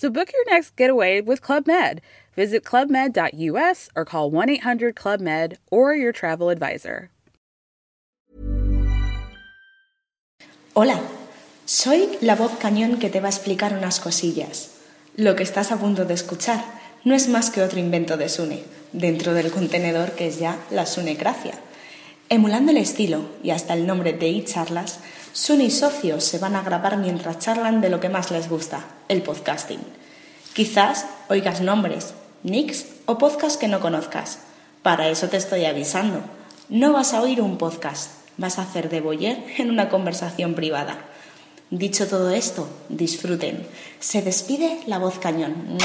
So book your next getaway with Club Med. Visit clubmed.us or call 1 800 Club Med or your travel advisor. Hola, soy la voz cañón que te va a explicar unas cosillas. Lo que estás a punto de escuchar no es más que otro invento de Sune, dentro del contenedor que es ya la Sunecracia. Emulando el estilo y hasta el nombre de eCharlas, Sune y socios se van a grabar mientras charlan de lo que más les gusta, el podcasting. Quizás oigas nombres, nicks o podcasts que no conozcas. Para eso te estoy avisando. No vas a oír un podcast, vas a hacer de boyer en una conversación privada. Dicho todo esto, disfruten. Se despide la voz cañón.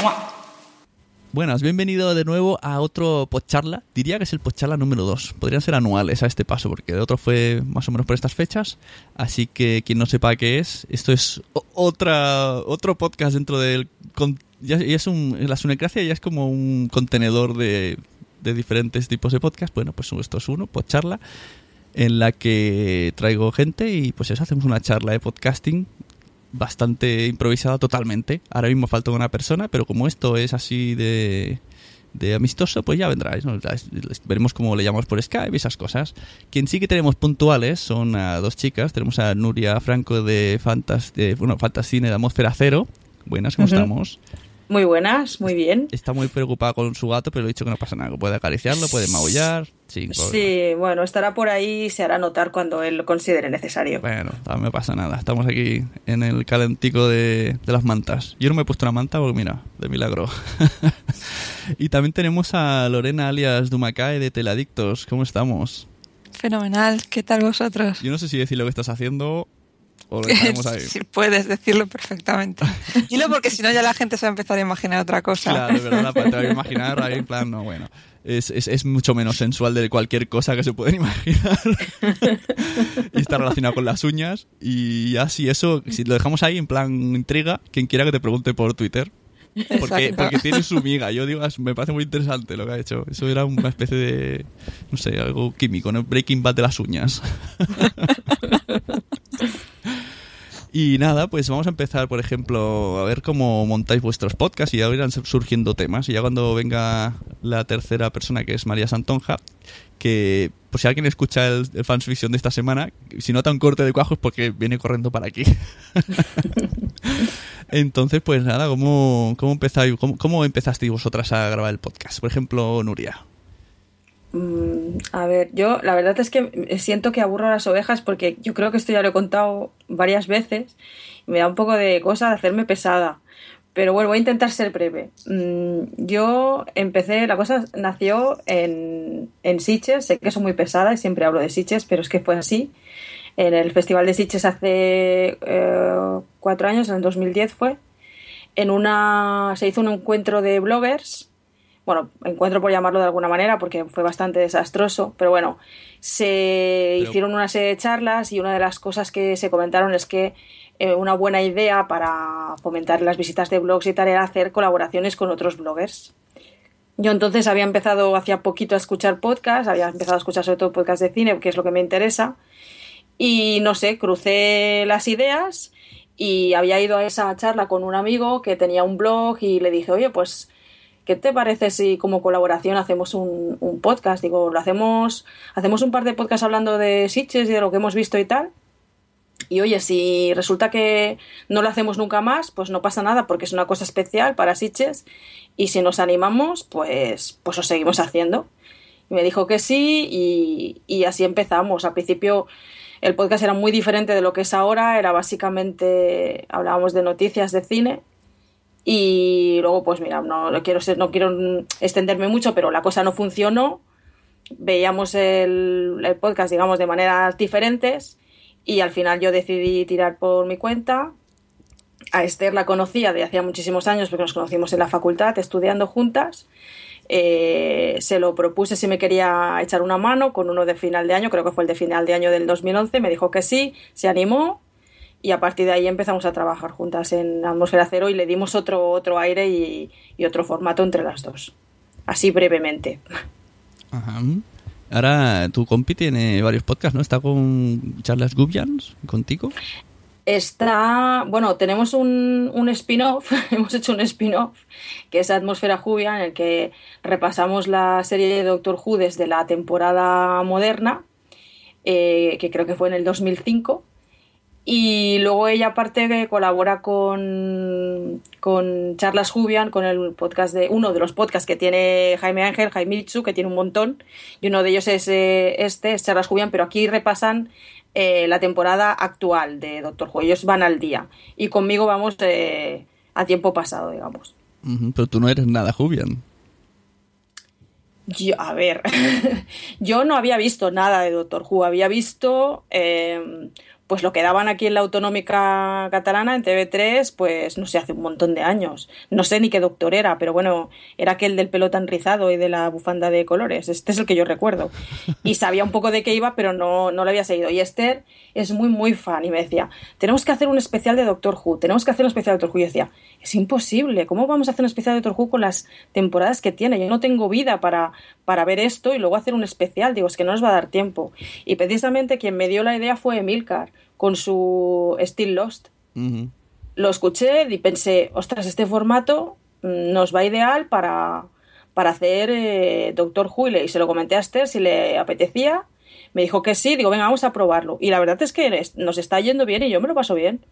Buenas, bienvenido de nuevo a otro podcharla. Diría que es el podcharla número 2. Podrían ser anuales a este paso, porque el otro fue más o menos por estas fechas. Así que quien no sepa qué es, esto es otra, otro podcast dentro del. Ya, es un, la Sunecracia ya es como un contenedor de, de diferentes tipos de podcast. Bueno, pues esto es uno, podcharla, en la que traigo gente y pues eso, hacemos una charla de podcasting bastante improvisada totalmente. Ahora mismo falta una persona, pero como esto es así de, de amistoso, pues ya vendrá. Veremos cómo le llamamos por Skype y esas cosas. Quien sí que tenemos puntuales son a dos chicas. Tenemos a Nuria Franco de Fantas, de, bueno, Fantascine de Atmósfera Cero. Buenas, ¿cómo estamos? Muy buenas, muy bien. Está muy preocupada con su gato, pero le he dicho que no pasa nada. Puede acariciarlo, puede maullar. Sí, sí, bueno, estará por ahí y se hará notar cuando él lo considere necesario. Bueno, no me pasa nada. Estamos aquí en el calentico de, de las mantas. Yo no me he puesto una manta porque, mira, de milagro. y también tenemos a Lorena alias Dumacae de Teladictos. ¿Cómo estamos? Fenomenal. ¿Qué tal vosotros? Yo no sé si decir lo que estás haciendo o lo ahí. Sí, puedes decirlo perfectamente. Dilo porque si no ya la gente se va a empezar a imaginar otra cosa. Claro, de verdad, te a imaginar ahí en plan, no, bueno. Es, es, es, mucho menos sensual de cualquier cosa que se pueden imaginar. y está relacionado con las uñas. Y así eso, si lo dejamos ahí en plan intriga, quien quiera que te pregunte por Twitter. Porque, porque, tiene su miga. Yo digo, me parece muy interesante lo que ha hecho. Eso era una especie de, no sé, algo químico, ¿no? Breaking Bad de las uñas. Y nada, pues vamos a empezar, por ejemplo, a ver cómo montáis vuestros podcasts y ya irán surgiendo temas. Y ya cuando venga la tercera persona, que es María Santonja, que por si alguien escucha el, el fiction de esta semana, si nota un corte de cuajo es porque viene corriendo para aquí. Entonces, pues nada, ¿cómo, cómo, empezáis, cómo, cómo empezasteis vosotras a grabar el podcast? Por ejemplo, Nuria. Mm, a ver, yo la verdad es que siento que aburro a las ovejas porque yo creo que esto ya lo he contado varias veces y me da un poco de cosa de hacerme pesada. Pero bueno, voy a intentar ser breve. Mm, yo empecé, la cosa nació en, en Sitges, sé que soy muy pesada y siempre hablo de Sitges, pero es que fue así. En el Festival de Sitges hace eh, cuatro años, en el 2010 fue, en una, se hizo un encuentro de bloggers bueno, encuentro por llamarlo de alguna manera porque fue bastante desastroso, pero bueno, se hicieron una serie de charlas y una de las cosas que se comentaron es que eh, una buena idea para fomentar las visitas de blogs y tal era hacer colaboraciones con otros bloggers. Yo entonces había empezado hacía poquito a escuchar podcasts, había empezado a escuchar sobre todo podcasts de cine, que es lo que me interesa, y no sé, crucé las ideas y había ido a esa charla con un amigo que tenía un blog y le dije, oye, pues, ¿qué te parece si como colaboración hacemos un, podcast? Digo, lo hacemos, hacemos un par de podcasts hablando de Sitches y de lo que hemos visto y tal. Y oye, si resulta que no lo hacemos nunca más, pues no pasa nada porque es una cosa especial para Sitches y si nos animamos, pues, pues lo seguimos haciendo. Y me dijo que sí y, y así empezamos. Al principio el podcast era muy diferente de lo que es ahora, era básicamente, hablábamos de noticias de cine y luego pues mira, no, quiero, ser, no quiero extenderme mucho, pero la cosa no funcionó. Veíamos el, podcast, digamos, de maneras diferentes y al final yo decidí tirar por mi cuenta. A Esther la conocía de hacía muchísimos años porque nos conocimos en la facultad estudiando juntas. Eh, se lo propuse si me quería echar una mano con uno de final de año, creo que fue el de final de año del 2011, me dijo que sí, se animó y a partir de ahí empezamos a trabajar juntas en Atmósfera Cero y le dimos otro, otro aire y, y otro formato entre las dos. Así brevemente. Ajá. Ahora tu compi tiene varios podcasts, ¿no? Está con Charles Gubians, contigo. Está, bueno, tenemos un, un spin-off, hemos hecho un spin-off, que es Atmósfera Jubia, en el que repasamos la serie de Doctor Who desde la temporada moderna, eh, que creo que fue en el 2005. Y luego ella aparte que colabora con, con Charlas Jubian, con el podcast de uno de los podcasts que tiene Jaime Ángel, Jaime Itzu, que tiene un montón, y uno de ellos es eh, este, es Charlas Jubian, pero aquí repasan eh, la temporada actual de Doctor Who. Ellos van al día. Y conmigo vamos eh, a tiempo pasado, digamos. Pero tú no eres nada Jubian. Yo, a ver, yo no había visto nada de Doctor Who. Había visto pues lo que daban aquí en la autonómica catalana, en TV3, pues no sé, hace un montón de años. No sé ni qué doctor era, pero bueno, era aquel del pelo tan rizado y de la bufanda de colores. Este es el que yo recuerdo. Y sabía un poco de qué iba, pero no, no lo había seguido. Y Esther es muy, muy fan y me decía, tenemos que hacer un especial de Doctor Who, tenemos que hacer un especial de Doctor Who. Y decía, es imposible, ¿cómo vamos a hacer un especial de Doctor Who con las temporadas que tiene? Yo no tengo vida para, para ver esto y luego hacer un especial. Digo, es que no nos va a dar tiempo. Y precisamente quien me dio la idea fue Emilcar con su Still Lost. Lo escuché y pensé, ostras, este formato mm, nos va ideal para, para hacer eh, Doctor Who. Y, se lo comenté a Esther si le apetecía. Me dijo que sí, digo, venga, vamos a probarlo. Y la verdad es que nos está yendo bien y yo me lo paso bien.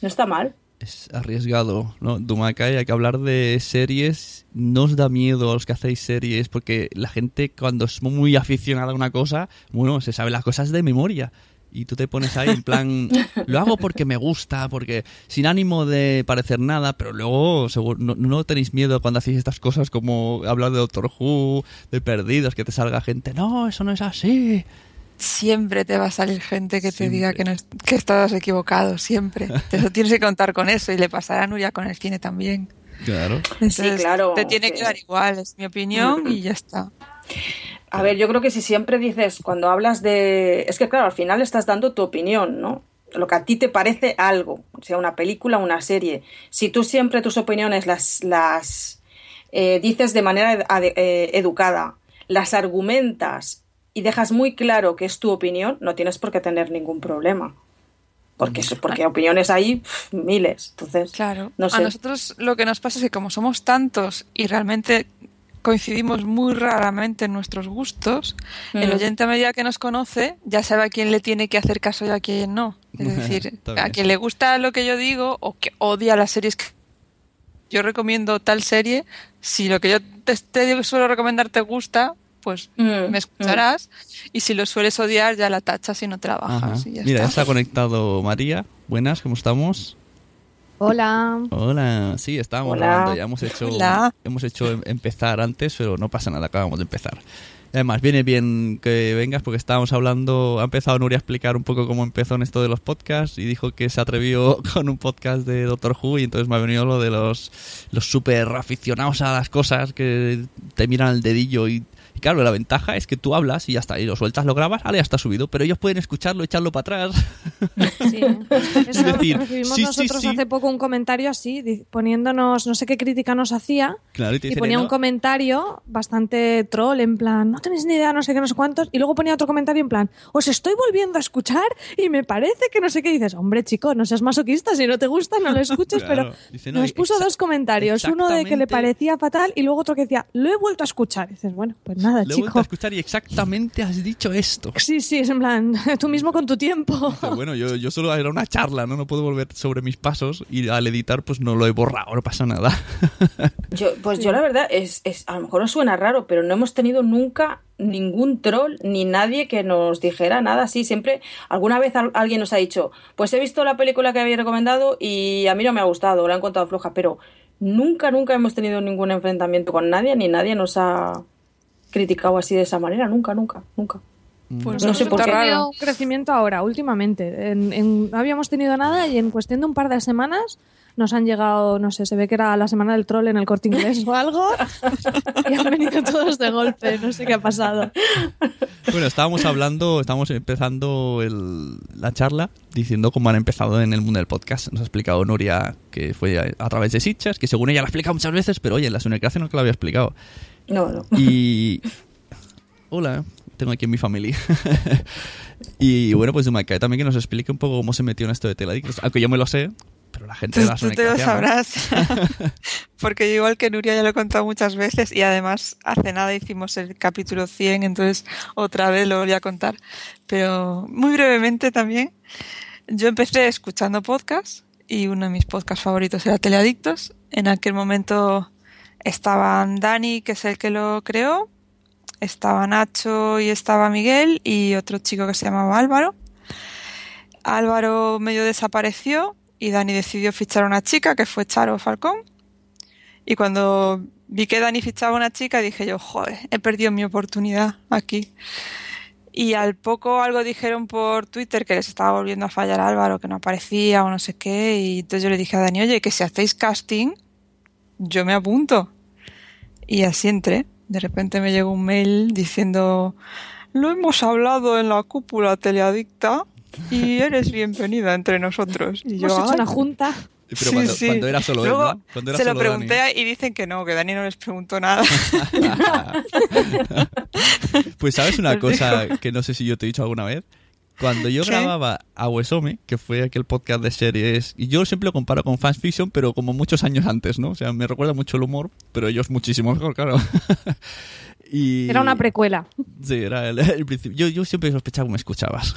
No está mal. Es arriesgado, ¿no? Dumacay, hay que hablar de series. No os da miedo a los que hacéis series, porque la gente cuando es muy aficionada a una cosa, bueno, se sabe las cosas de memoria. Y tú te pones ahí en plan, lo hago porque me gusta, porque sin ánimo de parecer nada, pero luego seguro, no, no tenéis miedo cuando hacéis estas cosas como hablar de Doctor Who, de perdidos, que te salga gente, no, eso no es así. Siempre te va a salir gente que te diga que, no es- que estás equivocado, siempre. Eso tienes que contar con eso y le pasará a Nuria con el cine también. Claro. Entonces, claro, Te tiene que- dar igual, es mi opinión y ya está. A ver, yo creo que si siempre dices, cuando hablas de... Es que claro, al final estás dando tu opinión, ¿no? Lo que a ti te parece algo, sea una película, una serie. Si tú siempre tus opiniones las, las eh, dices de manera ed- eh, educada, las argumentas y dejas muy claro que es tu opinión, no tienes por qué tener ningún problema. Porque, eso- porque opiniones hay miles. Entonces, Claro. no A nosotros lo que nos pasa es que como somos tantos y realmente coincidimos muy raramente en nuestros gustos, el Mm. oyente a medida que nos conoce ya sabe a quién le tiene que hacer caso y a quién no. Es decir, a quien le gusta lo que yo digo o que odia las series que yo recomiendo tal serie, si lo que yo te, te suelo recomendar te gusta, pues Mm, me escucharás y si lo sueles odiar ya la tachas y no trabajas. Y ya Mira, ya está. está conectado María. Buenas, ¿cómo estamos? Hola. Hola, sí, estábamos Hola. grabando, ya hemos hecho, Hola. hemos hecho em- empezar antes, pero no pasa nada, acabamos de empezar. Además, viene bien que vengas porque estábamos hablando, ha empezado Nuria a explicar un poco cómo empezó en esto de los podcasts y dijo que se atrevió con un podcast de Doctor Who y entonces me ha venido lo de los, los súper aficionados a las cosas que te miran el dedillo y, Y claro, la ventaja es que tú hablas y ya está, y lo sueltas, lo grabas, ahora ya está subido, pero ellos pueden escucharlo, echarlo para atrás. Sí. Eso decir, recibimos sí, nosotros sí. hace poco un comentario así, poniéndonos, no sé qué crítica nos hacía, Claro, y te y ponía "No, un comentario bastante troll, en plan, no tenéis ni idea, no sé qué, no sé cuántos, y luego ponía otro comentario en plan, os estoy volviendo a escuchar y me parece que no sé qué Y dices, hombre chico, no seas masoquista, si no te gusta no lo escuches, Claro. pero Dice, "No, nos puso dos comentarios, uno de que le parecía fatal y luego otro que decía, lo he vuelto a escuchar. Y dices, bueno, pues nada, Lo he a escuchar y exactamente has dicho esto. Sí, sí, es en plan, tú mismo con tu tiempo. Dice, bueno, yo, yo solo era una charla, ¿no? No puedo volver sobre mis pasos y al editar pues no lo he borrado, no pasa nada. Yo, pues yo la verdad, es, es, a lo mejor os suena raro, pero no hemos tenido nunca ningún troll ni nadie que nos dijera nada así. Siempre, alguna vez al- alguien nos ha dicho, pues he visto la película que habéis recomendado y a mí no me ha gustado, la he encontrado floja, pero nunca, nunca hemos tenido ningún enfrentamiento con nadie, ni nadie nos ha criticado así de esa manera, nunca, nunca, nunca. Pues No sé por qué. Raro. un crecimiento ahora, últimamente. En- en- no habíamos tenido nada y en cuestión de un par de semanas nos han llegado, no sé, se ve que era la semana del troll en el corte inglés o algo. y han venido todos de golpe, no sé qué ha pasado. Bueno, estábamos hablando, estábamos empezando el- la charla diciendo cómo han empezado en el mundo del podcast. Nos ha explicado Nuria que fue a, a través de Sitches, que según ella lo ha explicado muchas veces, pero oye, en la Sunecracia no que lo había explicado. No, no. Y. Hola, tengo aquí en mi familia. y bueno, pues de Macae también que nos explique un poco cómo se metió en esto de teladictos. Aunque yo me lo sé, pero la gente de Tú, la tú te lo sabrás. Porque yo igual que Nuria ya lo he contado muchas veces y además hace nada hicimos el capítulo 100, entonces otra vez lo voy a contar. Pero muy brevemente también, yo empecé escuchando podcasts y uno de mis podcasts favoritos era Teleadictos. En aquel momento estaban Dani, que es el que lo creó, estaba Nacho y estaba Miguel y otro chico que se llamaba Álvaro. Álvaro medio desapareció y Dani decidió fichar a una chica que fue Charo Falcón. Y cuando vi que Dani fichaba a una chica dije yo, joder, he perdido mi oportunidad aquí. Y al poco algo dijeron por Twitter que les estaba volviendo a fallar Álvaro, que no aparecía o no sé qué. Y entonces yo le dije a Dani, oye, que si hacéis casting, yo me apunto. Y así entré. De repente me llegó un mail diciendo, lo hemos hablado en la cúpula teleadicta y eres bienvenida entre nosotros. Y yo, Hemos hecho una junta. Pero Sí, cuando, sí. cuando era solo él, Luego ¿no? Cuando era se lo Dani. pregunté y dicen que no, que Dani no les preguntó nada. Pues sabes una Os cosa que no sé si yo te he dicho alguna vez. Cuando yo ¿Qué? grababa a Wesome, que fue aquel podcast de series, y yo siempre lo comparo con Fans Fiction, pero como muchos años antes, ¿no? O sea, me recuerda mucho el humor, pero ellos muchísimo mejor, claro. y... Era una precuela. Sí, era el, el principio. Yo, yo siempre sospechaba que me escuchabas.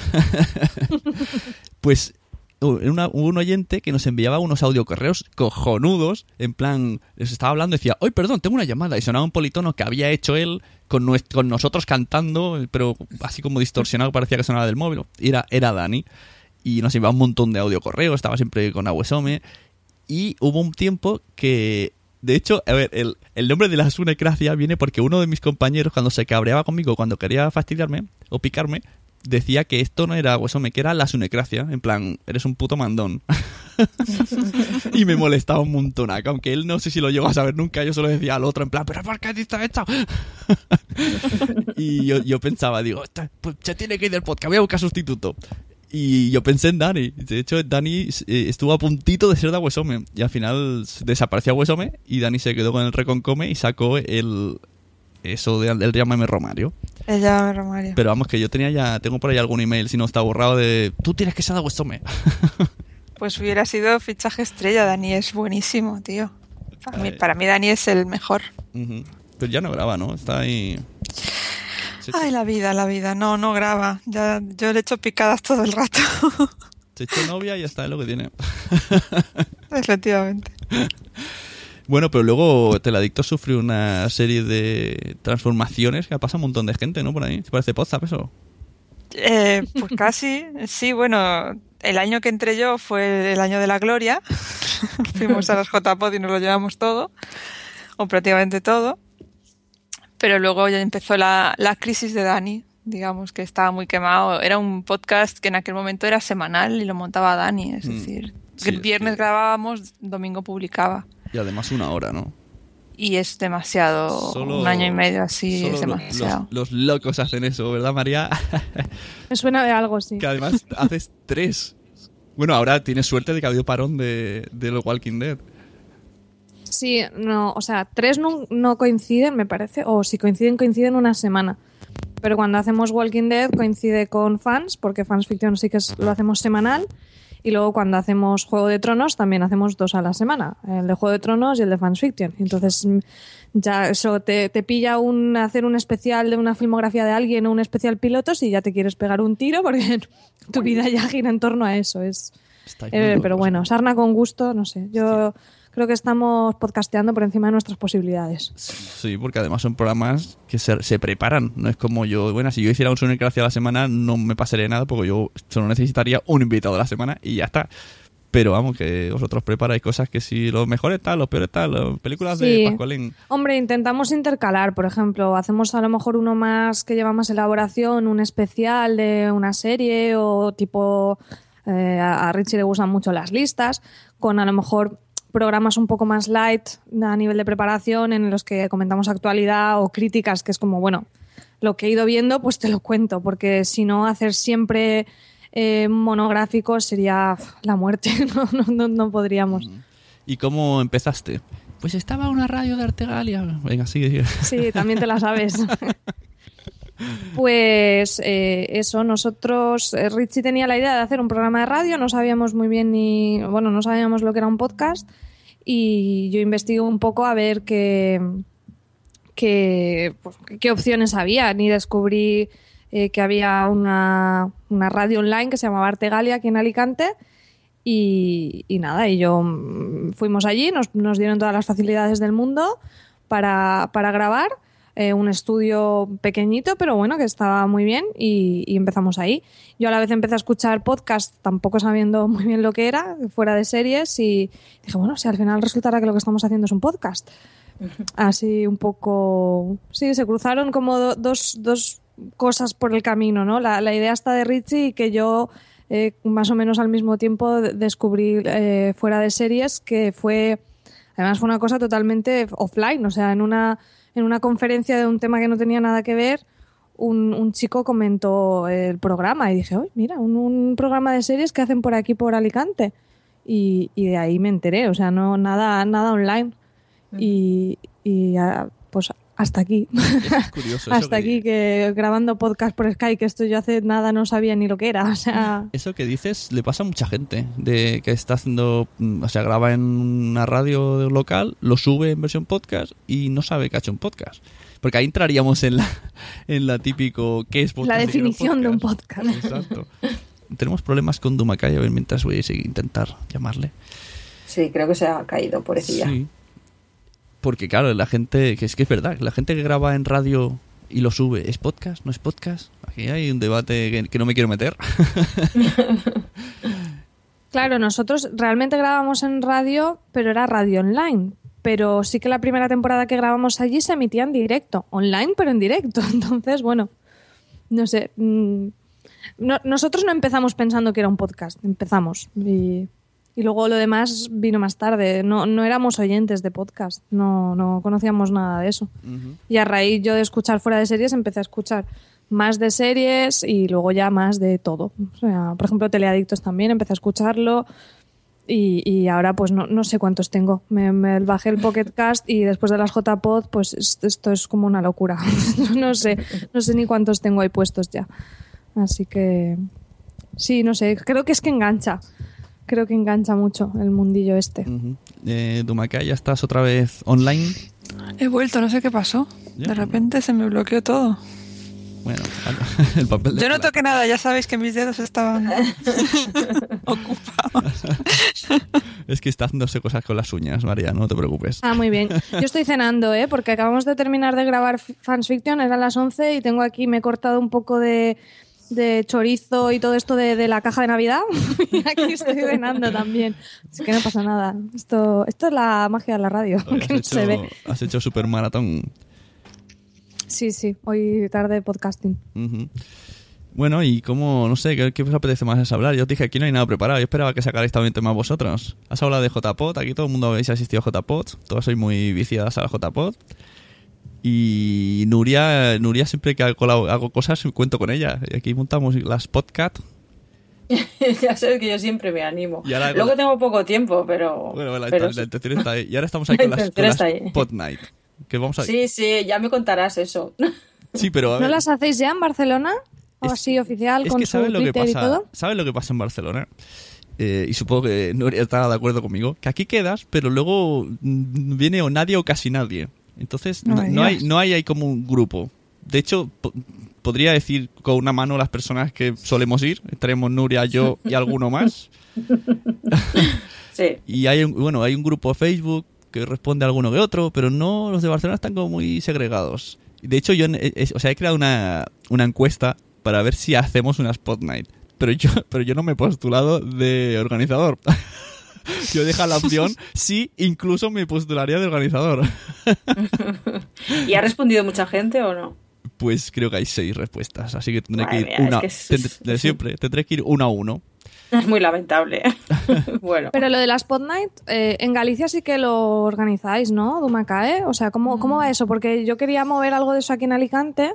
pues una- un oyente que nos enviaba unos audiocorreos cojonudos, en plan, les estaba hablando y decía, ¡ay, perdón, tengo una llamada! Y sonaba un politono que había hecho él con, nues- con nosotros cantando, pero así como distorsionado, parecía que sonaba del móvil. Era, era Dani. Y nos enviaba un montón de audiocorreos, estaba siempre con Aguesome. Y hubo un tiempo que. De hecho, a ver, el, el nombre de la sunecracia viene porque uno de mis compañeros, cuando se cabreaba conmigo, cuando quería fastidiarme o picarme, decía que esto no era huesome, que era la sunecracia. En plan, eres un puto mandón. y me molestaba un montón, aunque él no sé si lo llegó a saber nunca, yo solo decía al otro, en plan, ¿pero por qué dices esto? y yo, yo pensaba, digo, "Esta- pues se tiene que ir del podcast, voy a buscar sustituto. Y yo pensé en Dani. De hecho, Dani eh, estuvo a puntito de ser de Huesome. Y al final desapareció Huesome y Dani se quedó con el Reconcome y sacó el eso de- del llámame Romario. Ella, Romario. Pero vamos, que yo tenía ya, tengo por ahí algún email, si no está borrado, de tú tienes que ser de Huesome. Pues hubiera sido fichaje estrella. Dani es buenísimo, tío. Para mí, para mí Dani es el mejor. Pero ya no graba, ¿no? Está ahí. Se, Ay, la vida, la vida. No, no graba. Ya, yo le echo picadas todo el rato. se echó novia y ya está, es lo que tiene. Efectivamente. Bueno, pero luego Teladicto sufrió una serie de transformaciones que ha pasado un montón de gente, ¿no? Por ahí. ¿Se parece WhatsApp eso? Eh, pues casi, sí, bueno, el año que entré yo fue el año de la gloria. Fuimos a los JPod y nos lo llevamos todo, o prácticamente todo. Pero luego ya empezó la, la crisis de Dani, digamos que estaba muy quemado. Era un podcast que en aquel momento era semanal y lo montaba Dani, es Mm, decir, sí, el viernes sí. grabábamos, domingo publicaba. Y además una hora, ¿no? y es demasiado. Solo- un año y medio así es lo- demasiado. los, los locos hacen eso, ¿verdad, María? Me suena de algo, sí. que además haces tres. Bueno, ahora tienes suerte de que ha habido parón de, de los Walking Dead. Sí, no, o sea, tres no, no coinciden, me parece, o si coinciden, coinciden una semana. Pero cuando hacemos Walking Dead coincide con fans, porque Fans Fiction sí que es- lo hacemos semanal. Y luego cuando hacemos Juego de Tronos también hacemos dos a la semana, el de Juego de Tronos y el de Fans Fiction. Entonces mm, ya eso te, te pilla un hacer un especial de una filmografía de alguien o un especial pilotos y ya te quieres pegar un tiro porque tu vida ya gira en torno a eso. Es, eh, pero bueno, sarna con gusto, no sé. Yo creo que estamos podcasteando por encima de nuestras posibilidades. Sí, porque además son programas que se, se preparan. No es como yo, bueno, si yo hiciera un Sonicracia a la semana no me pasaría nada porque yo solo necesitaría un invitado a la semana y ya está. Pero vamos, que vosotros preparáis cosas que si los mejores tal, los peores tal, las películas Sí. de Pascualín. Hombre, intentamos intercalar, por ejemplo, hacemos a lo mejor uno más que lleva más elaboración, un especial de una serie o tipo eh, a Richie le gustan mucho las listas, con a lo mejor programas un poco más light a nivel de preparación en los que comentamos actualidad o críticas, que es como, bueno, lo que he ido viendo, pues te lo cuento, porque si no, hacer siempre eh, monográficos sería la muerte, no, no, no, no podríamos. ¿Y cómo empezaste? Pues estaba una radio de Artegalia. Venga, sigue, sigue. Sí, también te la sabes. Pues eh, eso, nosotros, eh, Richie tenía la idea de hacer un programa de radio, no sabíamos muy bien ni, bueno, no sabíamos lo que era un podcast y yo investigué un poco a ver qué, qué, pues, opciones había, ni descubrí eh, que había una, una radio online que se llamaba Artegalia aquí en Alicante y, y nada, y yo mm, fuimos allí, nos, nos dieron todas las facilidades del mundo para, para grabar. Eh, un estudio pequeñito, pero bueno, que estaba muy bien y, y empezamos ahí. Yo a la vez empecé a escuchar podcast, tampoco sabiendo muy bien lo que era, fuera de series, y dije, bueno, si al final resultará que lo que estamos haciendo es un podcast. Así un poco... Sí, se cruzaron como do- dos, dos cosas por el camino, ¿no? La, la idea está de Richie y que yo eh, más o menos al mismo tiempo de- descubrí eh, fuera de series que fue además fue una cosa totalmente offline o sea en una en una conferencia de un tema que no tenía nada que ver un, un chico comentó el programa y dije uy mira un, un programa de series que hacen por aquí por Alicante y, y de ahí me enteré o sea no nada nada online. Y, y pues hasta aquí Es curioso eso hasta que- aquí que grabando podcast por Skype, que esto yo hace nada no sabía ni lo que era. O sea, Eso que dices le pasa a mucha gente, de que está haciendo, mm, o sea, graba en una radio local, lo sube en versión podcast y no sabe que ha hecho un podcast. Porque ahí entraríamos en la, en la típico, ¿qué es podcast? la definición de un podcast. Exacto. Tenemos problemas con Dumacay, a ver, mientras voy a seguir- intentar llamarle. Sí, creo que se ha caído, pobrecilla. Sí. Porque claro, la gente, que es que es verdad, la gente que graba en radio y lo sube, ¿es podcast? ¿No es podcast? Aquí hay un debate que, no me quiero meter. Claro, nosotros realmente grabamos en radio, pero era radio online. Pero sí que la primera temporada que grabamos allí se emitía en directo, online, pero en directo. Entonces, bueno, no sé. mm, no- nosotros no empezamos pensando que era un podcast, empezamos. Y, y luego lo demás vino más tarde. No, no éramos oyentes de podcast, no, no conocíamos nada de eso. Y a raíz yo de escuchar fuera de series empecé a escuchar más de series y luego ya más de todo. O sea, por ejemplo, Teleadictos también, empecé a escucharlo y, y ahora pues no, no sé cuántos tengo. Me, me bajé el Pocket Cast y después de las JPod pues es- esto es como una locura. no sé, no sé ni cuántos tengo ahí puestos ya. Así que sí, no sé, creo que es que engancha. Creo que engancha mucho el mundillo este. Ujú. Eh, Dumacay, ¿ya estás otra vez online? He vuelto, no sé qué pasó. De repente se me bloqueó todo. Bueno, el papel de Yo no toqué nada, ya sabéis que mis dedos estaban ocupados. Es que está haciéndose cosas con las uñas, María, no te preocupes. Ah, muy bien. Yo estoy cenando, ¿eh? Porque acabamos de terminar de grabar Fans Fiction, eran las 11 y tengo aquí, me he cortado un poco de, de chorizo y todo esto de, de la caja de Navidad. y aquí estoy cenando también. Así que no pasa nada. Esto, esto es la magia de la radio, que no has, se hecho, ve. has hecho super maratón. Sí, sí, hoy tarde podcasting. Ujú. Bueno, y cómo, no sé, ¿qué, qué os apetece más hablar? Yo os dije, aquí no hay nada preparado. Yo esperaba que sacarais también tema vosotros. Has hablado de JPod, aquí todo el mundo habéis asistido a JPod. Todos sois muy viciadas a la JPod. Y Nuria, Nuria siempre que hago, hago cosas cuento con ella. Y aquí montamos las podcast. ya sabes que yo siempre me animo. Ahora- Luego tengo poco tiempo, pero... Bueno, la, pero la intención está ahí. Y ahora estamos ahí con La las, con. Pod Night. Que vamos a... Sí, sí, ya me contarás eso. Sí, pero a ¿No las hacéis ya en Barcelona? ¿O Es- así oficial es con que su ¿sabes lo que y pasa? todo? ¿Sabes lo que pasa en Barcelona? Eh, y supongo que Nuria estará de acuerdo conmigo. Que aquí quedas, pero luego viene o nadie o casi nadie. Entonces No no, me no hay, no hay ahí como un grupo. De hecho, po- podría decir con una mano las personas que solemos ir. Estaremos Nuria, yo y alguno más. Sí. Y hay un, bueno, hay un grupo de Facebook que responde a alguno que otro, pero no, los de Barcelona están como muy segregados. De hecho, yo, eh, eh, o sea, he creado una, una encuesta para ver si hacemos una Spot Night. Pero yo, pero yo no me he postulado de organizador. Yo dejo la opción, sí, incluso me postularía de organizador. ¿Y ha respondido mucha gente o no? Pues creo que hay seis respuestas, así que tendré Madre que ir mía, es una, que es- tendré- es- de siempre, tendré que ir uno a uno. Es muy lamentable. bueno. Pero lo de la Spot Night, eh, en Galicia sí que lo organizáis, ¿no? Dumacae. O sea, ¿cómo, ¿cómo va eso? Porque yo quería mover algo de eso aquí en Alicante,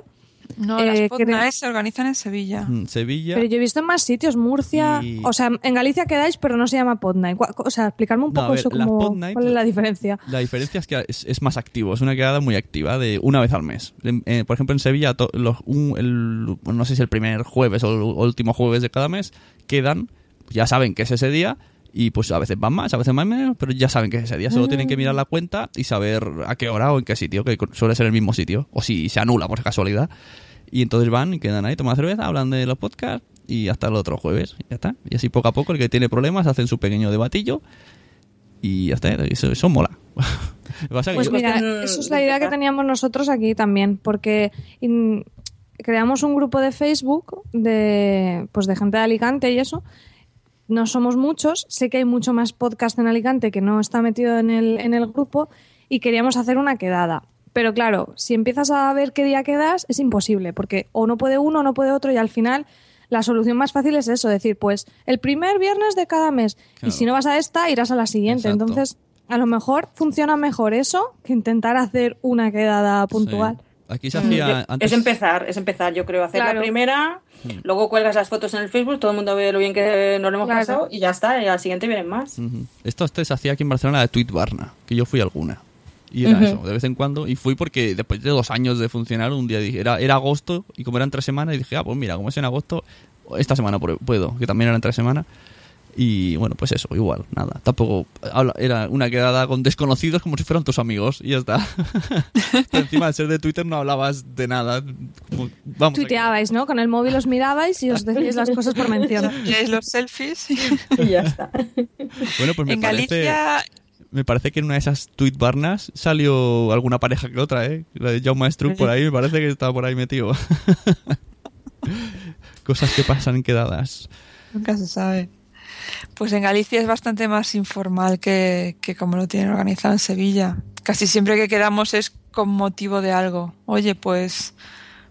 No, Eh, las creo- podcasts se organizan en Sevilla. Mm, Sevilla. pero yo he visto en más sitios, Murcia. Y- O sea, en Galicia quedáis, pero no se llama Pod Night. Cua- O sea, explicarme un No, poco ver, eso, como, ¿cuál es la diferencia? La diferencia es que es, es más activo, es una quedada muy activa, de una vez al mes. En- eh, por ejemplo, en Sevilla, to- los, un- el- bueno, no sé si el primer jueves o el último jueves de cada mes, quedan, ya saben que es ese día, y pues a veces van más, a veces van menos, pero ya saben que es ese día. Solo tienen que mirar la cuenta y saber a qué hora o en qué sitio, que suele ser el mismo sitio, o si se anula por casualidad. Y entonces van y quedan ahí, toman cerveza, hablan de los podcasts y hasta el otro jueves. Ya está. Y así poco a poco el que tiene problemas hacen su pequeño debatillo y ya está. Eso, eso mola. Pues mira, eso es la idea que teníamos nosotros aquí también, porque in- creamos un grupo de Facebook de, pues de gente de Alicante y eso. No somos muchos, sé que hay mucho más podcast en Alicante que no está metido en el, en el grupo y queríamos hacer una quedada. Pero claro, si empiezas a ver qué día quedas, es imposible, porque o no puede uno o no puede otro y al final la solución más fácil es eso, decir, pues el primer viernes de cada mes Claro. y si no vas a esta, irás a la siguiente. Exacto. Entonces, a lo mejor funciona mejor eso que intentar hacer una quedada puntual. Sí. Aquí se Mm, hacía antes. Es empezar, es empezar, yo creo, hacer Claro. la primera, luego cuelgas las fotos en el Facebook, todo el mundo ve lo bien que nos lo hemos Claro. pasado y ya está, y al siguiente vienen más. Ujú. Esto antes se hacía aquí en Barcelona de Tweet Barna, que yo fui alguna. Y era Ujú. eso, de vez en cuando. Y fui porque después de dos años de funcionar, un día dije, era, era agosto, y como eran tres semanas, y dije, ah, pues mira, como es en agosto, esta semana pu- puedo, que también eran tres semanas. Y bueno, pues eso, igual, nada. Tampoco era una quedada con desconocidos como si fueran tus amigos y ya está. Pero encima, al ser de Twitter, no hablabas de nada. Como, vamos Tuiteabais, ¿no? Con el móvil os mirabais y os decíais las cosas por mención. Y los selfies. Y ya está. Bueno, pues me en parece, Galicia, me parece que en una de esas tweet barnas salió alguna pareja que otra, ¿eh? La de Jaume Struck por ahí, me parece que estaba por ahí metido. Cosas que pasan quedadas. nunca se sabe. Pues en Galicia es bastante más informal que, que como lo tienen organizado en Sevilla. Casi siempre que quedamos es con motivo de algo. Oye, pues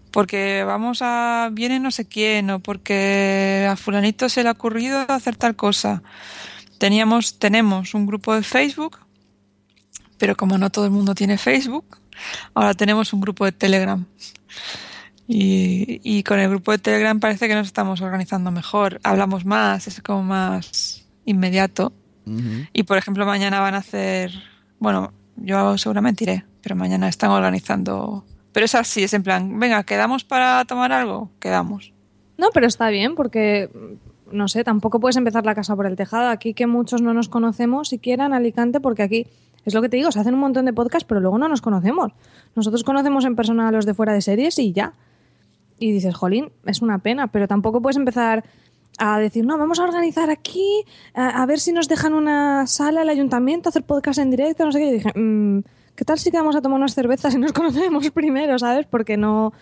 porque vamos a viene no sé quién o porque a fulanito se le ha ocurrido hacer tal cosa. Teníamos tenemos un grupo de Facebook, pero como no todo el mundo tiene Facebook, ahora tenemos un grupo de Telegram. Y, y con el grupo de Telegram parece que nos estamos organizando mejor. Hablamos más, es como más inmediato. Y por ejemplo, mañana van a hacer. Bueno, yo seguramente iré, pero mañana están organizando. Pero es así, es en plan, venga, ¿quedamos para tomar algo? Quedamos. No, pero está bien porque, no sé, tampoco puedes empezar la casa por el tejado. Aquí que muchos no nos conocemos siquiera en Alicante porque aquí, es lo que te digo, se hacen un montón de podcasts, pero luego no nos conocemos. Nosotros conocemos en persona a los de fuera de series y ya. Y dices, jolín, es una pena, pero tampoco puedes empezar a decir, no, vamos a organizar aquí, a, ver si nos dejan una sala al ayuntamiento, hacer podcast en directo, no sé qué. Y dije, "Mm, ¿qué tal si que vamos a tomar unas cervezas y nos conocemos primero, ¿sabes? Porque no...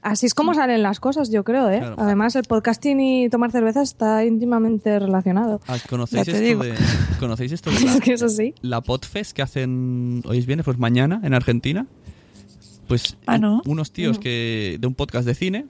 Así es como salen las cosas, yo creo, ¿eh? Claro. Además, el podcasting y tomar cerveza está íntimamente relacionado. Ah, ¿Conocéis esto de, ¿Conocéis esto de la, Es que eso sí. la Podfest que hacen hoy es viernes? Pues mañana en Argentina. Pues Ah, ¿no? unos tíos que de un podcast de cine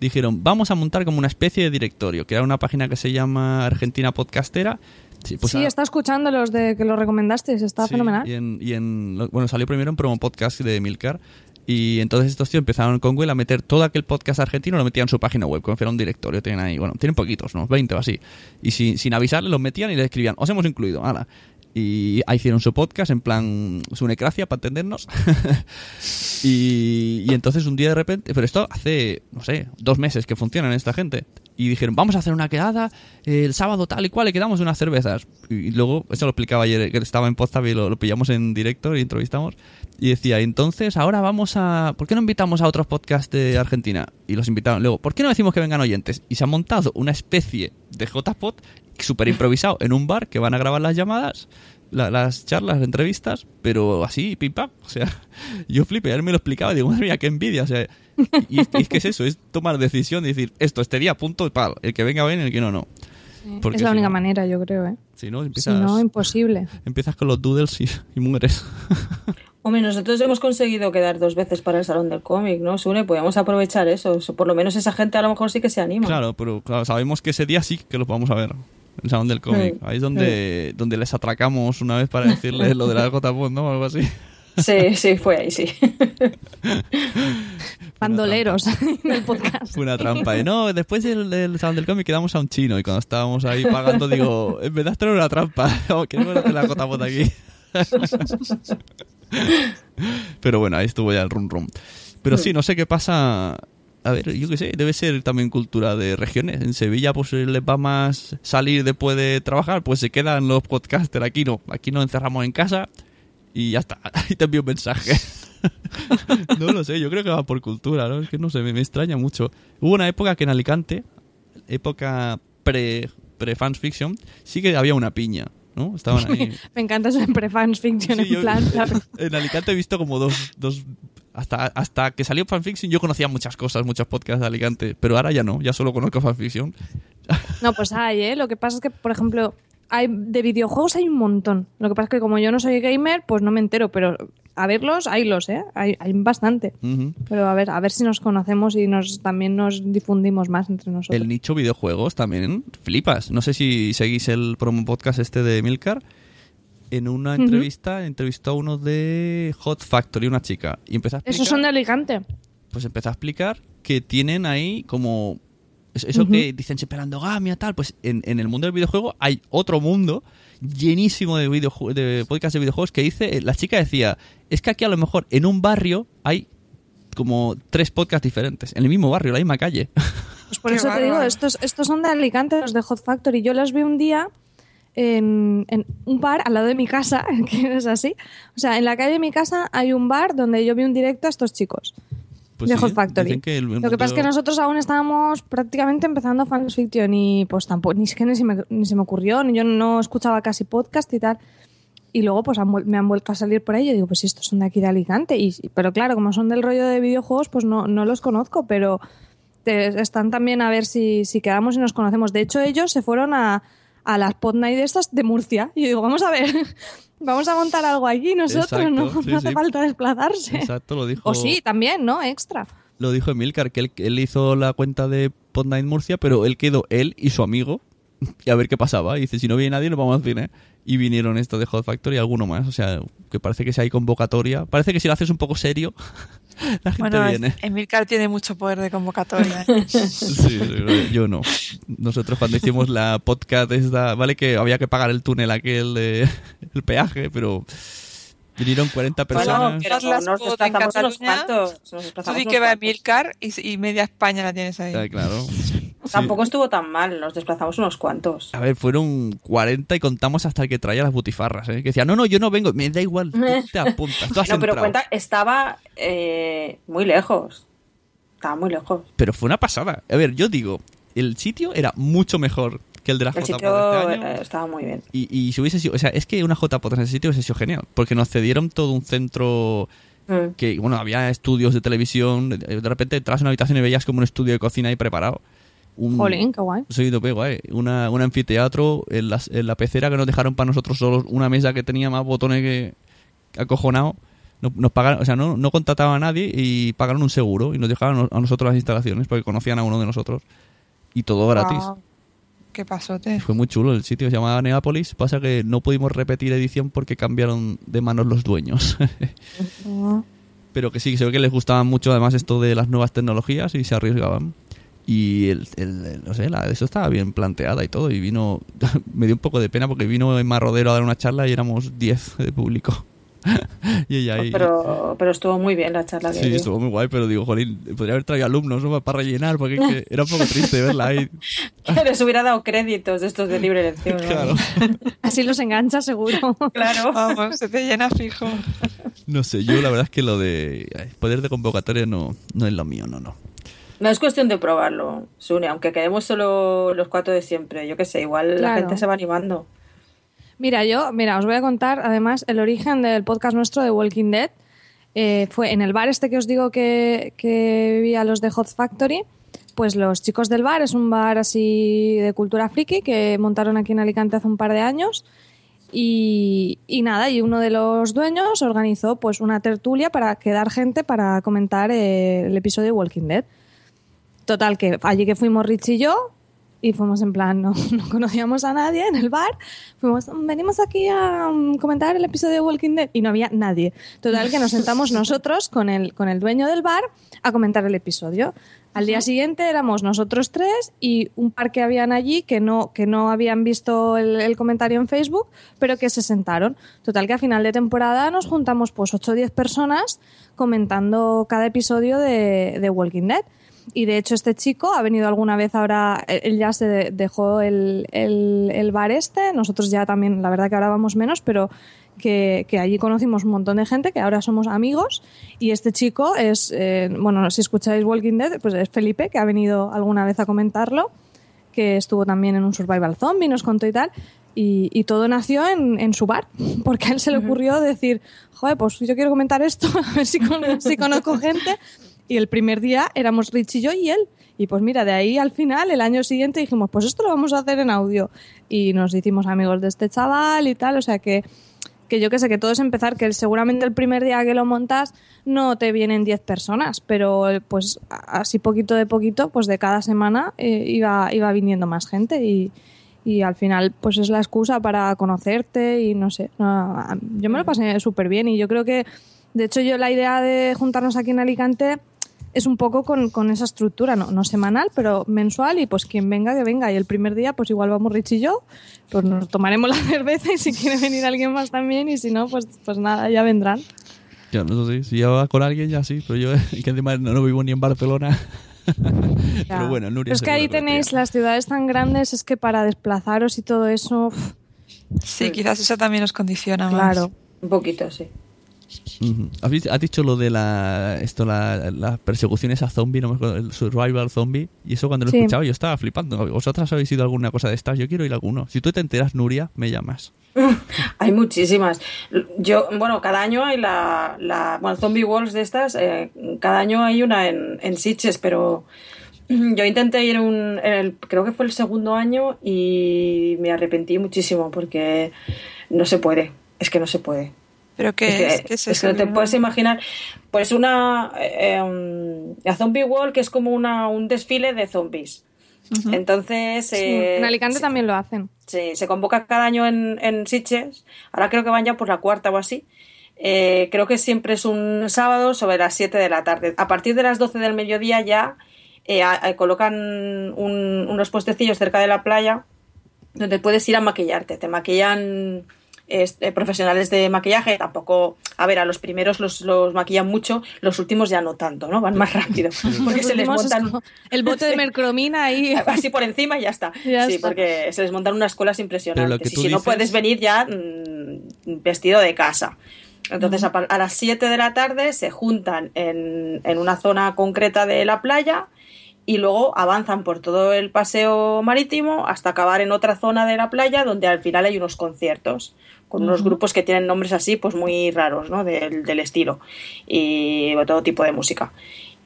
dijeron, vamos a montar como una especie de directorio, que era una página que se llama Argentina Podcastera. Sí, pues sí, a- está escuchando los de que lo recomendaste, está Sí, fenomenal. Y en, y en bueno, salió primero en promo podcast de Milcar. Y entonces estos tíos empezaron con Will a meter todo aquel podcast argentino, lo metían en su página web, como si un directorio. Tienen ahí, bueno, tienen poquitos, ¿no? 20 o así. Y sin, sin avisarle, los metían y les escribían, os hemos incluido, ala. Y ahí hicieron su podcast en plan su necracia para entendernos. y, y entonces un día de repente, pero esto hace, no sé, dos meses que funcionan esta gente. Y dijeron, vamos a hacer una quedada eh, el sábado tal y cual, y quedamos unas cervezas. Y luego, eso lo explicaba ayer, que estaba en Podstab y lo, lo pillamos en directo y entrevistamos. Y decía, entonces ahora vamos a... ¿Por qué no invitamos a otros podcasts de Argentina? Y los invitaron. Luego, ¿por qué no decimos que vengan oyentes? Y se ha montado una especie de JPod súper improvisado en un bar que van a grabar las llamadas, la- las charlas, las entrevistas, pero así, pim pam. O sea, yo flipé, él me lo explicaba digo, madre mía, qué envidia. O sea, y, es- y es que es eso, es tomar decisión y decir, esto, este día, punto, pal. El que venga bien, el que no, no. Porque es la si única no- manera, yo creo, ¿eh? Si no, Si empiezas, no, imposible. empiezas con los doodles y, y mueres. Hombre, nosotros hemos conseguido quedar dos veces para el Salón del Cómic, ¿no? Sune, podíamos aprovechar eso. Eso, Por lo menos esa gente a lo mejor sí que se anima. Claro, pero claro, sabemos que ese día sí que los vamos a ver. El salón del cómic. Mm. Ahí es donde, donde les atracamos una vez para decirles lo de la JPod, ¿no? O algo así. Sí, sí, fue ahí, sí. Bandoleros en el podcast. Fue una trampa. No, después del, del salón del cómic quedamos a un chino. Y cuando estábamos ahí pagando, digo, en verdad esto era una trampa. Oh, que la JPod aquí. Pero bueno, ahí estuvo ya el rum rum. Pero sí, no sé qué pasa. A ver, yo qué sé, debe ser también cultura de regiones. En Sevilla, pues les va más salir después de trabajar, pues se quedan los podcasters. Aquí no, aquí nos encerramos en casa y ya está. Ahí te envío un mensaje. no lo sé, yo creo que va por cultura, ¿no? Es que no sé, me, me extraña mucho. Hubo una época que en Alicante, época pre, pre fans fiction, sí que había una piña, ¿no? Estaban ahí. Me encanta eso en pre-fans fiction, Sí, en yo- plan. en Alicante he visto como dos, dos hasta, hasta que salió fanfiction yo conocía muchas cosas, muchos podcasts de Alicante, pero ahora ya no, ya solo conozco fanfiction. No, pues hay, ¿eh? Lo que pasa es que, por ejemplo, hay de videojuegos hay un montón. Lo que pasa es que como yo no soy gamer, pues no me entero, pero a verlos, haylos, ¿eh? Hay, hay bastante. Pero a ver, a ver si nos conocemos y nos también nos difundimos más entre nosotros. El nicho videojuegos también flipas. No sé si seguís el promo podcast este de Milcar. En una entrevista entrevistó a uno de Hot Factory, una chica, y empezó a explicar, Esos son de Alicante. pues empezó a explicar que tienen ahí como eso, que dicen siempre endogamia tal, pues en, en el mundo del videojuego hay otro mundo llenísimo de de podcasts de videojuegos que dice la chica decía es que aquí a lo mejor en un barrio hay como tres podcasts diferentes en el mismo barrio, en la misma calle. Pues por Qué eso te digo, estos, estos son de Alicante, los de Hot Factory. Yo los vi un día en, en un bar al lado de mi casa, que es así. O sea, en la calle de mi casa hay un bar donde yo vi un directo a estos chicos Pues de sí, Hot Factory. que el Lo que pasa es que nosotros aún estábamos prácticamente empezando Fans Fiction y pues tampoco, ni, es que ni, se me, ni se me ocurrió, ni yo no escuchaba casi podcast y tal. Y luego pues han me han vuelto a salir por ahí y digo, pues estos son de aquí de Alicante. Y, pero claro, como son del rollo de videojuegos, pues no, no los conozco, pero te- están también a ver si, si quedamos y nos conocemos. De hecho, ellos se fueron a, a las Pod Night estas de Murcia. Y yo digo, vamos a ver, vamos a montar algo aquí nosotros, Exacto, no, sí, no hace sí. falta desplazarse. Exacto, lo dijo. O sí, también, ¿no? Extra. Lo dijo Emilcar, que él, que él hizo la cuenta de Podnight Murcia, pero él quedó él y su amigo y a ver qué pasaba. Y dice, si no viene nadie, nos vamos al cine. Y vinieron estos de Hot Factory y alguno más. O sea, que parece que si hay convocatoria. Parece que si lo haces un poco serio, la gente Bueno, viene. Emilcar tiene mucho poder de convocatoria. ¿eh? Sí, sí, yo no. Nosotros cuando hicimos la podcast esta, vale que había que pagar el túnel aquel de el peaje, pero vinieron 40 Bueno, personas. pero Las nos desplazamos unos cuantos. Nos Tú di que va cuantos. Emilcar y, y media España la tienes ahí. Ah, claro. Tampoco estuvo tan mal, nos desplazamos unos cuantos. A ver, fueron 40 y contamos hasta el que traía las butifarras, ¿eh? Que decía, no, no, yo no vengo, me da igual, tú te apuntas, tú has No, pero entrado. cuenta, estaba eh, muy lejos. Estaba muy lejos. Pero fue una pasada. A ver, yo digo, el sitio era mucho mejor que el de la El sitio este año. eh, estaba muy bien. Y, y si hubiese sido, o sea, es que una JPod en ese sitio hubiese sido genial, porque nos cedieron todo un centro Mm. que, bueno, había estudios de televisión, de, de repente entras en una habitación y veías como un estudio de cocina ahí preparado. Un, Jolín, qué guay. De guay. Una, un anfiteatro en, las- en la pecera que nos dejaron para nosotros solos una mesa que tenía más botones que acojonado. No- Nos pagaron, o sea, no, no contrataban a nadie y pagaron un seguro y nos dejaron a nosotros las instalaciones porque conocían a uno de nosotros. Y todo gratis. Guau, Qué pasote. Fue muy chulo el sitio, se llamaba Neápolis. Pasa que no pudimos repetir edición porque cambiaron de manos los dueños. Pero que sí, se ve que les gustaba mucho además esto de las nuevas tecnologías y se arriesgaban. Y el, el- el- no sé, la eso estaba bien planteada y todo. Y vino, me dio un poco de pena porque vino Emma Rodero a dar una charla y éramos 10 de público. y ella ahí. Pero, pero estuvo muy bien la charla que Sí, dio. estuvo muy guay, pero digo, jolín, podría haber traído alumnos ¿no? para rellenar, porque es que era un poco triste verla ahí. Que les hubiera dado créditos de estos de libre elección. ¿no? Claro. Así los engancha seguro. Claro. Vamos, se te llena fijo. No sé, yo la verdad es que lo de poder de convocatoria no, no es lo mío, no, no. No es cuestión de probarlo, Sune, aunque quedemos solo los cuatro de siempre. Yo qué sé, igual la gente se va animando. Mira, yo, mira, os voy a contar además el origen del podcast nuestro de Walking Dead. Eh, fue en el bar este que os digo que, que vivía los de Hot Factory. Pues los chicos del bar, es un bar así de cultura friki que montaron aquí en Alicante hace un par de años. Y, y nada, y uno de los dueños organizó pues una tertulia para quedar gente para comentar eh, el episodio de Walking Dead. Total, que allí que fuimos Rich y yo, y fuimos en plan, no, no conocíamos a nadie en el bar, fuimos, venimos aquí a um, comentar el episodio de Walking Dead, y no había nadie. Total, que nos sentamos nosotros con el, con el dueño del bar a comentar el episodio. Al día siguiente éramos nosotros tres y un par que habían allí que no, que no habían visto el, el comentario en Facebook, pero que se sentaron. Total que a final de temporada nos juntamos pues 8 o 10 personas comentando cada episodio de, de Walking Dead. Y de hecho este chico ha venido alguna vez ahora, él ya se de- dejó el, el- el bar este, nosotros ya también, la verdad que ahora vamos menos, pero que, que allí conocimos un montón de gente, que ahora somos amigos. Y este chico es, eh, bueno, si escucháis Walking Dead, pues es Felipe, que ha venido alguna vez a comentarlo, que estuvo también en un Survival Zombie, nos contó y tal. Y, y todo nació en, en su bar, porque a él se le ocurrió decir, joder, pues yo quiero comentar esto, a ver si, con- si conozco gente. Y el primer día éramos Rich y yo y él. Y pues mira, de ahí al final, el año siguiente dijimos, pues esto lo vamos a hacer en audio. Y nos hicimos amigos de este chaval y tal. O sea que, que yo que sé, que todo es empezar, que seguramente el primer día que lo montas no te vienen 10 personas, pero pues así poquito de poquito, pues de cada semana eh, iba, iba viniendo más gente y, y al final pues es la excusa para conocerte y no sé, no, yo me lo pasé súper bien y yo creo que, de hecho yo la idea de juntarnos aquí en Alicante es un poco con, con esa estructura, no, no semanal, pero mensual y pues quien venga, que venga. Y el primer día pues igual vamos Rich y yo, pues nos tomaremos la cerveza y si quiere venir alguien más también y si no, pues, pues nada, ya vendrán. Ya, no sé, si ya va con alguien ya sí, pero yo que encima no, no vivo ni en Barcelona. pero bueno, Nuria Pero es que ahí tenéis las ciudades tan grandes, es que para desplazaros y todo eso, uf, Sí, quizás eso también nos condiciona más. claro. Un poquito, sí. ¿Has, dicho lo de la esto la, las persecuciones a zombie, no me acuerdo, el survival zombie, y eso cuando lo Sí. escuchaba yo estaba flipando. ¿Vosotras habéis ido a alguna cosa de estas? Yo quiero ir a alguno. Si tú te enteras, Nuria, me llamas. Hay muchísimas. Yo, bueno, cada año hay la, la bueno, Zombie Walls de estas, eh, cada año hay una en, en Sitges, pero yo intenté ir un, el, creo que fue el segundo año y me arrepentí muchísimo porque no se puede, es que no se puede. Pero ¿qué es, que, es? ¿Qué es es que eso? te puedes imaginar. Pues una. eh, um, la Zombie Wall, que es como una, un desfile de zombies. Entonces. Sí, eh, en Alicante también lo hacen. Sí, se convoca cada año en, en Sitges. Ahora creo que van ya por la cuarta o así. Eh, creo que siempre es un sábado sobre las 7 de la tarde. A partir de las 12 del mediodía ya a- colocan un- unos puestecillos cerca de la playa donde puedes ir a maquillarte. Te maquillan este, profesionales de maquillaje. Tampoco, a ver, a los primeros los, los maquillan mucho, los últimos ya no tanto, ¿no? Van más rápido. Porque se les montan el bote de mercromina ahí. así por encima y ya está. Ya sí, está. porque se les montan unas colas impresionantes. Y si no puedes venir ya mm, vestido de casa. Entonces, a las 7 de la tarde se juntan en, en una zona concreta de la playa y luego avanzan por todo el paseo marítimo hasta acabar en otra zona de la playa donde al final hay unos conciertos con unos grupos que tienen nombres así pues muy raros ¿no? del, del estilo y todo tipo de música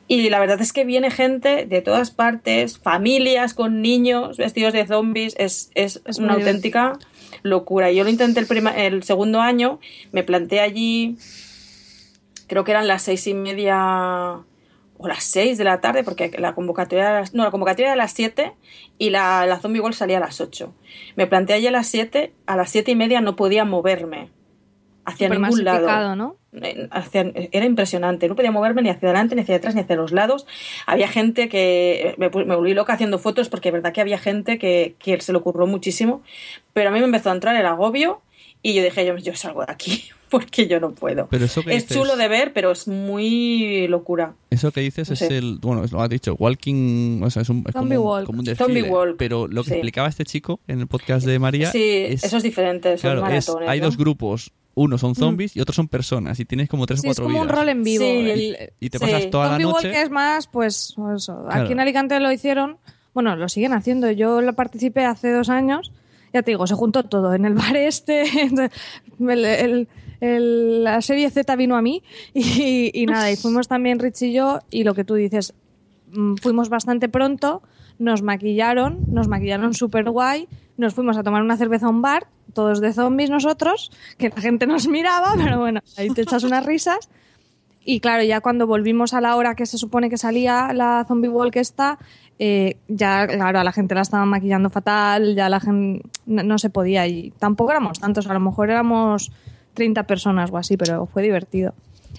y la verdad es que viene gente de todas partes, familias con niños vestidos de zombies, es, es, Es una auténtica locura. Yo lo intenté el, prima- el segundo año, me planté allí creo que eran las seis y media o las seis de la tarde, porque la convocatoria era, no, la convocatoria era a las siete y la, la Zombie World salía a las ocho. Me planteé allí a las siete, a las siete y media no podía moverme hacia Súper ningún lado. ¿no? Eh, hacia- era impresionante, no podía moverme ni hacia adelante, ni hacia atrás, ni hacia los lados. Había gente que me, pu- me volví loca haciendo fotos porque es verdad que había gente que, que se le ocurrió muchísimo, pero a mí me empezó a entrar el agobio y yo dije, yo, yo salgo de aquí porque yo no puedo. Pero eso que es dices- chulo de ver, pero es muy locura. Eso que dices No es sé. el. Bueno, lo has dicho, walking. O sea, es, un, es Zombie como, walk. como un desfile. Zombie walk, Pero lo que sí. explicaba este chico en el podcast de María. Sí, es, eso es diferente, son claro, es- maratones. hay ¿no? dos grupos. Uno son zombies y otros son personas. Y tienes como tres Sí, o es cuatro como un vidas. rol en vivo. Sí. El- Y te Sí. pasas toda la Zombie noche. Walk es más, pues, eso. Claro. Aquí en Alicante lo hicieron, bueno, lo siguen haciendo. Yo lo participé hace dos años. Ya te digo, se juntó todo. En el bar este, el- el- el- la serie Z vino a mí y, y nada, y fuimos también Rich y yo y lo que tú dices, mm, fuimos bastante pronto, nos maquillaron, nos maquillaron súper guay, nos fuimos a tomar una cerveza a un bar, todos de zombies nosotros, que la gente nos miraba, pero bueno, ahí te echas unas risas. Y claro, ya cuando volvimos a la hora que se supone que salía la zombie walk esta, eh, ya, claro, a la gente la estaban maquillando fatal, ya la gente no, no se podía. Y tampoco éramos tantos, a lo mejor éramos 30 personas o así, pero fue divertido.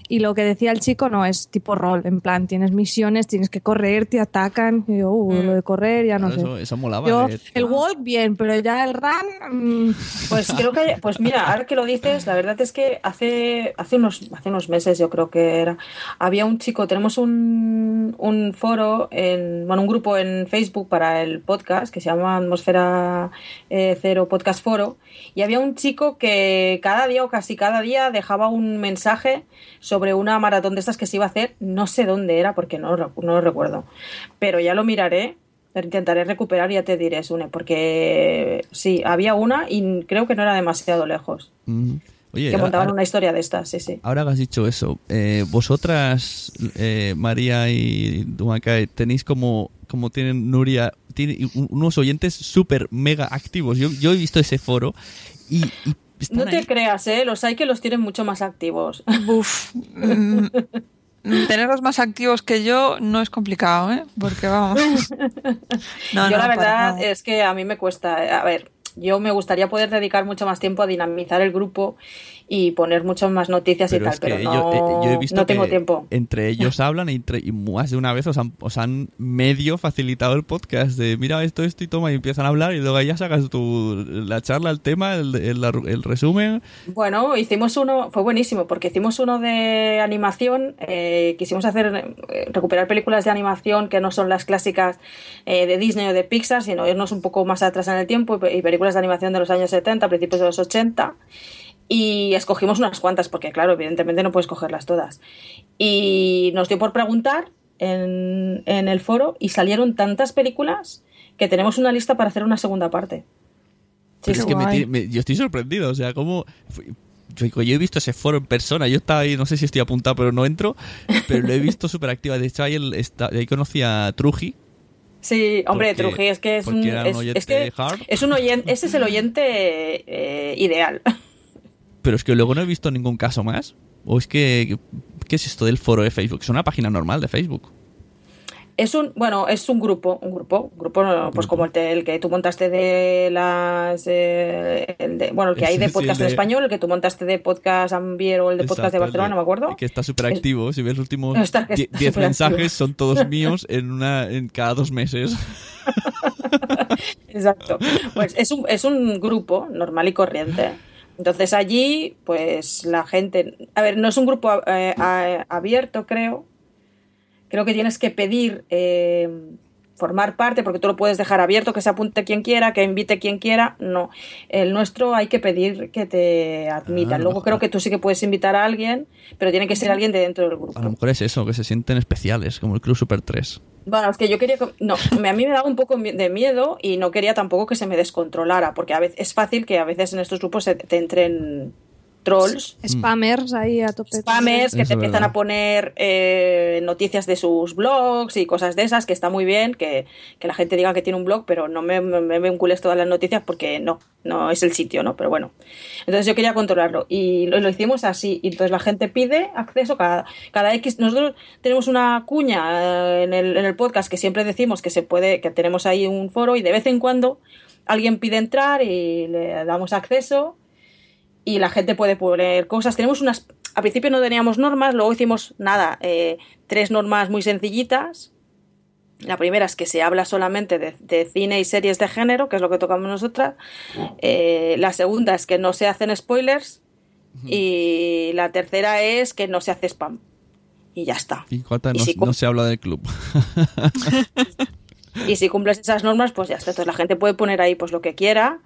Y lo que decía el chico no es tipo rol, en plan, tienes misiones, tienes que correr, te atacan. Y yo, uh, lo de correr ya no Claro, sé. eso, eso molaba. Yo, de- el walk bien, pero ya el run. mm, Pues creo que, pues mira, ahora que lo dices, la verdad es que hace, hace, unos, hace unos meses yo creo que era, había un chico, tenemos un, un foro, en, bueno, un grupo en Facebook para el podcast que se llama Atmosfera eh, Cero Podcast Foro, y había un chico que cada día o casi cada día dejaba un mensaje sobre una maratón de estas que se iba a hacer, no sé dónde era porque no, no lo recuerdo, pero ya lo miraré. Intentaré recuperar y ya te diré, Sune, porque sí, había una y creo que no era demasiado lejos. Ujú. Oye, Que ahora- una historia de estas, sí, sí. Ahora que has dicho eso, eh, vosotras, eh, María y Dumacae, tenéis como, como tienen Nuria, tiene un- unos oyentes súper mega activos. Yo, yo he visto ese foro y, y No te ahí. creas, ¿eh? Los hay que los tienen mucho más activos. Buf. mm, mm, Tenerlos más activos que yo no es complicado, ¿eh? Porque vamos. No, yo no, la verdad es que a mí me cuesta, eh, a ver, yo me gustaría poder dedicar mucho más tiempo a dinamizar el grupo y poner muchas más noticias Pero y tal, pero no, eh, yo he visto no tengo que tiempo. entre ellos hablan y, entre- y más de una vez os han, os han medio facilitado el podcast de mira esto, esto y toma y empiezan a hablar y luego ya sacas tu, la charla, el tema, el, el- el resumen. Bueno, hicimos uno, fue buenísimo, porque hicimos uno de animación, eh, quisimos hacer, eh, recuperar películas de animación que no son las clásicas eh, de Disney o de Pixar, sino irnos un poco más atrás en el tiempo y películas de animación de los años 70, principios de los 80. Y escogimos unas cuantas, porque claro, evidentemente no puedes cogerlas todas. Y nos dio por preguntar en, en el foro y salieron tantas películas que tenemos una lista para hacer una segunda parte. Sí, es que me me- yo estoy sorprendido, o sea, como... Yo, yo he visto ese foro en persona, yo estaba ahí, no sé si estoy apuntado, pero no entro, pero lo he visto súper activa. De hecho, ahí, el, está- ahí conocí a Truji, Sí, hombre, Porque- Truji es que es un, un es, oyente es que es un oyente, ese es el oyente eh, ideal. pero es que luego no he visto ningún caso más. ¿O es que... ¿Qué es esto del foro de Facebook? Es una página normal de Facebook. Es un, bueno, es un grupo, un grupo, un grupo pues como el, te- el que tú montaste de las, eh, el de- bueno, el que hay de sí, podcast en español, el que tú montaste de podcast Ambier o el de podcast de Barcelona, el no me acuerdo. Que está súper activo. Si ves los últimos Está- está 10 superactivo. mensajes, son todos míos en una en cada dos meses. Exacto. Pues es un, es un grupo normal y corriente. Entonces allí, pues la gente. A ver, no es un grupo eh, a- abierto, creo. Creo que tienes que pedir eh, formar parte, porque tú lo puedes dejar abierto, que se apunte quien quiera, que invite quien quiera. No. El nuestro hay que pedir que te admitan. Ah, Luego creo que tú sí que puedes invitar a alguien, pero tiene que ser alguien de dentro del grupo. A lo mejor es eso, que se sienten especiales, como el Club Super 3. Bueno, es que yo quería. que- No, a mí me daba un poco de miedo y no quería tampoco que se me descontrolara, porque a veces es fácil que a veces en estos grupos se te entren trolls. Spammers ahí a tope. Spammers que Eso te empiezan verdad. a poner eh, noticias de sus blogs y cosas de esas, que está muy bien, que, que la gente diga que tiene un blog, pero no me, me, me vincules todas las noticias porque no, no es el sitio, ¿no? Pero bueno. Entonces yo quería controlarlo y lo, lo hicimos así. Y entonces la gente pide acceso cada, cada X. Nosotros tenemos una cuña eh, en el, en el podcast que siempre decimos que se puede, que tenemos ahí un foro y de vez en cuando alguien pide entrar y le damos acceso y la gente puede poner cosas. Tenemos unas. Al principio no teníamos normas, luego hicimos nada, eh, tres normas muy sencillitas. La primera es que se habla solamente de, de cine y series de género, que es lo que tocamos nosotras. Eh, la segunda es que no se hacen spoilers. Y la tercera es que no se hace spam. Y ya está. Y no, si no se habla del club. Y si cumples esas normas, pues ya está. Entonces la gente puede poner ahí pues lo que quiera,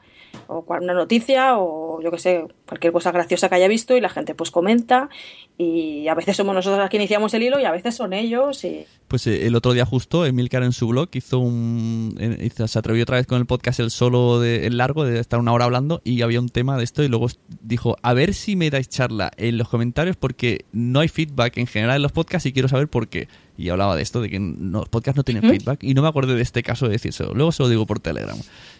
o una noticia, o yo que sé, cualquier cosa graciosa que haya visto, y la gente pues comenta. Y a veces somos nosotros las que iniciamos el hilo, y a veces son ellos. Y Pues eh, el otro día justo, Emilcar en su blog hizo un... hizo- se atrevió otra vez con el podcast el solo, de, el largo, de estar una hora hablando y había un tema de esto y luego dijo, a ver si me dais charla en los comentarios porque no hay feedback en general en los podcasts y quiero saber por qué. Y hablaba de esto, de que no- los podcasts no tienen feedback y no me acordé de este caso de decírselo. Luego se lo digo por Telegram.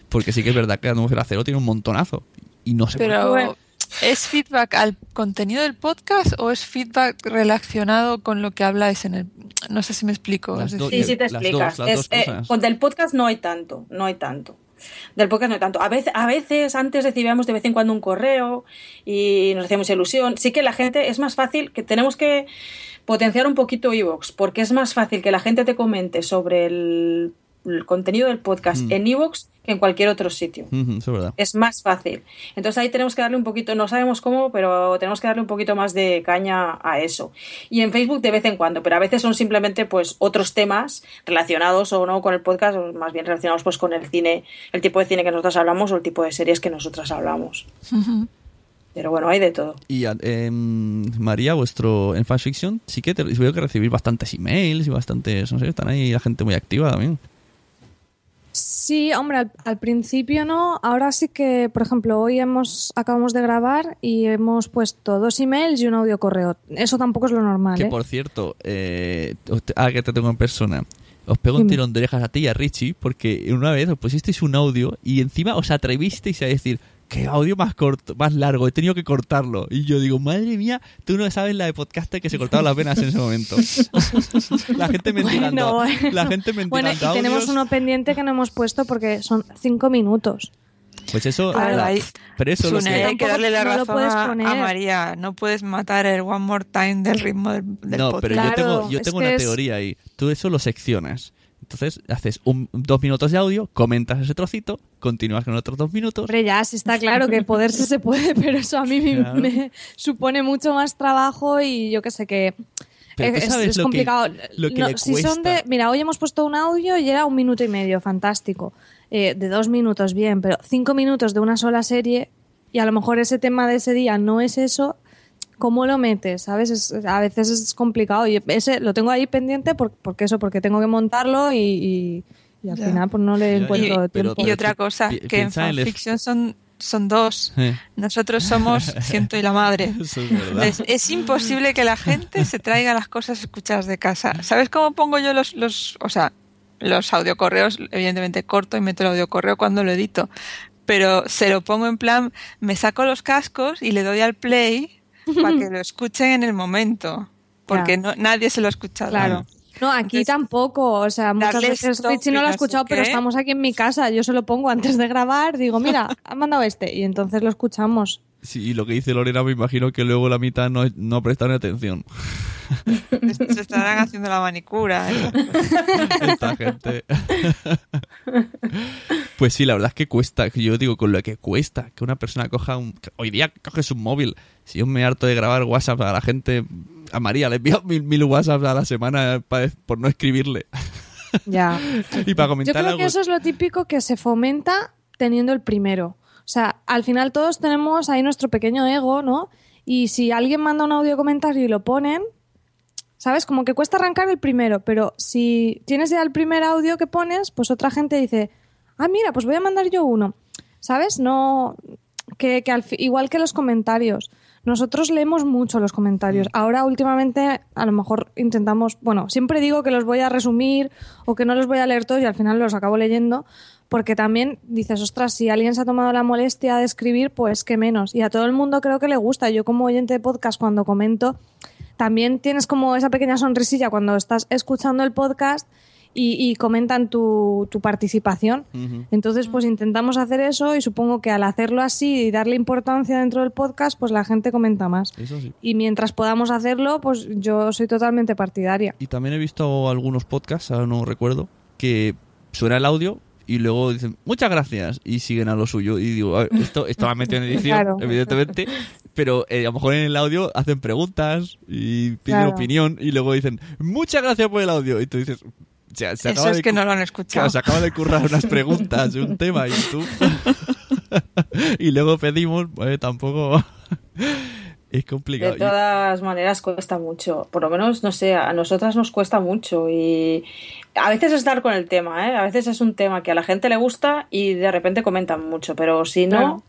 Porque sí que es verdad que Atmósfera Cero tiene un montonazo y no sé por qué. Pero, ¿es feedback al contenido del podcast o es feedback relacionado con lo que habláis en el... No sé si me explico. Las sí, sí te explicas. dos- Es, eh, con del podcast no hay tanto, no hay tanto. Del podcast no hay tanto. A veces, a veces antes recibíamos de vez en cuando un correo y nos hacíamos ilusión. Sí que la gente es más fácil, que tenemos que potenciar un poquito Evox, porque es más fácil que la gente te comente sobre el, el contenido del podcast Mm. en Evox que en cualquier otro sitio. Es verdad. Es más fácil. Entonces ahí tenemos que darle un poquito, no sabemos cómo, pero tenemos que darle un poquito más de caña a eso. Y en Facebook de vez en cuando, pero a veces son simplemente pues otros temas relacionados o no con el podcast, o más bien relacionados pues con el cine, el tipo de cine que nosotros hablamos o el tipo de series que nosotras hablamos. Pero bueno, hay de todo. Y em, María, vuestro en fanfiction, sí que te, veo que recibís bastantes emails y bastantes, no sé, están ahí la gente muy activa también. Sí, hombre, al, al principio no. Ahora sí que, por ejemplo, hoy hemos acabamos de grabar y hemos puesto dos emails y un audio correo. Eso tampoco es lo normal, Que ¿eh? por cierto, eh, ah, que te tengo en persona. Os pego un tirón de orejas a ti y a Richie porque una vez os pusisteis un audio y encima os atrevisteis a decir qué audio más corto, más largo, he tenido que cortarlo. Y yo digo, madre mía, tú no sabes la de podcast que se cortaba las venas en ese momento. la gente mentirando. Bueno, bueno. La gente mentirando. Bueno, y tenemos uno pendiente que no hemos puesto porque son cinco minutos. Pues eso, Claro, la- ahí- pero eso lo que- hay que darle la no razón puedes a, poner. a María. No puedes matar el one more time del ritmo del, del no, podcast. pero yo tengo, yo es tengo una es- teoría ahí. Tú eso lo seccionas. Entonces haces un, dos minutos de audio, comentas ese trocito, continúas con otros dos minutos. Hombre, ya sí está claro que poderse se puede, pero eso a mí me, Claro. me supone mucho más trabajo y yo que sé que Pero es, sabes es lo que- complicado. lo que No, le si son de, mira, hoy hemos puesto un audio y era un minuto y medio, fantástico. Eh, de dos minutos, bien, pero cinco minutos de una sola serie y a lo mejor ese tema de ese día no es eso. ¿Cómo lo metes? ¿Sabes? Es- a veces es complicado y ese lo tengo ahí pendiente por- porque eso, porque tengo que montarlo y, y- y al Ya. final pues no le Ya, encuentro pero- tiempo. Y otra cosa, pi- que en el- fanfiction son, son dos. Eh, Nosotros somos Ciento y la madre. eso. Es, es imposible que la gente se traiga las cosas escuchadas de casa. ¿Sabes cómo pongo yo los, los o sea, los audiocorreos? Evidentemente corto y meto el audiocorreo cuando lo edito. Pero se lo pongo en plan, me saco los cascos y le doy al play para que lo escuchen en el momento. Porque no, nadie se lo ha escuchado. Claro. No, aquí Entonces, tampoco. O sea, muchas veces Richie no lo ha escuchado, pero estamos aquí en mi casa. Yo se lo pongo antes de grabar. Digo, mira, ha mandado este. Y entonces lo escuchamos. Sí, y lo que dice Lorena me imagino que luego la mitad no, no prestan atención. Se estarán haciendo la manicura. ¿eh? Esta gente. Pues sí, la verdad es que cuesta. Yo digo, con lo que cuesta que una persona coja un. Hoy día coges un móvil. Si yo me harto de grabar WhatsApp a la gente. A María le envío mil, mil WhatsApp a la semana por no escribirle. Ya. y para Yo comentar creo algo. que eso es lo típico que se fomenta teniendo el primero. O sea, al final todos tenemos ahí nuestro pequeño ego, ¿no? Y si alguien manda un audio comentario y lo ponen, ¿sabes? Como que cuesta arrancar el primero, pero si tienes ya el primer audio que pones, pues otra gente dice, ah, mira, pues voy a mandar yo uno. ¿Sabes? No. Que, que al fi- igual que los comentarios. nosotros leemos mucho los comentarios. Ahora últimamente a lo mejor intentamos, bueno, siempre digo que los voy a resumir o que no los voy a leer todos y al final los acabo leyendo, porque también dices, ostras, si alguien se ha tomado la molestia de escribir, pues qué menos. Y a todo el mundo creo que le gusta. Yo como oyente de podcast cuando comento, también tienes como esa pequeña sonrisilla cuando estás escuchando el podcast y, y comentan tu, tu participación. Entonces, pues intentamos hacer eso y supongo que al hacerlo así y darle importancia dentro del podcast, pues la gente comenta más. Eso sí. Y mientras podamos hacerlo, pues yo soy totalmente partidaria. Y también he visto algunos podcasts, ahora no recuerdo, que suena el audio y luego dicen muchas gracias y siguen a lo suyo. Y digo, a ver, esto, han metido en edición, Claro. evidentemente, pero eh, a lo mejor en el audio hacen preguntas y piden Claro. opinión y luego dicen muchas gracias por el audio. Y tú dices, se, se Eso es de que no lo han Claro, escuchado. se acaba de currar unas preguntas de un tema y tú. y luego pedimos, pues tampoco. Es complicado. De todas maneras cuesta mucho, por lo menos, no sé, a nosotras nos cuesta mucho y a veces es dar con el tema, ¿eh? A veces es un tema que a la gente le gusta y de repente comentan mucho, pero si no, Claro.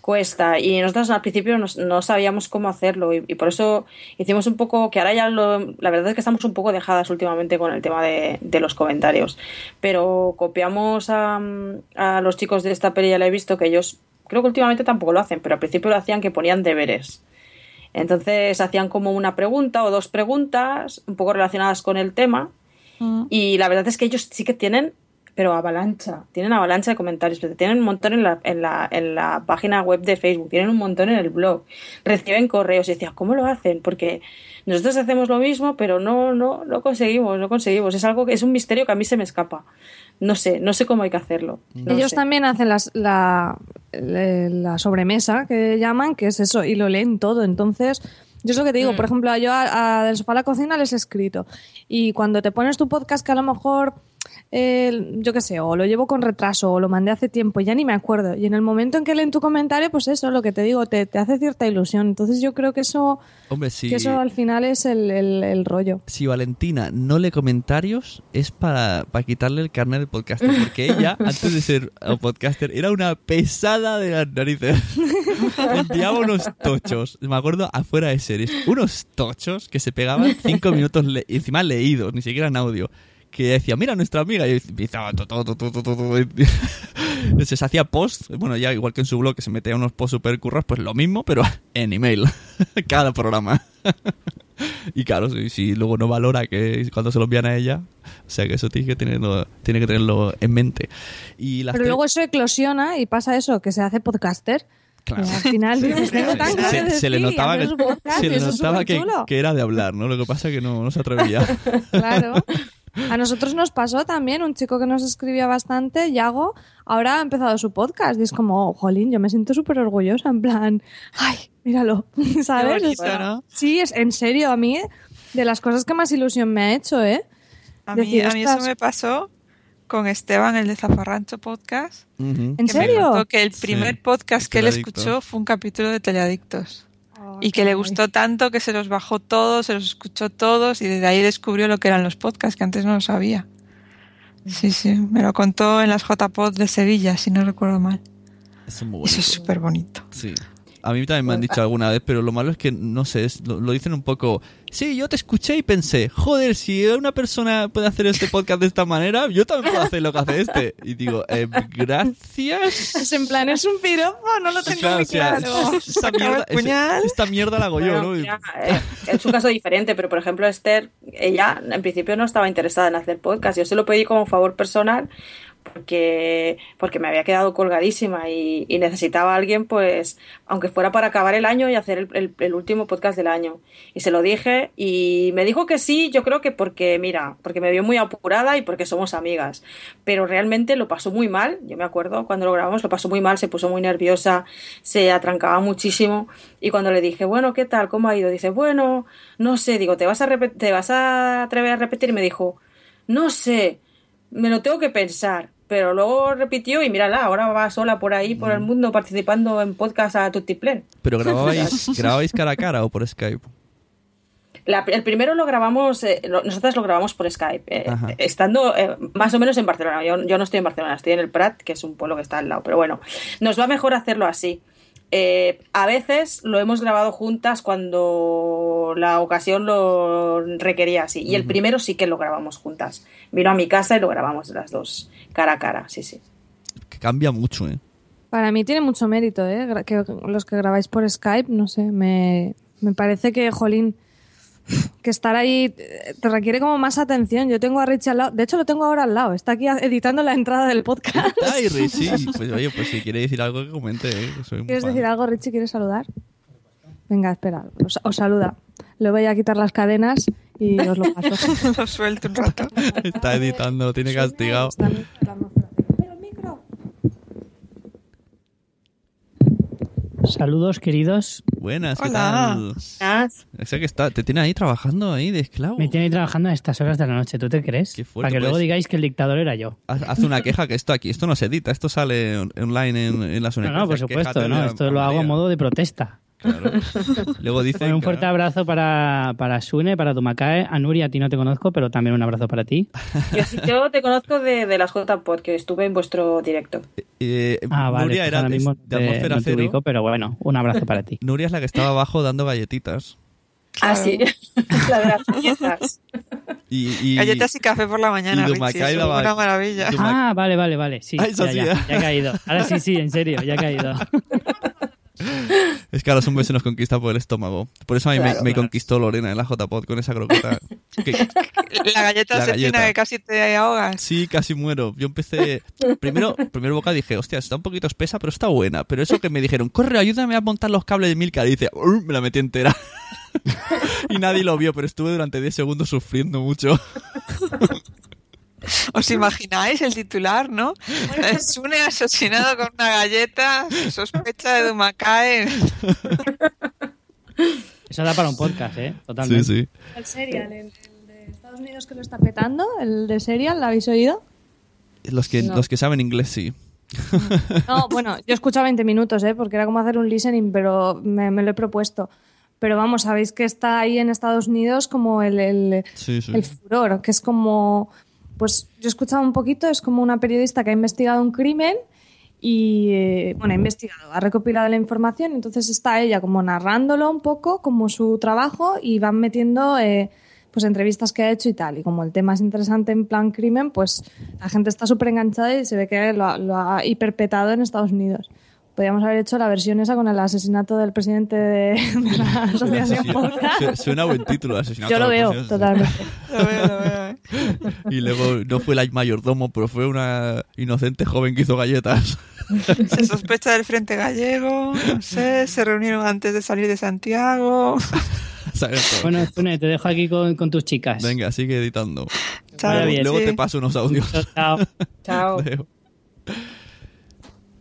cuesta. Y nosotros al principio nos- no sabíamos cómo hacerlo y, y por eso hicimos un poco, que ahora ya lo, la verdad es que estamos un poco dejadas últimamente con el tema de, de los comentarios, pero copiamos a, a los chicos de esta peli, ya la he visto, que ellos creo que últimamente tampoco lo hacen, pero al principio lo hacían que ponían deberes. Entonces hacían como una pregunta o dos preguntas un poco relacionadas con el tema y la verdad es que ellos sí que tienen, pero avalancha, tienen avalancha de comentarios, pero tienen un montón en la, en, la, en la página web de Facebook, tienen un montón en el blog, reciben correos y decía, ¿cómo lo hacen? Porque nosotros hacemos lo mismo, pero no, no, no conseguimos, no conseguimos. Es algo que es un misterio que a mí se me escapa. No sé, no sé cómo hay que hacerlo. No Ellos sé. también hacen las- la, la sobremesa que llaman, que es eso, y lo leen todo. Entonces, yo es lo que te digo, por ejemplo, yo a, a Del Sofá a la Cocina les he escrito. Y cuando te pones tu podcast, que a lo mejor, eh, yo qué sé, o lo llevo con retraso, o lo mandé hace tiempo, ya ni me acuerdo. Y en el momento en que leen tu comentario, pues eso, lo que te digo, te, te hace cierta ilusión. Entonces, yo creo que eso, Hombre, si, que eso al final es el, el- el rollo. si Valentina no lee comentarios, es para, para quitarle el carnet de podcaster. Porque ella, antes de ser podcaster, era una pesada de las narices. Enviaba unos tochos, me acuerdo, afuera de series. Unos tochos que se pegaban cinco minutos, le- encima leídos, ni siquiera en audio. Que decía, mira, nuestra amiga. Y empezaba todo, todo, todo, todo, todo. Se se hacía post, bueno, ya igual que en su blog, que se metía unos posts super curros, pues lo mismo, pero en email. Cada programa. Y claro, si, si luego no valora que cuando se lo envían a ella, o sea que eso tiene que tenerlo, tiene que tenerlo en mente. Y las Pero luego eso eclosiona y pasa eso, que se hace podcaster. Claro. Y al final dices, tengo que se, se le notaba, que, podcast se le notaba que, que era de hablar, ¿no? Lo que pasa es que no, no se atrevía. Claro. A nosotros nos pasó también un chico que nos escribía bastante, Yago, ahora ha empezado su podcast y es como, oh, jolín, yo me siento súper orgullosa, en plan, ay, míralo, ¿sabes? bonito, Es- ¿no? Sí, es en serio, a mí, de las cosas que más ilusión me ha hecho, ¿eh? A mí, Decir, a mí eso me pasó con Esteban, el de Zafarrancho Podcast. ¿En me serio? que el Sí, primer podcast que él escuchó fue un capítulo de Teleadictos. Y que le gustó tanto que se los bajó todos, se los escuchó todos y desde ahí descubrió lo que eran los podcasts, que antes no lo sabía. Sí, sí, me lo contó en las JPod de Sevilla, si no recuerdo mal. Eso es súper bonito. Sí. A mí también me han dicho alguna vez, pero lo malo es que, no sé, es- lo, lo dicen un poco... Sí, yo te escuché y pensé, joder, si una persona puede hacer este podcast de esta manera, yo también puedo hacer lo que hace este. Y digo, eh, gracias. Es en plan, es un piropo, no lo tengo Claro, muy o sea, claro. esta, mierda, puñal. esta mierda la hago yo, Bueno, ¿no? Mira, eh, es un caso diferente, pero por ejemplo Esther, ella en principio no estaba interesada en hacer podcast. Yo se lo pedí como favor personal porque, porque me había quedado colgadísima y, necesitaba a alguien, pues, aunque fuera para acabar el año y hacer el, último podcast del año. Y se lo dije y me dijo que sí, yo creo que porque, mira, porque me vio muy apurada y porque somos amigas. Pero realmente lo pasó muy mal, yo me acuerdo cuando lo grabamos, lo pasó muy mal, se puso muy nerviosa, se atrancaba muchísimo. Y cuando le dije, bueno, ¿qué tal? ¿Cómo ha ido? Dice, bueno, no sé, digo, ¿te vas a, te vas a atrever a repetir? Y me dijo, no sé, me lo tengo que pensar. Pero luego repitió y mírala, ahora va sola por ahí, por el mundo, participando en podcast a Tutiplen. Pero grababais, grababais cara a cara o por Skype. La- el primero lo grabamos, eh, lo- nosotras lo grabamos por Skype, eh, estando eh, más o menos en Barcelona. Yo, yo no estoy en Barcelona, estoy en el Prat, que es un pueblo que está al lado, pero bueno, nos va mejor hacerlo así. Eh, a veces lo hemos grabado juntas cuando la ocasión lo requería así. Y el primero sí que lo grabamos juntas. Vino a mi casa y lo grabamos las dos, cara a cara, sí, sí. Que cambia mucho, ¿eh? Para mí tiene mucho mérito, ¿eh? Que los que grabáis por Skype, no sé, me, me parece que, jolín, que estar ahí eh, te requiere como más atención. Yo tengo a Richie al lado, de hecho lo tengo ahora al lado, está aquí editando la entrada del podcast. Ay, Richie. Pues oye, pues si quiere decir algo que comente, ¿eh? Que soy muy ¿Quieres decir algo, Richie? ¿Quieres saludar? Venga, espera, os, os saluda. Le voy a quitar las cadenas y os lo paso. Lo suelto un rato. Está editando, lo tiene castigado. Están hablando fuera. Pero el micro. Saludos, queridos. Buenas, ¿qué Hola. tal? O sea que está, te tiene ahí trabajando ahí de esclavo. Me tiene trabajando a estas horas de la noche, ¿tú te crees? Qué fuerte, Para que pues. luego digáis que el dictador era yo. Haz haz una queja que esto aquí, esto no se edita, esto sale on- online en, en las No, universidades. no, por supuesto, ¿no? Esto lo hago a modo de protesta. Luego dice Bueno, un fuerte abrazo para, para Sune, para Tumacae. A Nuria, a ti no te conozco, pero también un abrazo para ti. Yo, sí- yo te conozco de, de las JPod, que estuve en vuestro directo. eh, Ah, vale, Nuria pues era ahora de, mismo de te- atmósfera no cero. ubico, pero bueno, un abrazo para ti. Nuria es la que estaba abajo dando galletitas. Ah, sí, la de las galletas. Y, y- Galletas y café por la mañana, y Richie, es daba- una maravilla. Ah, vale, vale, vale. Sí, Ah, ya, ya, ¿eh? ya he caído. Ahora sí, sí, en serio, ya he caído. Es que a los hombres se nos conquista por el estómago. Por eso a mí me- Claro. me, conquistó Lorena en la JPod con esa croqueta. Que- La galleta La asesina galleta. que casi te ahogas. sí, casi muero. Yo empecé... Primero, primer boca dije, hostia, está un poquito espesa, pero está buena. Pero eso que me dijeron, corre, ayúdame a montar los cables de Milka. Y dice, me la metí entera. y nadie lo vio, pero estuve durante 10 segundos sufriendo mucho. ¿Os imagináis el titular, no? Sune asesinado con una galleta, sospecha de Dumacay. Eso da para un podcast, ¿eh? Totalmente. Sí, sí. El Serial, el, el de Estados Unidos que lo está petando, el de Serial, ¿lo habéis oído? Los que, No. los que saben inglés, sí. No, bueno, yo he escuchado 20 minutos, ¿eh? porque era como hacer un listening, pero me, me lo he propuesto. Pero vamos, sabéis que está ahí en Estados Unidos como el, el, Sí, sí. el furor, que es como, pues yo he escuchado un poquito, es como una periodista que ha investigado un crimen y, eh, bueno, ha investigado, ha recopilado la información, entonces está ella como narrándolo un poco, como su trabajo, y van metiendo eh, pues entrevistas que ha hecho y tal. Y como el tema es interesante en plan crimen, pues la gente está súper enganchada y se ve que lo, lo ha hiperpetado en Estados Unidos. Podríamos haber hecho la versión esa con el asesinato del presidente de, de la asociación Asesina- Podcast. Su- Suena buen título, asesinato. Yo lo veo, totalmente. Lo veo, lo veo. ¿eh? Y luego no fue la mayordomo, pero fue una inocente joven que hizo galletas. Se sospecha del Frente Gallego, no sé, se reunieron antes de salir de Santiago. Bueno, Sune, te dejo aquí con, con tus chicas. Venga, sigue editando. Chao, Vaya bien, luego sí. te paso unos audios. Chao. Chao.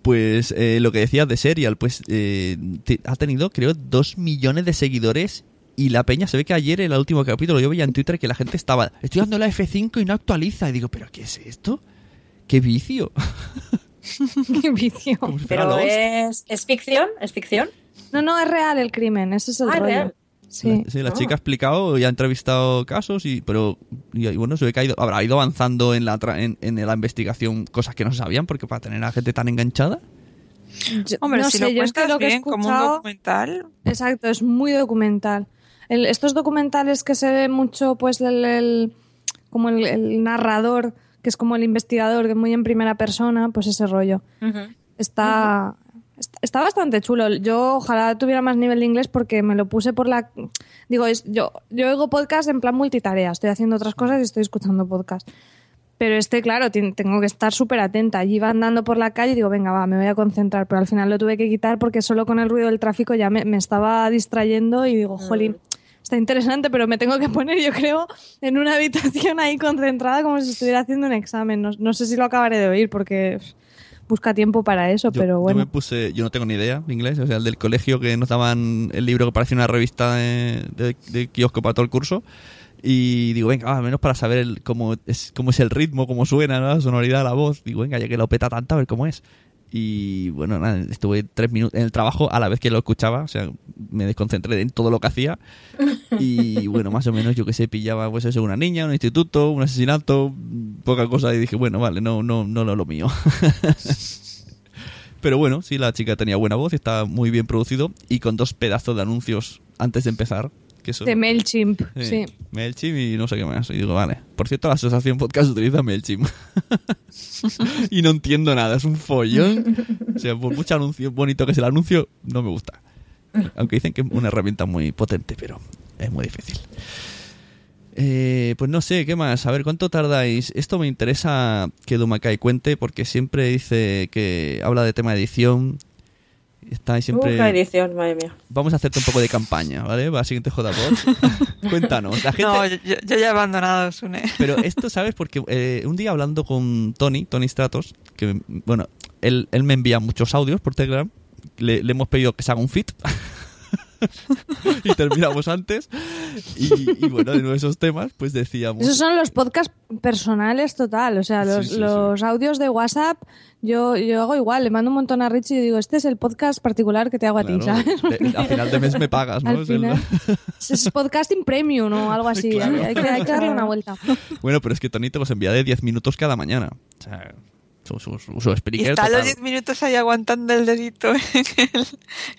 Pues eh, lo que decías de Serial, pues eh, te- ha tenido creo dos millones de seguidores y la peña se ve que ayer en el último capítulo yo veía en Twitter que la gente estaba, estoy dando la F5 y no actualiza y digo, pero ¿qué es esto? ¿Qué vicio? Qué vicio. Pero es, es ficción, es ficción. No, no, es real el crimen, ese es el Ah, rollo. real. Sí. Sí, la Ah. chica ha explicado y ha entrevistado casos, y pero y, y bueno, se ve que ha ido, habrá ido avanzando en la, tra- en, en la investigación cosas que no se sabían, porque para tener a gente tan enganchada. Yo- Hombre, no si sé, lo yo es que cuentas lo que he bien como un documental, Exacto, es muy documental. El- estos documentales que se ve mucho, pues, el, el- como el, el narrador, que es como el investigador, que es muy en primera persona, pues ese rollo. Está, está, está bastante chulo. Yo ojalá tuviera más nivel de inglés porque me lo puse por la... Digo, es, yo, yo oigo podcast en plan multitarea. Estoy haciendo otras cosas y estoy escuchando podcast. Pero este, claro, tengo que estar súper atenta. Allí iba andando por la calle y digo, venga, va, me voy a concentrar. Pero al final lo tuve que quitar porque solo con el ruido del tráfico ya me, me estaba distrayendo y digo, jolín, está interesante, pero me tengo que poner, yo creo, en una habitación ahí concentrada como si estuviera haciendo un examen. No, no sé si lo acabaré de oír porque busca tiempo para eso, Yo, pero yo bueno. me puse, yo no tengo ni idea de inglés, o sea, el del colegio que nos daban el libro que parecía una revista de, de- de kiosco para todo el curso. Y digo, venga, al menos para saber el- cómo, es, cómo es el ritmo, cómo suena, ¿no? la sonoridad, la voz. Digo, venga, ya que lo peta tanto, a ver cómo es. Y bueno, nada, estuve tres minutos en el trabajo a la vez que lo escuchaba, o sea, me desconcentré en todo lo que hacía. Y bueno, más o menos yo que sé, pillaba pues eso, una niña, un instituto, un asesinato, poca cosa. Y dije, bueno, vale, no, no, no, no lo mío. Pero bueno, sí, la chica tenía buena voz está muy bien producido y con dos pedazos de anuncios antes de empezar. Que eso, De MailChimp, Sí, sí. MailChimp y no sé qué más. Y digo, vale. Por cierto, la asociación podcast utiliza MailChimp. y no entiendo nada, es un follón. O sea, por mucho anuncio bonito que sea el anuncio, no me gusta. Aunque dicen que es una herramienta muy potente, pero es muy difícil. Eh, pues no sé, ¿qué más? A ver, ¿cuánto tardáis? Esto me interesa que Dumakai cuente porque siempre dice que habla de tema de edición. Está ahí siempre... Uf, la edición, madre mía. Vamos a hacerte un poco de campaña, ¿vale? Va, siguiente JPod. Cuéntanos. La gente... No, yo ya he abandonado Sune. Pero esto, ¿sabes? Porque eh, un día hablando con Tony, Tony Stratos, que, bueno, él, él me envía muchos audios por Telegram, le, le hemos pedido que se haga un fit. y terminamos antes. Y, y bueno, de esos temas, pues decíamos... Esos son los podcasts personales total, o sea, los, Sí, sí, sí. los audios de WhatsApp, yo, yo hago igual, le mando un montón a Richie y digo, este es el podcast particular que te hago a ti, Claro, ¿sabes? de- a final de mes me pagas, ¿no? Al Es el- final. Es podcasting premium o algo así, Claro. hay, hay que, hay que darle una vuelta. Bueno, pero es que Tony te los envía de 10 minutos cada mañana. O sea, su, su, su, su Y speaker está los total. 10 minutos ahí aguantando el dedito en el,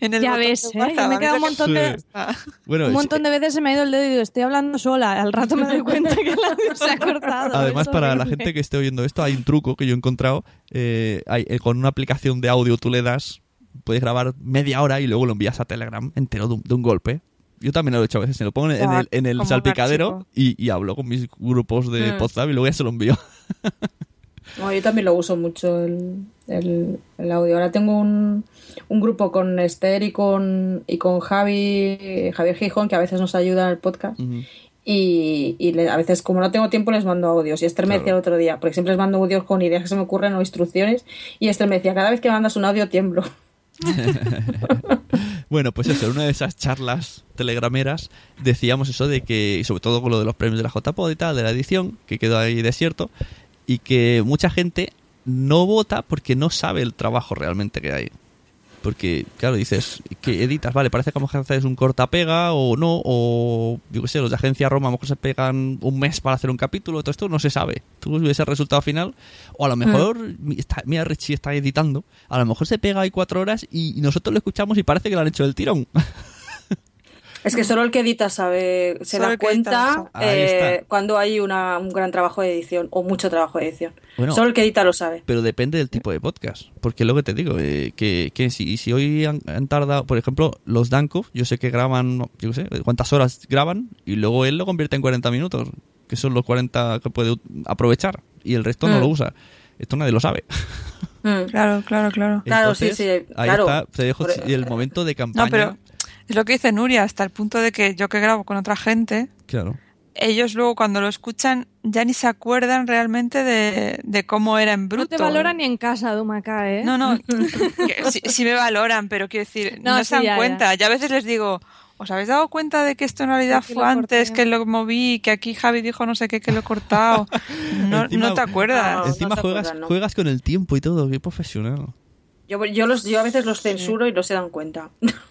en el Ya ves, ¿eh? WhatsApp. Me A quedo mí un montón de- gusta. Bueno, un es- montón de veces se me ha ido el dedo y digo, estoy hablando sola, al rato me doy cuenta que el audio se ha cortado. Además, para la gente que esté oyendo esto, hay un truco que yo he encontrado. eh, hay- eh, con una aplicación de audio tú le das, puedes grabar media hora y luego lo envías a Telegram entero de un, de un golpe. Yo también lo he hecho a veces, se lo pongo en, el, en salpicadero y hablo con mis grupos de Mm. WhatsApp y luego ya se lo envío. No, yo también lo uso mucho el, el- el audio. Ahora tengo un, un grupo con Esther y con, y con Javi, Javier Gijón, que a veces nos ayuda el podcast. Y, y le- a veces, como no tengo tiempo, les mando audios. Y Esther me decía el otro día, porque siempre les mando audios con ideas que se me ocurren o instrucciones. Y Esther me decía, cada vez que mandas un audio tiemblo. Bueno, pues eso, en una de esas charlas telegrameras decíamos eso de que, y sobre todo con lo de los premios de la JPod y tal, de la edición, que quedó ahí desierto, y que mucha gente no vota porque no sabe el trabajo realmente que hay. Porque, claro, dices, que editas, vale, parece que a lo mejor haces un cortapega o no, o yo qué sé, los de agencia Roma a lo mejor se pegan un mes para hacer un capítulo, todo esto no se sabe. Tú ves el resultado final, o a lo mejor, mi- está- mira, Richie está editando, a lo mejor se pega ahí cuatro horas y, y nosotros lo escuchamos y parece que lo han hecho del tirón. Es que solo el que edita sabe, se Solo da cuenta eh, cuando hay una, un gran trabajo de edición o mucho trabajo de edición. Bueno. Solo el que edita lo sabe. Pero depende del tipo de podcast. Porque es lo que te digo, eh, que, que si, si hoy han, han tardado, por ejemplo, los Danko, yo sé que graban, yo qué sé, cuántas horas graban y luego él lo convierte en 40 minutos, que son los 40 que puede aprovechar y el resto no Mm. lo usa. Esto nadie lo sabe. Mm. Claro, claro, claro. Claro, sí, Entonces, sí, Ahí claro. está, te dejo el momento de campaña. No, pero es lo que dice Nuria, hasta el punto de que yo que grabo con otra gente, Claro. ellos luego cuando lo escuchan ya ni se acuerdan realmente de, de cómo era en bruto. No te valoran ni en casa, Dumaca, ¿eh? No, no, sí, sí me valoran, pero quiero decir, no, No, se dan ya, cuenta. Ya. a veces les digo, ¿os habéis dado cuenta de que esto en realidad fue antes, que lo moví, que aquí Javi dijo no sé qué, que lo he cortado? No, Encima- no te acuerdas. No, Encima juegas, acuerdan, ¿no? juegas con el tiempo y todo, qué profesional. Yo, yo, los, yo a veces los censuro y no se dan cuenta.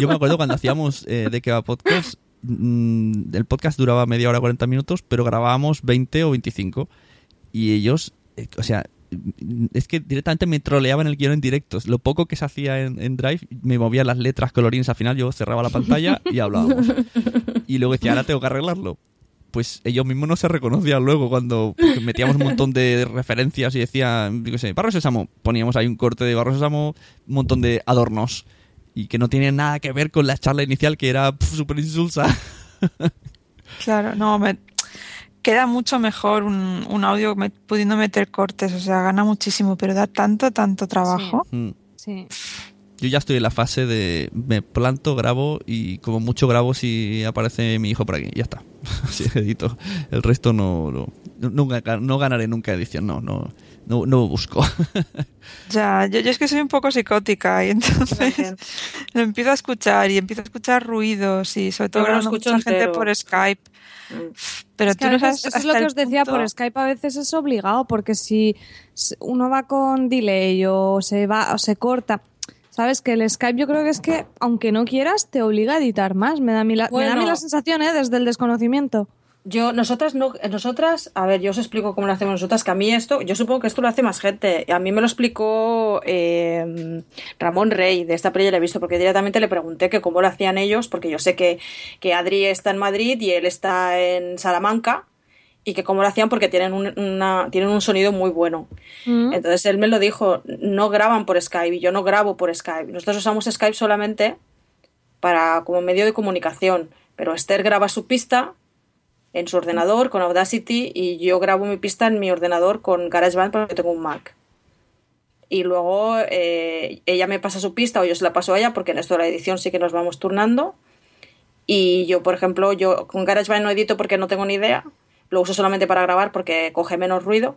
Yo me acuerdo cuando hacíamos eh, de que va podcast, mm, el podcast duraba media hora, 40 minutos, pero grabábamos 20 o 25. Y ellos, eh, o sea, es que directamente me troleaban el guion en directos. Lo poco que se hacía en, Drive, me movía las letras colorines al final, yo cerraba la pantalla y hablábamos. Y luego decía, ahora tengo que arreglarlo. Pues ellos mismos no se reconocían luego cuando metíamos un montón de referencias y decían, yo sé, Barros Sésamo. Poníamos ahí un corte de Barros Sésamo, un montón de adornos y que no tiene nada que ver con la charla inicial que era súper insulsa. Claro, no, me, queda mucho mejor un, un audio me- pudiendo meter cortes, o sea, gana muchísimo, pero da tanto, tanto trabajo. Mm. Sí. Yo ya estoy en la fase de me planto, grabo y como mucho grabo si aparece mi hijo por aquí. Ya está. Así edito. El resto no, no, nunca, no ganaré nunca edición. No, no, no, no busco. Ya, yo, yo es que soy un poco psicótica y entonces lo empiezo a escuchar y empiezo a escuchar ruidos y sobre todo lo grabando escucho mucha gente por Skype. Mm. Pero Es que tú no sabes eso es lo que os decía, punto- por Skype a veces es obligado, porque si s- uno va con delay o se va o se corta, sabes que el Skype yo creo que es que, aunque no quieras, te obliga a editar más. Me da a mí la, me da a mí la sensación, ¿eh? desde el desconocimiento. Yo, nosotras no, nosotras, a ver, yo os explico cómo lo hacemos nosotras, que a mí esto, yo supongo que esto lo hace más gente. A mí me lo explicó eh, Ramón Rey, de esta peli ya he visto, porque directamente le pregunté que cómo lo hacían ellos, porque yo sé que, que Adri está en Madrid y él está en Salamanca, y que cómo lo hacían porque tienen un, una, tienen un sonido muy bueno. Mm. Entonces él me lo dijo, no graban por Skype y yo no grabo por Skype. Nosotros usamos Skype solamente para como medio de comunicación, pero Esther graba su pista en su ordenador con Audacity y yo grabo mi pista en mi ordenador con GarageBand porque tengo un Mac. Y luego eh, ella me pasa su pista o yo se la paso a ella porque en esto de la edición sí que nos vamos turnando. Y yo, por ejemplo, yo con GarageBand no edito porque no tengo ni idea. Lo uso solamente para grabar porque coge menos ruido.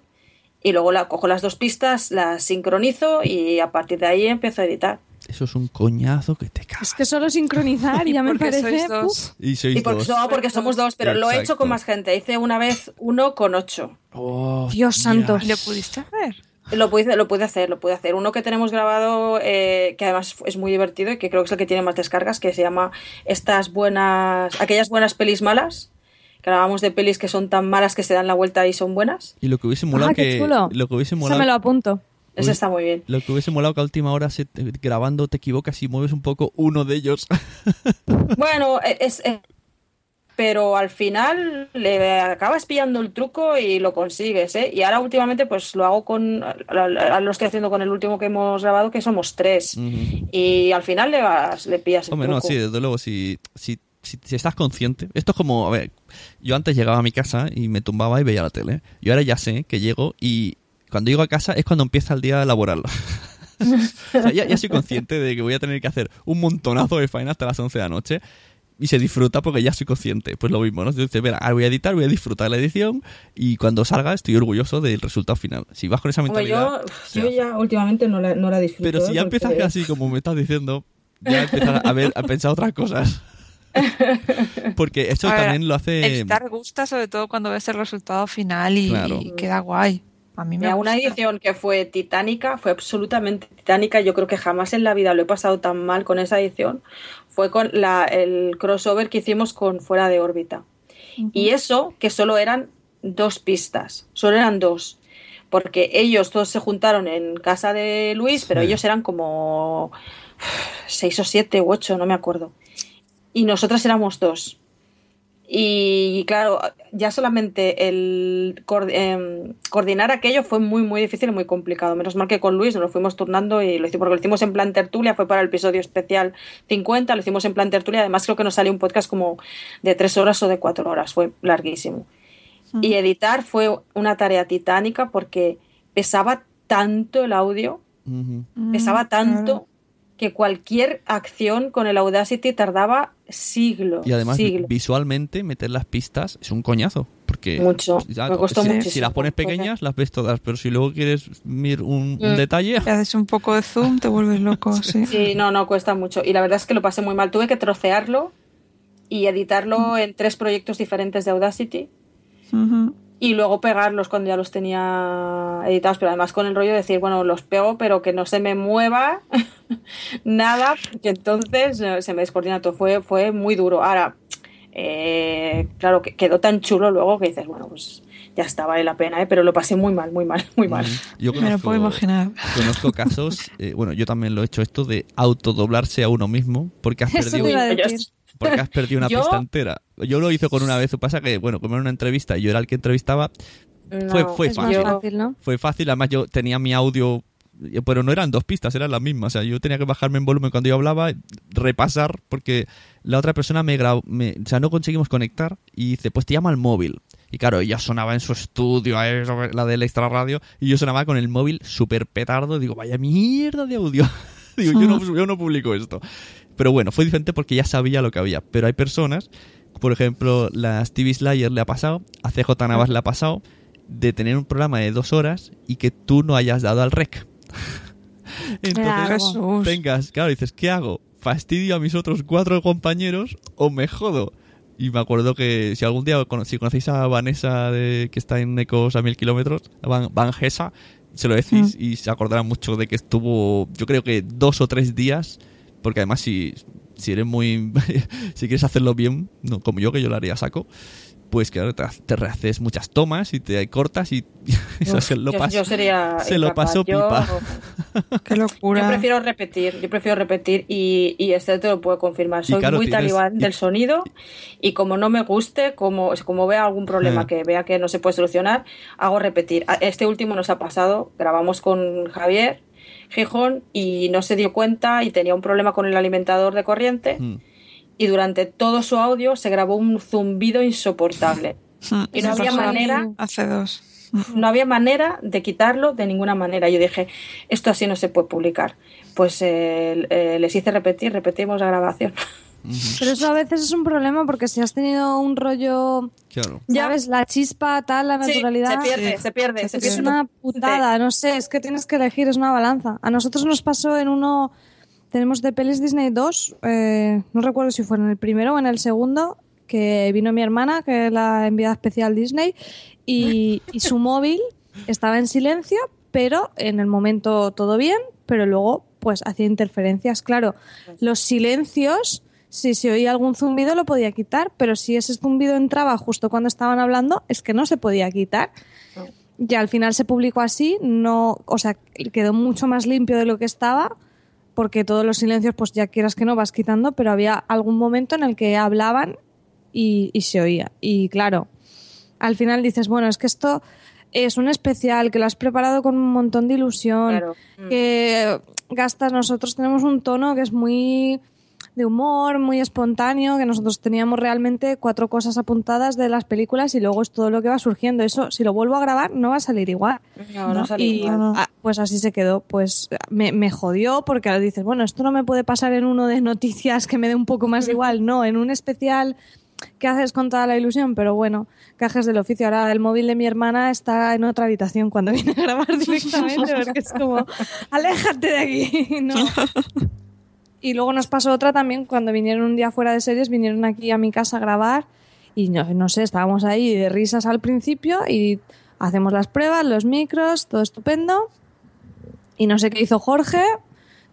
Y luego la, cojo las dos pistas, las sincronizo y a partir de ahí empiezo a editar. Eso es un coñazo que te cagas. Es que solo sincronizar ya me parece. sois dos. Y sois Y porque, dos. no, porque somos dos, pero lo he hecho con más gente. Hice una vez uno con ocho. Oh, Dios santo. ¿Y lo pudiste hacer? Lo pude, lo pude hacer, lo pude hacer. Uno que tenemos grabado, eh, que además es muy divertido y que creo que es el que tiene más descargas, que se llama Estas buenas, aquellas buenas pelis malas. Que hablábamos de pelis que son tan malas que se dan la vuelta y son buenas. Y lo que hubiese molado Ah, que. chulo. Lo que hubiese Eso molado. me lo apunto. Ese Uy. está muy bien. Lo que hubiese molado que a última hora se- grabando te equivocas y mueves un poco uno de ellos. Bueno, e- es, es- pero al final le acabas pillando el truco y lo consigues, ¿eh? Y ahora últimamente pues lo hago con, lo estoy haciendo con el último que hemos grabado, que somos tres. Ujú. Y al final le vas, le pillas el Hombre, no, truco. sí, desde luego, si, si, si, si estás consciente. Esto es como, a ver, yo antes llegaba a mi casa y me tumbaba y veía la tele. Y ahora ya sé que llego y cuando llego a casa es cuando empieza el día laboral. o sea, ya, ya soy consciente de que voy a tener que hacer un montonazo de faena hasta las 11 de la noche. Y se disfruta porque ya soy consciente. Pues lo mismo, ¿no? Dices, mira, ahora voy a editar, voy a disfrutar la edición y cuando salga estoy orgulloso del resultado final. Si vas con esa Hombre, mentalidad... yo, yo ya últimamente no la, no la disfruto. Pero si ya. Porque- empiezas así, como me estás diciendo, ya empiezas a, ver, a pensar otras cosas. Porque eso A ver, también lo hace... Editar gusta sobre todo cuando ves el resultado final y, Claro. y queda guay. A mí me Mira, una edición que fue titánica, fue absolutamente titánica. Yo creo que jamás en la vida lo he pasado tan mal con esa edición. Fue con la, el crossover que hicimos con Fuera de órbita. Y eso que solo eran dos pistas, solo eran dos. Porque ellos todos se juntaron en casa de Luis, pero Sí. ellos eran como seis o siete u ocho, no me acuerdo. Y nosotras éramos dos. Y claro, ya solamente el em, coordinar aquello fue muy, muy difícil y muy complicado. Menos mal que con Luis nos lo fuimos turnando y lo hicimos, porque lo hicimos en plan tertulia, fue para el episodio especial 50, lo hicimos en plan tertulia. Además, creo que nos salió un podcast como de tres horas o de cuatro horas, fue larguísimo. Y editar fue una tarea titánica porque pesaba tanto el audio. Mm, pesaba tanto que cualquier acción con el Audacity tardaba siglos. Y además, visualmente, meter las pistas es un coñazo. Porque Mucho. ya, Me costó si, si las pones pequeñas, las ves todas. Pero si luego quieres ver un, un Mm. detalle, haces un poco de zoom, te vuelves loco, sí. Sí, no, no, cuesta mucho. Y la verdad es que lo pasé muy mal. Tuve que trocearlo y editarlo en tres proyectos diferentes de Audacity. Y luego pegarlos cuando ya los tenía editados. Pero además con el rollo de decir, bueno, los pego, pero que no se me mueva nada, que entonces eh, se me descoordina todo. Fue, fue muy duro. Ahora, eh, claro, que quedó tan chulo luego que dices, bueno, pues ya está, vale la pena, ¿eh? pero lo pasé muy mal, muy mal, muy mal. yo Me lo puedo imaginar. conozco casos, eh, bueno, yo también lo he hecho esto de autodoblarse a uno mismo porque has Eso perdido, te iba a Yo- decir. Porque has perdido una Yo- pista entera. Yo lo hice con una vez, pasa que, bueno, como era una entrevista y yo era el que entrevistaba, Fue- No, fue Es fácil. más fácil, ¿no? fue fácil. Además, yo tenía mi audio, pero no eran dos pistas, eran las mismas. O sea, yo tenía que bajarme en volumen cuando yo hablaba, repasar, porque la otra persona me grabó, me- o sea, no conseguimos conectar y dice, pues te llama al móvil. Y claro, ella sonaba en su estudio, la del extra radio, y yo sonaba con el móvil súper petardo. Digo, vaya mierda de audio. Digo, yo no, yo no publico esto. Pero bueno, fue diferente porque ya sabía lo que había. Pero hay personas, por ejemplo, la Stevie Slayer le ha pasado, a CJ Navas le ha pasado, de tener un programa de dos horas y que tú no hayas dado al rec. Entonces, tengas, claro, dices, ¿qué hago? ¿Fastidio a mis otros cuatro compañeros o me jodo? Y me acuerdo que si algún día, si conocéis a Vanessa de, que está en Ecos a mil kilómetros, Van, Van Gesa, se lo decís y se acordará mucho de que estuvo, yo creo que dos o tres días, porque además si, si eres muy, si quieres hacerlo bien, no, como yo que yo lo haría saco, pues claro, te, te rehaces muchas tomas y te cortas y eso Uf, se lo yo- paso. yo sería se lo paso Yo- pipa. Qué locura. Yo prefiero repetir, yo prefiero repetir y, y este te lo puedo confirmar. Soy claro, muy tienes- talibán y- del sonido y como no me guste, como, como vea algún problema Eh. que vea que no se puede solucionar, hago repetir. Este último nos ha pasado, grabamos con Javier Gijón y no se dio cuenta y tenía un problema con el alimentador de corriente Mm. y durante todo su audio se grabó un zumbido insoportable. Y no había manera Hace dos. no había manera de quitarlo de ninguna manera. Yo dije, esto así no se puede publicar. Pues eh, eh, les hice repetir, repetimos la grabación. Pero eso a veces es un problema porque si has tenido un rollo, Claro. ¿sabes? La chispa, tal, la Sí, naturalidad. se pierde, Sí. se pierde, se Es pierde. una putada, no sé, es que tienes que elegir, es una balanza. A nosotros nos pasó en uno, tenemos de pelis Disney 2, eh, no recuerdo si fue en el primero o en el segundo, que vino mi hermana, que es la enviada especial Disney, y, y su móvil estaba en silencio, pero en el momento todo bien, pero luego pues hacía interferencias. Claro, los silencios, si se oía algún zumbido lo podía quitar, pero si ese zumbido entraba justo cuando estaban hablando, es que no se podía quitar. Y al final se publicó así, no, o sea, quedó mucho más limpio de lo que estaba, porque todos los silencios, pues ya quieras que no, vas quitando, pero había algún momento en el que hablaban y, y se oía. Y claro, al final dices, bueno, es que esto es un especial, que lo has preparado con un montón de ilusión, Claro. Mm. que gastas, nosotros tenemos un tono que es muy de humor, muy espontáneo, que nosotros teníamos realmente cuatro cosas apuntadas de las películas y luego es todo lo que va surgiendo. Eso, si lo vuelvo a grabar, no va a salir igual. No, no sale y igual. ah, pues así se quedó. Pues me, me jodió porque ahora dices, bueno, esto no me puede pasar en uno de noticias que me dé un poco más igual. No, en un especial que haces con toda la ilusión, pero bueno, cajes del oficio. Ahora el móvil de mi hermana está en otra habitación cuando viene a grabar directamente porque es como, aléjate de aquí. No. Y luego nos pasó otra también cuando vinieron un día fuera de series, vinieron aquí a mi casa a grabar y no, no sé, estábamos ahí de risas al principio y hacemos las pruebas, los micros, todo estupendo. Y no sé qué hizo Jorge,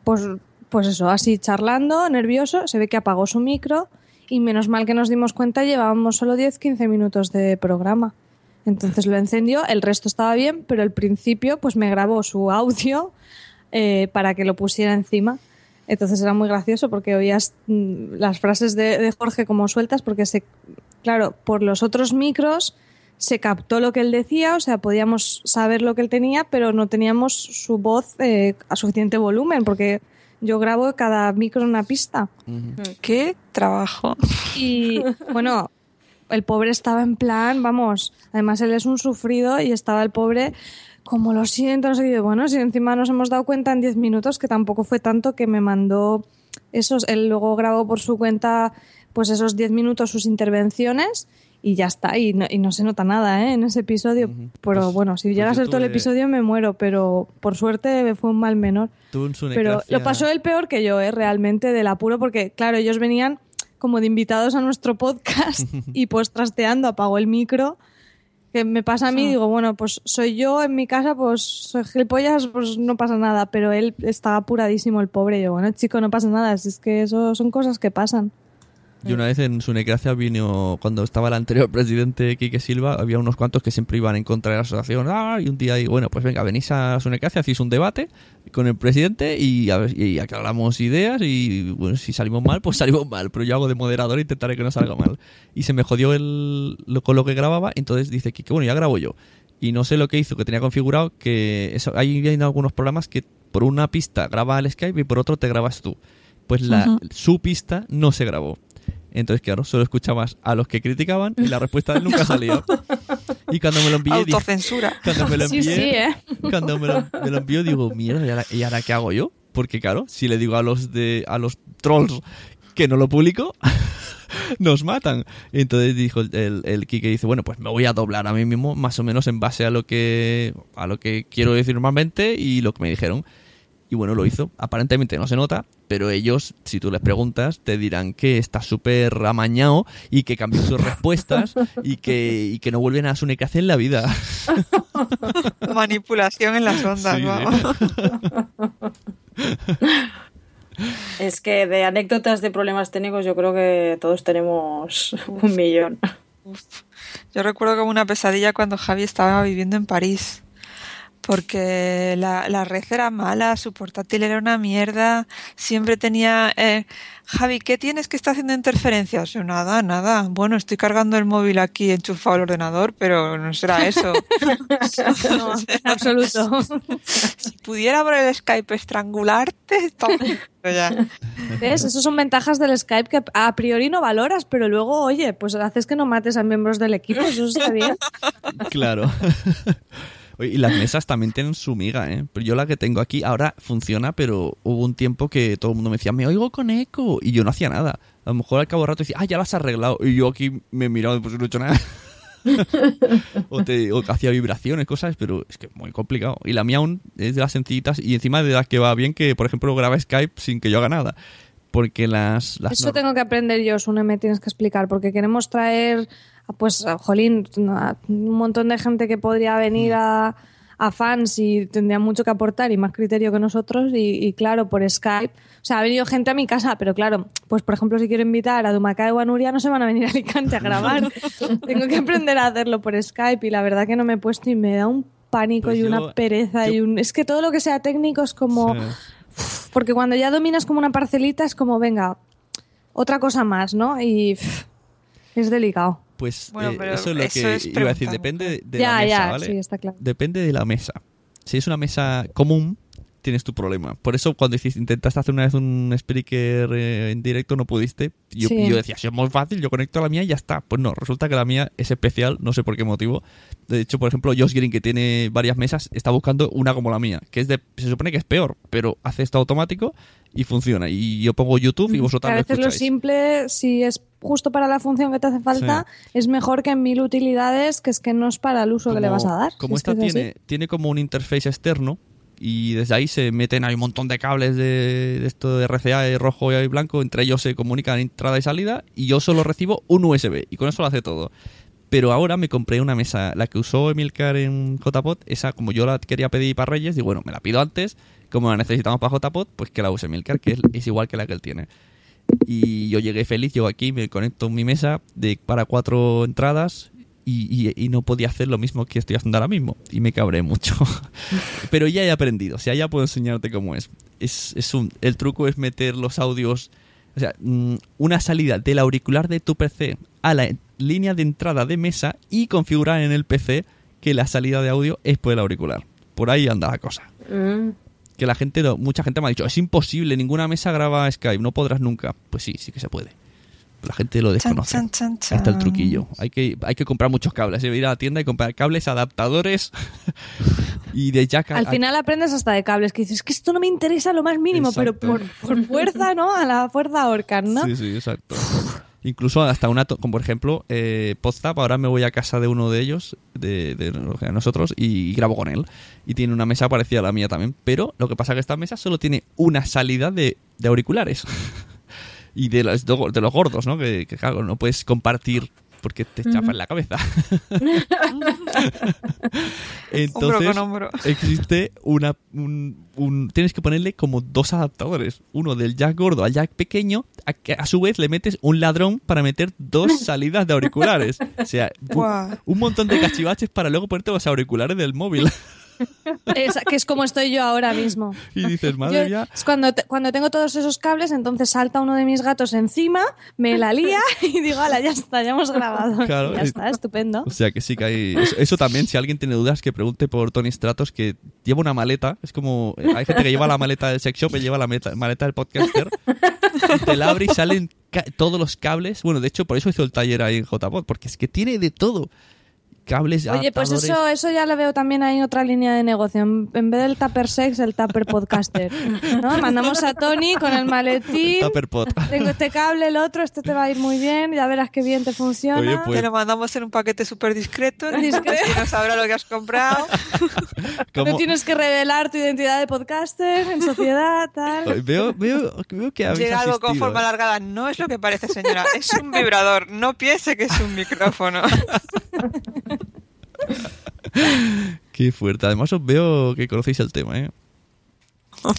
pues, pues eso, así charlando, nervioso, se ve que apagó su micro y menos mal que nos dimos cuenta, llevábamos solo 10-15 minutos de programa. Entonces lo encendió, el resto estaba bien, pero al principio pues me grabó su audio eh, para que lo pusiera encima. Entonces era muy gracioso porque oías mm, las frases de, de Jorge como sueltas porque se, claro, por los otros micros se captó lo que él decía, o sea, podíamos saber lo que él tenía, pero no teníamos su voz eh, a suficiente volumen porque yo grabo cada micro en una pista. Qué trabajo. Y bueno, el pobre estaba en plan, vamos, además él es un sufrido y estaba el pobre como lo siento, no sé qué. Bueno, si encima nos hemos dado cuenta en 10 minutos que tampoco fue tanto que me mandó esos, él luego grabó por su cuenta pues esos 10 minutos sus intervenciones y ya está, y no, y no se nota nada ¿eh? en ese episodio. Pero Pues- bueno, si pues llega a ser todo el episodio me muero, pero por suerte fue un mal menor. Tú Pero lo pasó él peor que yo, ¿eh? realmente, del apuro, porque, claro, ellos venían como de invitados a nuestro podcast y pues trasteando apagó el micro. Que me pasa a mí, digo, bueno, pues soy yo en mi casa, pues soy gilipollas, pues no pasa nada. Pero él estaba apuradísimo, el pobre. Yo, bueno, chico, no pasa nada, si es que eso son cosas que pasan. Y una vez en su necracia vino, cuando estaba el anterior presidente Quique Silva, había unos cuantos que siempre iban en contra de la asociación. Ah, y un día, y bueno, pues venga, venís a su necracia, hacéis un debate con el presidente y, a ver, y aclaramos ideas y bueno, si salimos mal, pues salimos mal. Pero yo hago de moderador e intentaré que no salga mal. Y se me jodió el, lo, con lo que grababa, entonces dice Quique, bueno, ya grabo yo. Y no sé lo que hizo, que tenía configurado que eso, hay, hay algunos programas que por una pista graba el Skype y por otro te grabas tú. Pues la, su pista no se grabó. Entonces, claro, solo escuchabas a los que criticaban y la respuesta de él nunca salía. Y cuando me lo envié, dije- Autocensura. cuando me lo envié, Sí, sí, ¿eh? cuando me lo, me lo envió, digo, mierda, ¿y ahora, y ahora qué hago yo? Porque claro, si le digo a los de a los trolls que no lo publico, nos matan. Entonces dijo el, el, el Kike dice, bueno, pues me voy a doblar a mí mismo, más o menos en base a lo que a lo que quiero decir normalmente y lo que me dijeron. Y bueno, lo hizo. Aparentemente no se nota, pero ellos, si tú les preguntas, te dirán que está súper amañado y que cambió sus respuestas y que, y que no vuelven a su necracia en la vida. Manipulación en las ondas, Sí, vamos. Es que de anécdotas de problemas técnicos yo creo que todos tenemos un millón. Yo recuerdo como una pesadilla cuando Javi estaba viviendo en París. Porque la, la red era mala, su portátil era una mierda, siempre tenía... Eh, Javi, ¿qué tienes que está haciendo interferencias? Yo, nada, nada. Bueno, estoy cargando el móvil aquí enchufado al ordenador, pero no será eso. No, en absoluto. si pudiera por el Skype estrangularte, todo ya. ¿Ves? Esas son ventajas del Skype que a priori no valoras, pero luego, oye, pues haces que no mates a miembros del equipo, eso está bien. Claro. Oye, Y las mesas también tienen su miga, ¿eh? Pero yo la que tengo aquí ahora funciona, pero hubo un tiempo que todo el mundo me decía, me oigo con eco, y yo no hacía nada. A lo mejor al cabo de rato decía, ah, ya lo has arreglado, y yo aquí me he mirado, pues no he hecho nada. o, te, o hacía vibraciones, cosas, pero es que es muy complicado. Y la mía aún es de las sencillitas y encima de las que va bien que, por ejemplo, graba Skype sin que yo haga nada. Porque las... las Eso tengo que aprender yo, Sune, me tienes que explicar, porque queremos traer, pues, a, jolín, un montón de gente que podría venir a, a fans y tendría mucho que aportar y más criterio que nosotros, y, y claro, por Skype. O sea, ha venido gente a mi casa, pero claro, pues por ejemplo, si quiero invitar a Dumaca o a Nuria, no se van a venir a Alicante a grabar. tengo que aprender a hacerlo por Skype, y la verdad que no me he puesto y me da un pánico Pues y yo- una pereza yo- y un... Es que todo lo que sea técnico es como... Sí. Porque cuando ya dominas como una parcelita es como, venga, otra cosa más, ¿no? Y pff, es delicado. Pues Bueno, eh, eso es lo eso que es iba a decir. Depende de, de ya, la mesa, ya, ¿vale? sí, está claro. Depende de la mesa. Si es una mesa común, tienes tu problema. Por eso cuando hiciste- intentaste hacer una vez un speaker eh, en directo no pudiste. Yo, Sí. yo decía, si es muy fácil, yo conecto a la mía y ya está. Pues no, resulta que la mía es especial, no sé por qué motivo. De hecho, por ejemplo, Josh Green, que tiene varias mesas, está buscando una como la mía, que es de, se supone que es peor, pero hace esto automático y funciona. Y yo pongo YouTube y vosotros a lo veces lo escucháis. simple, si es justo para la función que te hace falta, es mejor que en mil utilidades, que es que no es para el uso que le vas a dar. Como Si es que esta así. tiene, tiene como un interface externo y desde ahí se meten hay un montón de cables de, esto de RCA de rojo y blanco, entre ellos se comunican entrada y salida y yo solo recibo un USB y con eso lo hace todo. Pero ahora me compré una mesa, la que usó Emilcar en JPod, esa como yo la quería pedir para Reyes, digo, bueno, me la pido antes, como la necesitamos para JPod, pues que la use Emilcar, que es, es igual que la que él tiene. Y yo llegué feliz, llego aquí, me conecto en mi mesa de, para cuatro entradas y, y- y no podía hacer lo mismo que estoy haciendo ahora mismo. Y me cabré mucho. Pero ya he aprendido, o sea, ya puedo enseñarte cómo es. es, es un, el truco es meter los audios, o sea, mm, una salida del auricular de tu PC a la línea de entrada de mesa y configurar en el PC que la salida de audio es por el auricular. Por ahí anda la cosa Mm. que la gente, mucha gente me ha dicho, es imposible, ninguna mesa graba Skype, no podrás nunca. Pues sí, sí que se puede. La gente lo Chan, desconoce. chan, chan, Ahí está el chan. truquillo. Hay que, hay que comprar muchos cables. Hay que ir a la tienda y comprar cables, adaptadores y de jack. Al a- final aprendes hasta de cables, que dices, que esto no me interesa lo más mínimo, pero por, por fuerza, ¿no? A la fuerza ahorcan, ¿no? Sí, sí, exacto. Incluso hasta una, como por ejemplo, eh, Podzap, ahora me voy a casa de uno de ellos, de, de nosotros, y grabo con él. Y tiene una mesa parecida a la mía también. Pero lo que pasa es que esta mesa solo tiene una salida de, de auriculares. y de los, de los gordos, ¿no? Que, que, claro, no puedes compartir porque te chafas la cabeza. Entonces, Hombro con hombro. existe una un, un- tienes que ponerle como dos adaptadores uno del jack gordo al jack pequeño a, que a su vez le metes un ladrón para meter dos salidas de auriculares o sea un montón de cachivaches para luego ponerte los auriculares del móvil Es- que es como estoy yo ahora mismo. y dices madre Yo- mía es cuando, te- cuando tengo todos esos cables, entonces salta uno de mis gatos encima, me la lía y digo, ala, ya está, ya hemos grabado. Claro, ya está, estupendo. o sea que sí que hay eso, eso también si alguien tiene dudas que pregunte por Tony Stratos que lleva una maleta es como hay gente que lleva la maleta del sex shop y lleva la maleta, maleta del podcaster y te la abre y salen todos los cables bueno de hecho por eso hizo el taller ahí en JPod porque es que tiene de todo cables Oye, pues adaptadores. eso, eso ya lo veo también ahí otra línea de negocio. En, en vez del Tupper Sex, el Tupper Podcaster. ¿no? Mandamos a Tony con el maletín. Tupperpot. Tengo este cable, el otro, este te va a ir muy bien, ya verás qué bien te funciona. Oye, pues- Te lo mandamos en un paquete súper discreto. Discreto. Así no sabrá lo que has comprado. ¿Cómo? No tienes que revelar tu identidad de podcaster en sociedad, tal. Veo, veo, veo que habéis Llega algo con asistido, forma ¿eh? alargada. No es lo que parece, señora. Es un vibrador. No piense que es un micrófono. Qué fuerte. Además os veo que conocéis el tema, ¿eh?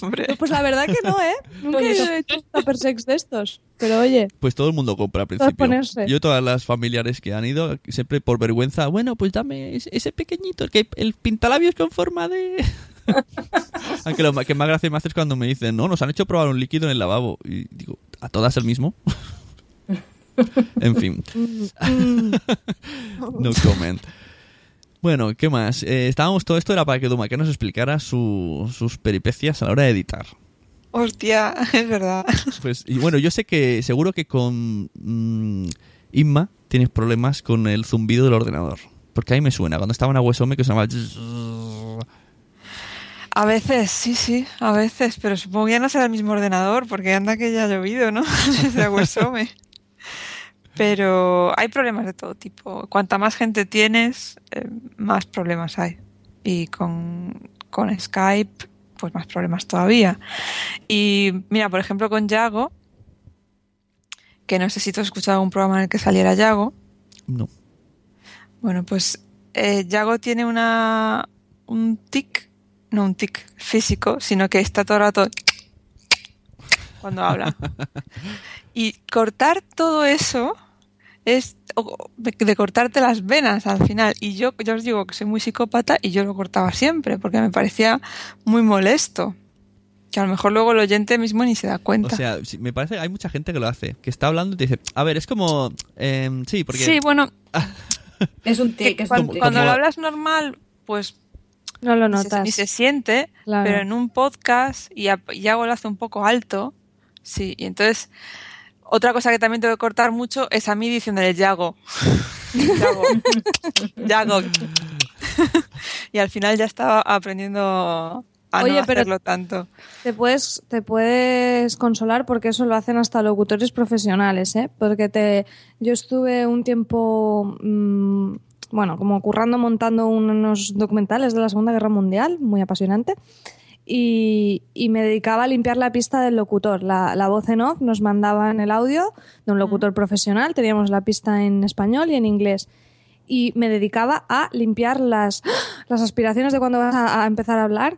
Hombre. Pues la verdad que no, ¿eh? Nunca he hecho un sex de estos. Pero oye, Pues todo el mundo compra al principio. ponerse. Yo todas las familiares que han ido, siempre por vergüenza, bueno, pues dame ese, pequeñito, el, que, el pintalabios con forma de... Aunque lo que más gracia me hace es cuando me dicen, no, nos han hecho probar un líquido en el lavabo. Y digo, ¿a todas el mismo? en fin. no comment. Bueno, ¿qué más? Eh, estábamos, todo esto era para que Duma que nos explicara su- sus peripecias a la hora de editar. Hostia, es verdad. Pues, y bueno, yo sé que seguro que con mm, Inma tienes problemas con el zumbido del ordenador. Porque ahí me suena, cuando estaba en Aguesome que sonaba... A veces, sí, sí, a veces, pero supongo que ya no será el mismo ordenador, porque anda que ya ha llovido, ¿no? Desde Aguasome. Pero hay problemas de todo tipo. Cuanta más gente tienes, eh, más problemas hay. Y con, con Skype, pues más problemas todavía. Y mira, por ejemplo, con Yago, que no sé si tú has escuchado algún programa en el que saliera Yago. No. Bueno, pues eh, Yago tiene una un tic, no un tic físico, sino que está todo el rato cuando habla. Y cortar todo eso es o- de, cortarte las venas al final. Y yo, yo os digo que soy muy psicópata y yo lo cortaba siempre porque me parecía muy molesto. Que a lo mejor luego el oyente mismo ni se da O cuenta. sea, sí, me parece que hay mucha gente que lo hace, que está hablando y te dice, a ver, es como... em, sí, porque... Sí, bueno, Es un que tic, es cuando, un tic. cuando lo hablas normal, pues no lo ni se, notas. ni se siente, Claro. pero en un podcast y, a- y hago lo hace un poco alto, sí, y entonces otra cosa que también tengo que cortar mucho es a mí diciéndole Yago. Yago. Yago. y al final ya estaba aprendiendo a Oye, no pero- hacerlo tanto. Te puedes, te puedes consolar porque eso lo hacen hasta locutores profesionales, ¿eh? Porque te, yo estuve un tiempo, mm, bueno, como currando, montando unos documentales de la Segunda Guerra Mundial, muy apasionante, y, y me dedicaba a limpiar la pista del locutor. La, la voz en off nos mandaban el audio de un locutor profesional, teníamos la pista en español y en inglés. Y me dedicaba a limpiar las, las aspiraciones de cuando vas a, a empezar a hablar.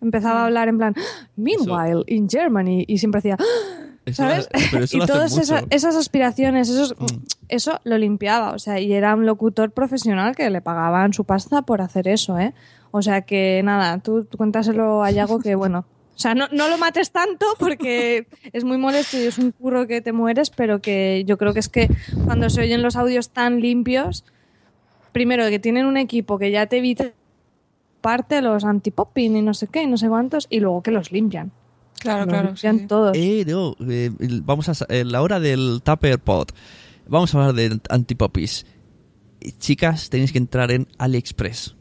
Empezaba a hablar en plan, meanwhile, in Germany, y siempre hacía, ¿sabes? pero eso y todas mucho. esa- esas aspiraciones, esos, Mm. eso lo limpiaba, o sea, y era un locutor profesional que le pagaban su pasta por hacer eso, ¿eh? O sea que nada, tú, tú cuéntaselo a Yago que, bueno, o sea, no, no lo mates tanto porque es muy molesto y es un curro que te mueres, pero que yo creo que es que cuando se oyen los audios tan limpios, primero que tienen un equipo que ya te evita parte los anti-popping y no sé qué, y no sé cuántos, y luego que los limpian. Claro, Los claro. limpian sí, todos. Eh, no, eh, vamos a en la hora del Tupper Pod. Vamos a hablar de antipopis. Eh, Chicas, tenéis que entrar en AliExpress.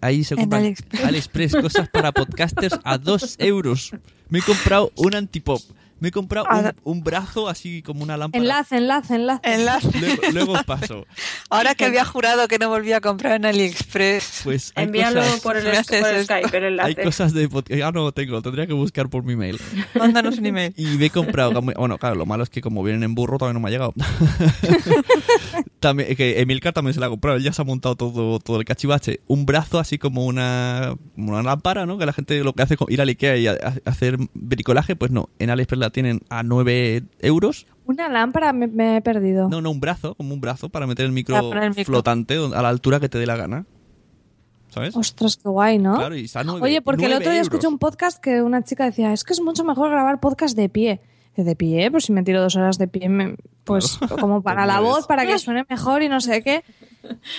Ahí se compran AliExpress. AliExpress cosas para podcasters a dos euros. Me he comprado un antipop. Me he comprado un, Ah. un brazo así como una lámpara. Enlace, enlace, enlace. Enlace. Luego, luego os paso. Ahora que había jurado que no volvía a comprar en AliExpress. Pues hay Envíalo cosas, por el, por el. Skype, el hay enlace. cosas de podcast. Ah, no lo tengo, lo tendría que buscar por mi mail. Mándanos un email. Y me he comprado. Bueno, claro, lo malo es que como vienen en burro todavía no me ha llegado. también, que Emilcar también se la ha comprado. Él ya se ha montado todo, todo el cachivache. Un brazo así como una, una lámpara, ¿no? Que la gente lo que hace es ir al Ikea y a- a- hacer bricolaje, pues no. En AliExpress la tienen a 9 euros. Una lámpara me, me he perdido. No, no, un brazo, como un brazo para meter el micro, el flotante a la altura que te dé la gana. ¿Sabes? Ostras, qué guay, ¿no? Claro, y está a nueve- Oye, porque el otro día euros. escuché un podcast que una chica decía, es que es mucho mejor grabar podcast de pie. ¿De pie? Pues si me tiro dos horas de pie, me- pues como para Te la voz, para que suene mejor y no sé qué.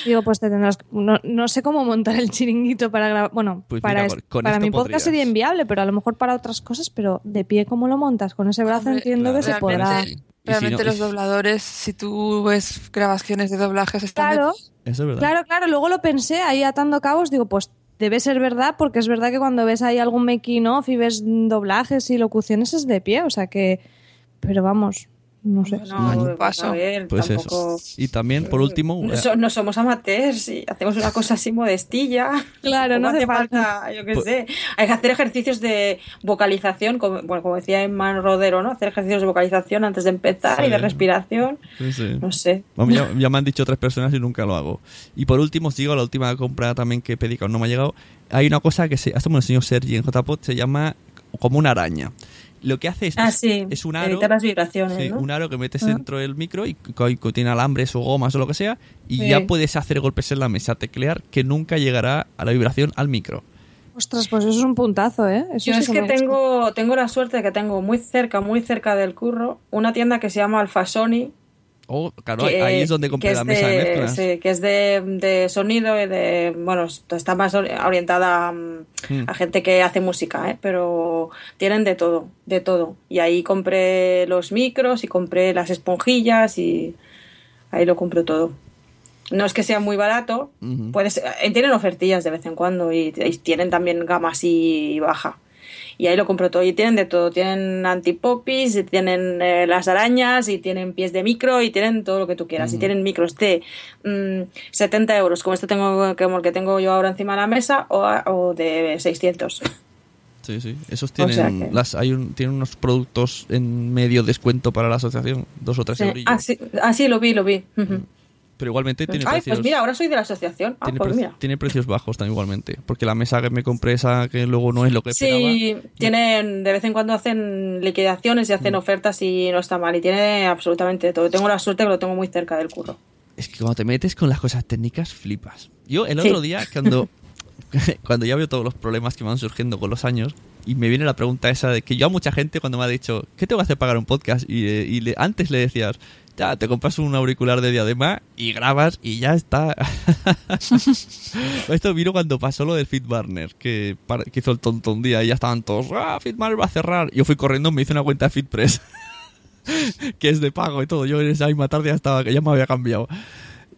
Digo, pues te tendrás... que- No, no sé cómo montar el chiringuito para grabar... Bueno, Pues para, mira, es- con para mi podcast podrías. sería inviable, pero a lo mejor para otras cosas, pero de pie, ¿cómo lo montas? Con ese brazo Hombre, entiendo que se podrá... Si Realmente no- los dobladores, si tú ves grabaciones de doblajes, están Claro, Eso es verdad. Claro, claro, luego lo pensé ahí atando cabos, digo, pues debe ser verdad, porque es verdad que cuando ves ahí algún making of y ves doblajes y locuciones es de pie, o sea que. Pero vamos, no sé. Bueno, un paso. a ver, Pues tampoco... eso. Y también, por último, No, eh, so- no somos amateurs y hacemos una cosa así modestilla. Claro, no hace falta. yo qué Pues- sé. Hay que hacer ejercicios de vocalización, como, bueno, como decía Emma Rodero, ¿no? Hacer ejercicios de vocalización antes de empezar Sí. y de respiración. sí, sí. No sé. Ya, ya me han dicho tres personas y nunca lo hago. Y por último, os digo la última compra también que pedí que aún no me ha llegado. Hay una cosa que se, esto me lo enseñó Sergi en JPod, se llama como una araña. Lo que hace es, Ah, es- sí. es un aro, Evitar las vibraciones, sí, ¿no? un aro que metes Ah. dentro del micro y que tiene alambres o gomas o lo que sea y Sí. ya puedes hacer golpes en la mesa, teclear que nunca llegará a la vibración al micro. Ostras, pues eso es un puntazo, ¿eh? Eso Yo sí es que tengo, tengo la suerte de que tengo muy cerca, muy cerca del curro, una tienda que se llama Alfa Sony. Oh, claro, que- ahí es donde compré la es mesa de, mezclas. sí, que es de, de sonido y de. Bueno, está más ori- orientada mm, Hmm. a gente que hace música, ¿eh? pero tienen de todo, de todo. Y ahí compré los micros y compré las esponjillas y ahí lo compro todo. No es que sea muy barato, Ujú. puedes, eh, tienen ofertillas de vez en cuando y, y tienen también gama así baja. Y ahí lo compro todo. Y tienen de todo. Tienen antipopis, y tienen eh, las arañas, y tienen pies de micro, y tienen todo lo que tú quieras. Y tienen micros de mm, 70 euros, como este tengo, como el que tengo yo ahora encima de la mesa, o, de 600. Sí, sí. Esos O tienen, sea que- las, hay un, tienen unos productos en medio descuento para la asociación, dos o tres Sí. eurillos. Ah, sí, ah, sí, lo vi, lo vi. Pero igualmente tiene Ay, precios. pues mira, ahora soy de la asociación. Ah, tiene, pues mira. tiene precios bajos también igualmente. Porque la mesa que me compré esa que luego no es lo que esperaba. Sí, tienen, de vez en cuando hacen liquidaciones y Mm. hacen ofertas y no está mal. Y tiene absolutamente todo. Tengo la suerte que lo tengo muy cerca del curro. Es que cuando te metes con las cosas técnicas, flipas. Yo el Sí. otro día, cuando, cuando ya veo todos los problemas que van surgiendo con los años, y me viene la pregunta esa de que yo a mucha gente cuando me ha dicho, ¿qué tengo que hacer para grabar un podcast? Y, eh, y le- antes le decías, ya, te compras un auricular de diadema y grabas y ya está. Esto vino cuando pasó lo del FitBurner, que, que hizo el tonto un día y ya estaban todos, ah, FitBurner va a cerrar. Yo fui corriendo, me hice una cuenta de FitPress. que es de pago y todo. Yo en esa misma tarde ya estaba, que ya me había cambiado.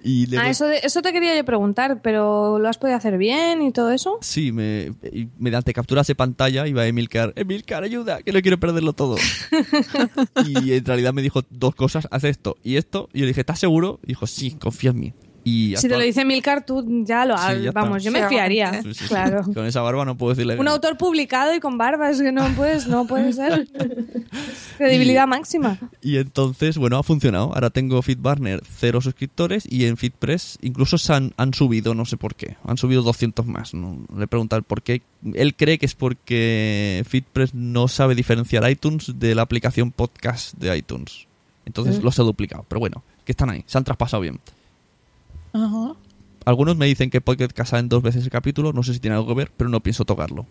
Y le Ah, eso, de- eso te quería yo preguntar, pero ¿lo has podido hacer bien y todo eso? Sí, me, mediante capturas de pantalla iba Emilcar, Emilcar, ayuda, que no quiero perderlo todo. y en realidad me dijo dos cosas, haz esto y esto. Y yo le dije, ¿estás seguro? Y dijo, sí, confía en mí. Y Si te lo dice Milcar, tú ya lo Sí, está. Vamos, yo me fiaría. Sí, sí, sí. Claro. Con esa barba no puedo decirle que Un no. autor publicado y con barbas, que no puedes, no puede ser. Credibilidad máxima. Y entonces, bueno, ha funcionado. Ahora tengo FitBurner cero suscriptores y en FitPress incluso se han, han subido, no sé por qué. Han subido 200 más. No, le he preguntado el por qué. Él cree que es porque FitPress no sabe diferenciar iTunes de la aplicación podcast de iTunes. Entonces los ha duplicado. Pero bueno, que están ahí. Se han traspasado bien. Ajá. Algunos me dicen que Pocket Casa en dos veces el capítulo. No sé si tiene algo que ver, pero no pienso tocarlo.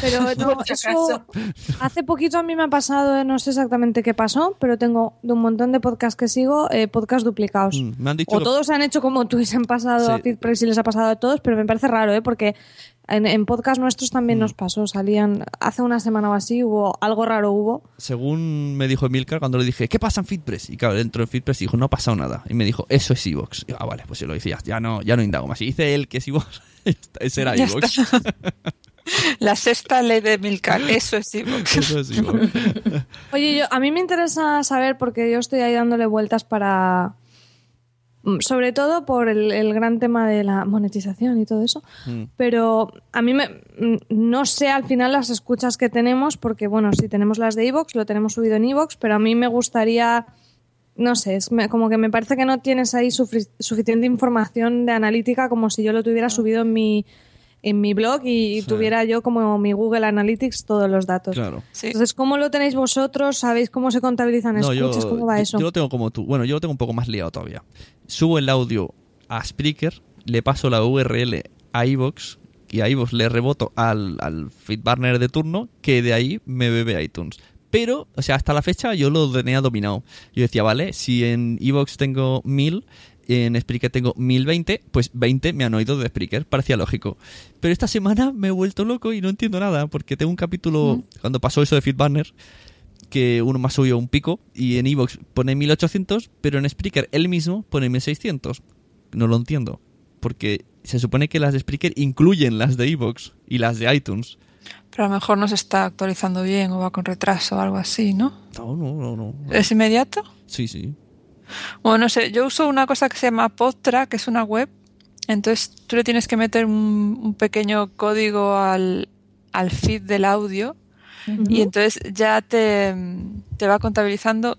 Pero no, eso hace poquito a mí me ha pasado, eh, no sé exactamente qué pasó, pero tengo de un montón de podcasts que sigo, eh, podcasts duplicados. Mm, me han dicho O que- todos se han hecho como tú y se han pasado Sí. a FitPress y les ha pasado a todos, pero me parece raro, ¿eh? Porque en, en podcast nuestros también Mm. nos pasó, salían hace una semana o así, hubo algo raro hubo. según me dijo Emilcar cuando le dije, ¿qué pasa en FitPress? Y claro, dentro de FitPress dijo, no ha pasado nada. Y me dijo, eso es Evox. Y yo, ah, vale, pues si lo decías, ya no, ya no indago más. Y dice él que es Evox, ese era Evox. La sexta ley de Milcar, eso es Evox. Eso es Evox. Oye, yo, a mí me interesa saber, porque yo estoy ahí dándole vueltas para... mm, Sobre todo por el, el gran tema de la monetización y todo eso. Mm. Pero a mí me, mm, no sé al final las escuchas que tenemos, porque bueno, si tenemos las de Evox, lo tenemos subido en Evox, pero a mí me gustaría, no sé, es me- como que me parece que no tienes ahí suficiente información de analítica como si yo lo tuviera subido en mi, en mi blog y Sí. tuviera yo como mi Google Analytics todos los datos. Claro. Sí. Entonces, ¿cómo lo tenéis vosotros? ¿Sabéis cómo se contabilizan No, yo, escuchas? ¿Cómo va yo- eso? yo lo tengo como tú. Bueno, yo lo tengo un poco más liado todavía. Subo el audio a Spreaker, le paso la URL a iVoox y a iVoox le reboto al, al FeedBurner de turno que de ahí me bebe iTunes. Pero, o sea, hasta la fecha yo lo tenía dominado. Yo decía, vale, si en iVoox tengo 1000, en Spreaker tengo 1020, pues 20 me han oído de Spreaker, parecía lógico. Pero esta semana me he vuelto loco y no entiendo nada, porque tengo un capítulo, cuando pasó eso de FeedBurner, que uno más subió un pico y en Evox pone 1800, pero en Spreaker él mismo pone 1600. No lo entiendo, porque se supone que las de Spreaker incluyen las de Evox y las de iTunes. Pero a lo mejor no se está actualizando bien o va con retraso o algo así, ¿no? No, no, no, no. ¿Es inmediato? Sí, sí. Bueno, no sé, yo uso una cosa que se llama Podtrack, que es una web. Entonces tú le tienes que meter un, un pequeño código al, al feed del audio y entonces ya te, te va contabilizando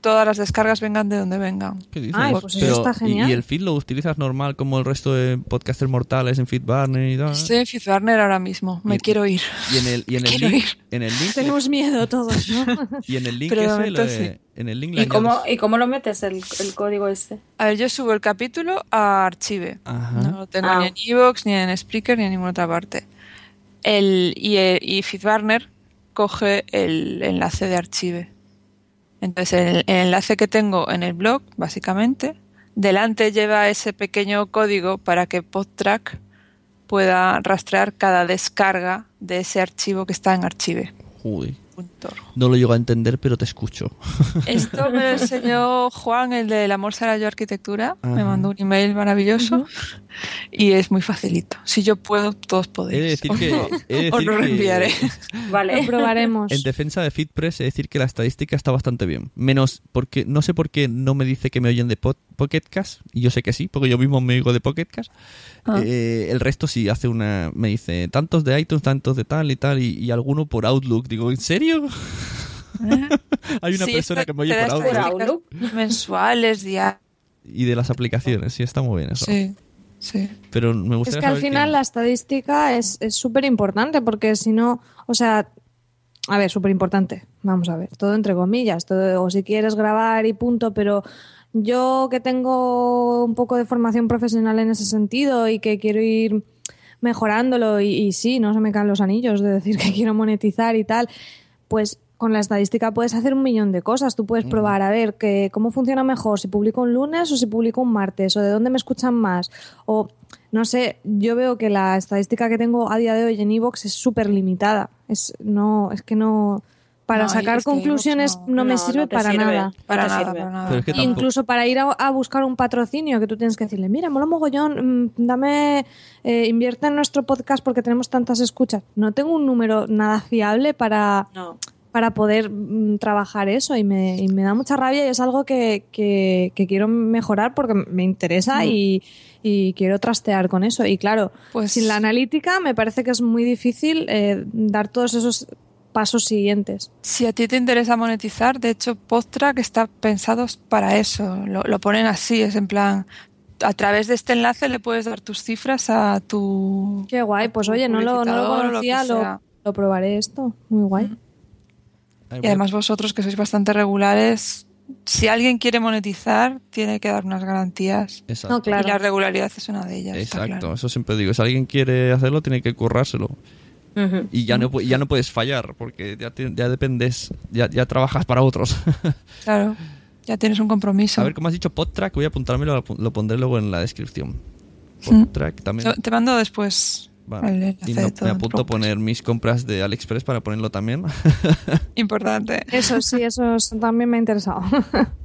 todas las descargas vengan de donde vengan. ¿Qué dices? Ay, pues eso está ¿y- genial. ¿Y, el feed lo utilizas normal como el resto de podcasters mortales en FeedBurner y tal? Estoy en FeedBurner ahora mismo, me Y- quiero ir. Y en el, y en el Quiero link, ir. en el link, Tenemos miedo todos, ¿no? y en el link Pero de ese, momento le- sí. en el link ¿Y cómo, ¿Y cómo lo metes el, el código este? A ver, yo subo el capítulo a Archive. Ajá. No lo tengo Ah. ni en Evox, ni en Spreaker, ni en ninguna otra parte. El, y, eh, y FeedBurner coge el enlace de Archive. Entonces, el, el enlace que tengo en el blog, básicamente, delante lleva ese pequeño código para que PodTrack pueda rastrear cada descarga de ese archivo que está en Archive. Uy, No lo llego a entender, pero te escucho. Esto me lo enseñó Juan, el de El amor será yo arquitectura. Me mandó un email maravilloso y es muy facilito. Si yo puedo, todos He de podéis. decir Os que, lo- he de decir lo que- reenviaré. Vale. Lo probaremos. En defensa de FeedPress, he de decir que la estadística está bastante bien. Menos porque no sé por qué no me dice que me oyen de Pod- Pocket Cast, y yo sé que sí, porque yo mismo me oigo de Pocket Cast. Ah. Eh, el resto sí hace una. Me dice tantos de iTunes, tantos de tal y tal, y, y alguno por Outlook. Digo, ¿en serio? Hay una Sí, persona que me oye por Outlook. Mensuales, diarias. Y de las aplicaciones, sí, está muy bien eso. Sí, sí. Pero me Es gustaría que al saber final quién- la estadística es es súper importante porque si no, o sea, a ver, súper importante, vamos a ver, todo entre comillas, todo, o si quieres grabar y punto, pero yo que tengo un poco de formación profesional en ese sentido y que quiero ir mejorándolo y, y sí, no se me caen los anillos de decir que quiero monetizar y tal, pues con la estadística puedes hacer un millón de cosas. Tú puedes probar a ver que, cómo funciona mejor, si publico un lunes o si publico un martes, o de dónde me escuchan más. O, no sé, yo veo que la estadística que tengo a día de hoy en Evox es súper limitada. Es, no, es que no. Para No, sacar conclusiones no, no- me sirve no para sirve. nada. Para nada, sirve. para nada. Pero es que tampoco- Incluso para ir a, a buscar un patrocinio, que tú tienes que decirle, mira, mola mogollón, mm, dame, eh, invierte en nuestro podcast porque tenemos tantas escuchas. No tengo un número nada fiable para, para poder mm, trabajar eso y me, y me da mucha rabia y es algo que, que- que quiero mejorar porque me interesa y, y quiero trastear con eso. Y claro, Pues- sin la analítica me parece que es muy difícil eh, dar todos esos pasos siguientes. Si a ti te interesa monetizar, de hecho, PodTrack está pensado para eso. Lo, lo ponen así, es en plan, a través de este enlace le puedes dar tus cifras a tu... Qué guay, pues oye, no lo, no lo conocía, lo, lo probaré esto. Muy guay. Ay, Y además vosotros que sois bastante regulares, si alguien quiere monetizar, tiene que dar unas garantías. Exacto. No, claro. Y la regularidad es una de ellas. está Exacto, claro. eso siempre digo. Si alguien quiere hacerlo, tiene que currárselo. Ujú. Y ya no, ya no puedes fallar, porque ya, te- ya dependes, ya, ya trabajas para otros. Claro, ya tienes un compromiso. A ver, como has dicho, PodTrack, voy a apuntármelo, lo, pondré luego en la descripción. Mm. PodTrack también. Te mando después Vale. Y me, me no te apunto a poner mis compras de AliExpress para ponerlo también. Importante. Eso sí, eso es- también me ha interesado.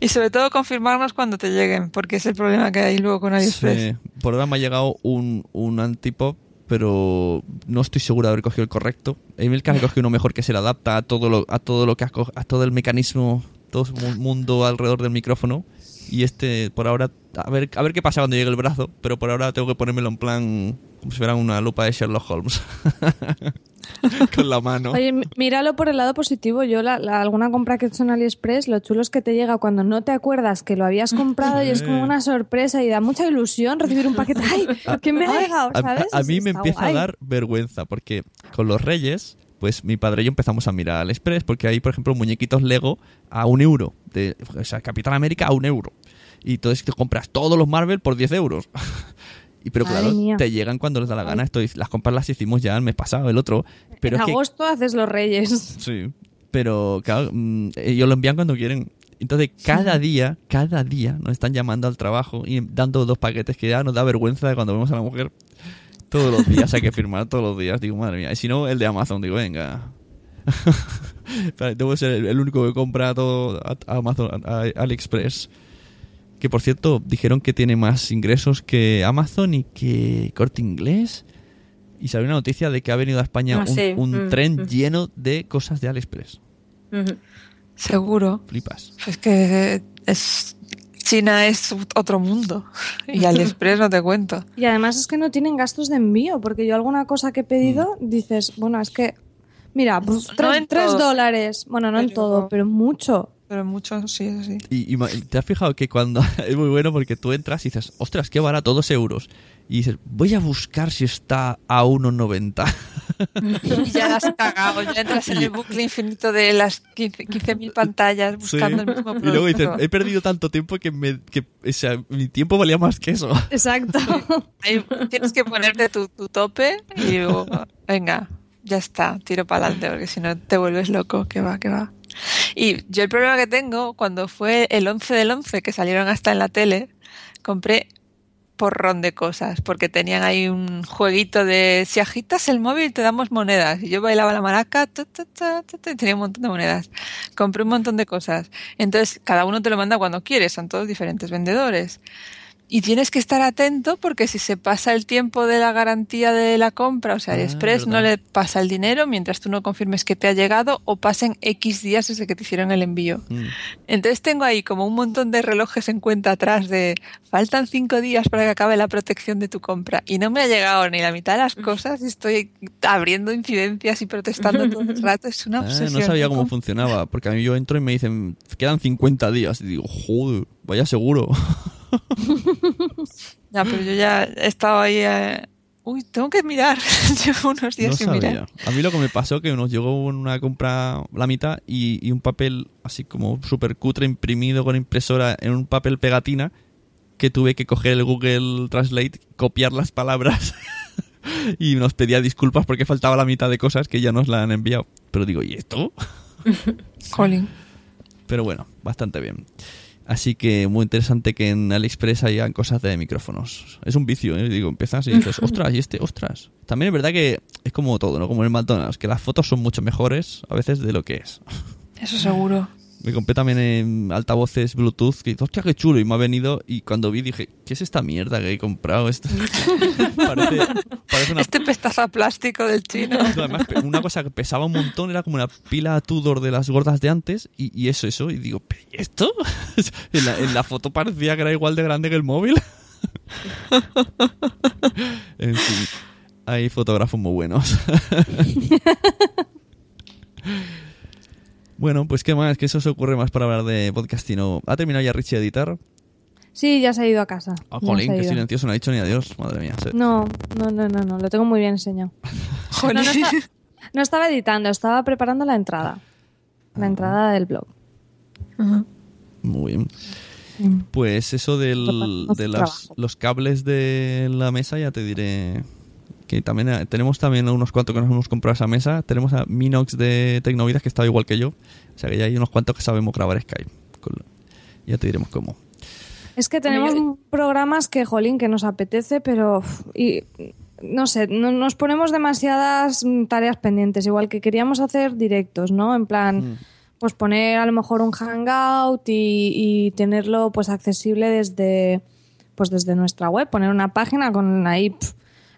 Y sobre todo confirmarnos cuando te lleguen, porque es el problema que hay luego con AliExpress. Sí. Por ahora me ha llegado un, un antipop, pero no estoy seguro de haber cogido el correcto. Emil que ha cogido uno mejor que se le adapta a todo lo, a todo lo que has a todo el mecanismo, todo el mundo alrededor del micrófono. Y este, por ahora, a ver, a ver qué pasa cuando llegue el brazo, pero por ahora tengo que ponérmelo en plan como si fuera una lupa de Sherlock Holmes. Con la mano. Oye, míralo por el lado positivo. Yo, la, la- alguna compra que he hecho en AliExpress, lo chulo es que te llega cuando no te acuerdas que lo habías comprado y es como una sorpresa y da mucha ilusión recibir un paquete. ¡Ay! ¿Qué me ha llegado? ¿Sabes? a- a mí me empieza guay. a dar vergüenza porque con los Reyes, pues mi padre y yo empezamos a mirar al Express porque hay, por ejemplo, muñequitos Lego a un euro. De, o sea, Capitán América a un euro. Y entonces te compras todos los Marvel por 10 euros. y pero Madre claro, mía. te llegan cuando les da la gana. Esto, las compras las hicimos ya el mes pasado, el otro. Pero en es que- agosto haces los reyes. Sí, pero claro, mm, ellos lo envían cuando quieren. Entonces, cada día, cada día nos están llamando al trabajo y dando dos paquetes que ya nos da vergüenza de cuando vemos a la mujer. Todos los días hay que firmar, todos los días. Digo, madre mía. Y si no, el de Amazon, digo, venga. Debo ser el, único que compra todo a, Amazon, a, AliExpress. Que por cierto, dijeron que tiene más ingresos que Amazon y que Corte Inglés. Y salió una noticia de que ha venido a España Ah, un, sí. un Mm, tren mm. lleno de cosas de AliExpress. Seguro. Flipas. Es que es China es otro mundo. Y AliExpress no te cuento. Y además es que no tienen gastos de envío, porque yo alguna cosa que he pedido, dices, bueno, es que Mira, pues, No tres, en tres dólares. Bueno, no en todo, pero mucho. Pero mucho, sí, sí. Y, te has fijado que cuando es muy bueno porque tú entras y dices, ostras, qué barato, dos euros. Y dices, voy a buscar si está a 1,90. Y ya la has cagado, ya entras en el bucle infinito de las 15 15.000 pantallas buscando el mismo Y producto. luego dices, he perdido tanto tiempo que, me, que o sea, mi tiempo valía más que eso. Exacto. Ahí tienes que ponerte tu, tu tope y luego, venga, ya está, tiro para adelante, porque si no te vuelves loco, que va, que va. Y yo el problema que tengo, cuando fue el 11 del 11, que salieron hasta en la tele, compré porrón de cosas, porque tenían ahí un jueguito de si agitas el móvil te damos monedas. Y yo bailaba la maraca, y tenía un montón de monedas. Compré un montón de cosas. Entonces, cada uno te lo manda cuando quieres, son todos diferentes vendedores. Y tienes que estar atento porque si se pasa el tiempo de la garantía de la compra, o sea, Ah, AliExpress no le pasa el dinero mientras tú no confirmes que te ha llegado o pasen X días desde que te hicieron el envío. Mm. Entonces tengo ahí como un montón de relojes en cuenta atrás de faltan cinco días para que acabe la protección de tu compra y no me ha llegado ni la mitad de las cosas y estoy abriendo incidencias y protestando todo el rato. Es una Ah, obsesión. no sabía cómo funcionaba, porque a mí yo entro y me dicen, quedan 50 días. Y digo, joder, vaya seguro. Ya, pero yo ya he estado ahí. eh, Uy, tengo que mirar. Llevo unos No días sin sabía. mirar. A mí lo que me pasó que nos llegó una compra la mitad y, y un papel así como súper cutre imprimido con impresora en un papel pegatina que tuve que coger el Google Translate, copiar las palabras y nos pedía disculpas porque faltaba la mitad de cosas que ya nos la han enviado. Pero digo, ¿y esto? Colin. Pero bueno, bastante bien. Así que muy interesante que en AliExpress hayan cosas de micrófonos. Es un vicio, ¿eh? Digo, empiezas y dices, ostras, y este, ostras. También es verdad que es como todo, ¿no? Como en el McDonald's, que las fotos son mucho mejores a veces de lo que es. Eso seguro. Me compré también en altavoces Bluetooth que, hostia, qué chulo. Y me ha venido y cuando vi dije, ¿qué es esta mierda que he comprado? Esto parece, parece una Este pestazo a plástico del chino. no, además, una cosa que pesaba un montón era como una pila Tudor de las gordas de antes y, y eso, eso. Y digo, ¿pero y esto? en, la, en la foto parecía que era igual de grande que el móvil. en fin, hay fotógrafos muy buenos. Bueno, pues qué más, que eso se ocurre más para hablar de podcastino. ¿Ha terminado ya Richie de editar? Sí, ya se ha ido a casa. Ah, jolín, qué silencioso, no ha dicho ni adiós. Madre mía. se- No, no, no, no, no, lo tengo muy bien enseñado. No, no, está- no estaba editando, estaba preparando la entrada. Ah. La entrada del blog. Muy bien. Pues eso del, de las- los cables de la mesa ya te diré que también eh, tenemos también unos cuantos que nos hemos comprado esa mesa. Tenemos a Minox de Tecnovidas que estaba igual que yo. O sea que ya hay unos cuantos que sabemos grabar Skype. Ya te diremos cómo. Es que tenemos Bueno, programas que, jolín, que nos apetece, pero... Y, no sé, no- nos ponemos demasiadas mm, tareas pendientes, igual que queríamos hacer directos, ¿no? En plan, pues poner a lo mejor un hangout y, y tenerlo pues accesible desde, pues desde nuestra web, poner una página con ahí pf,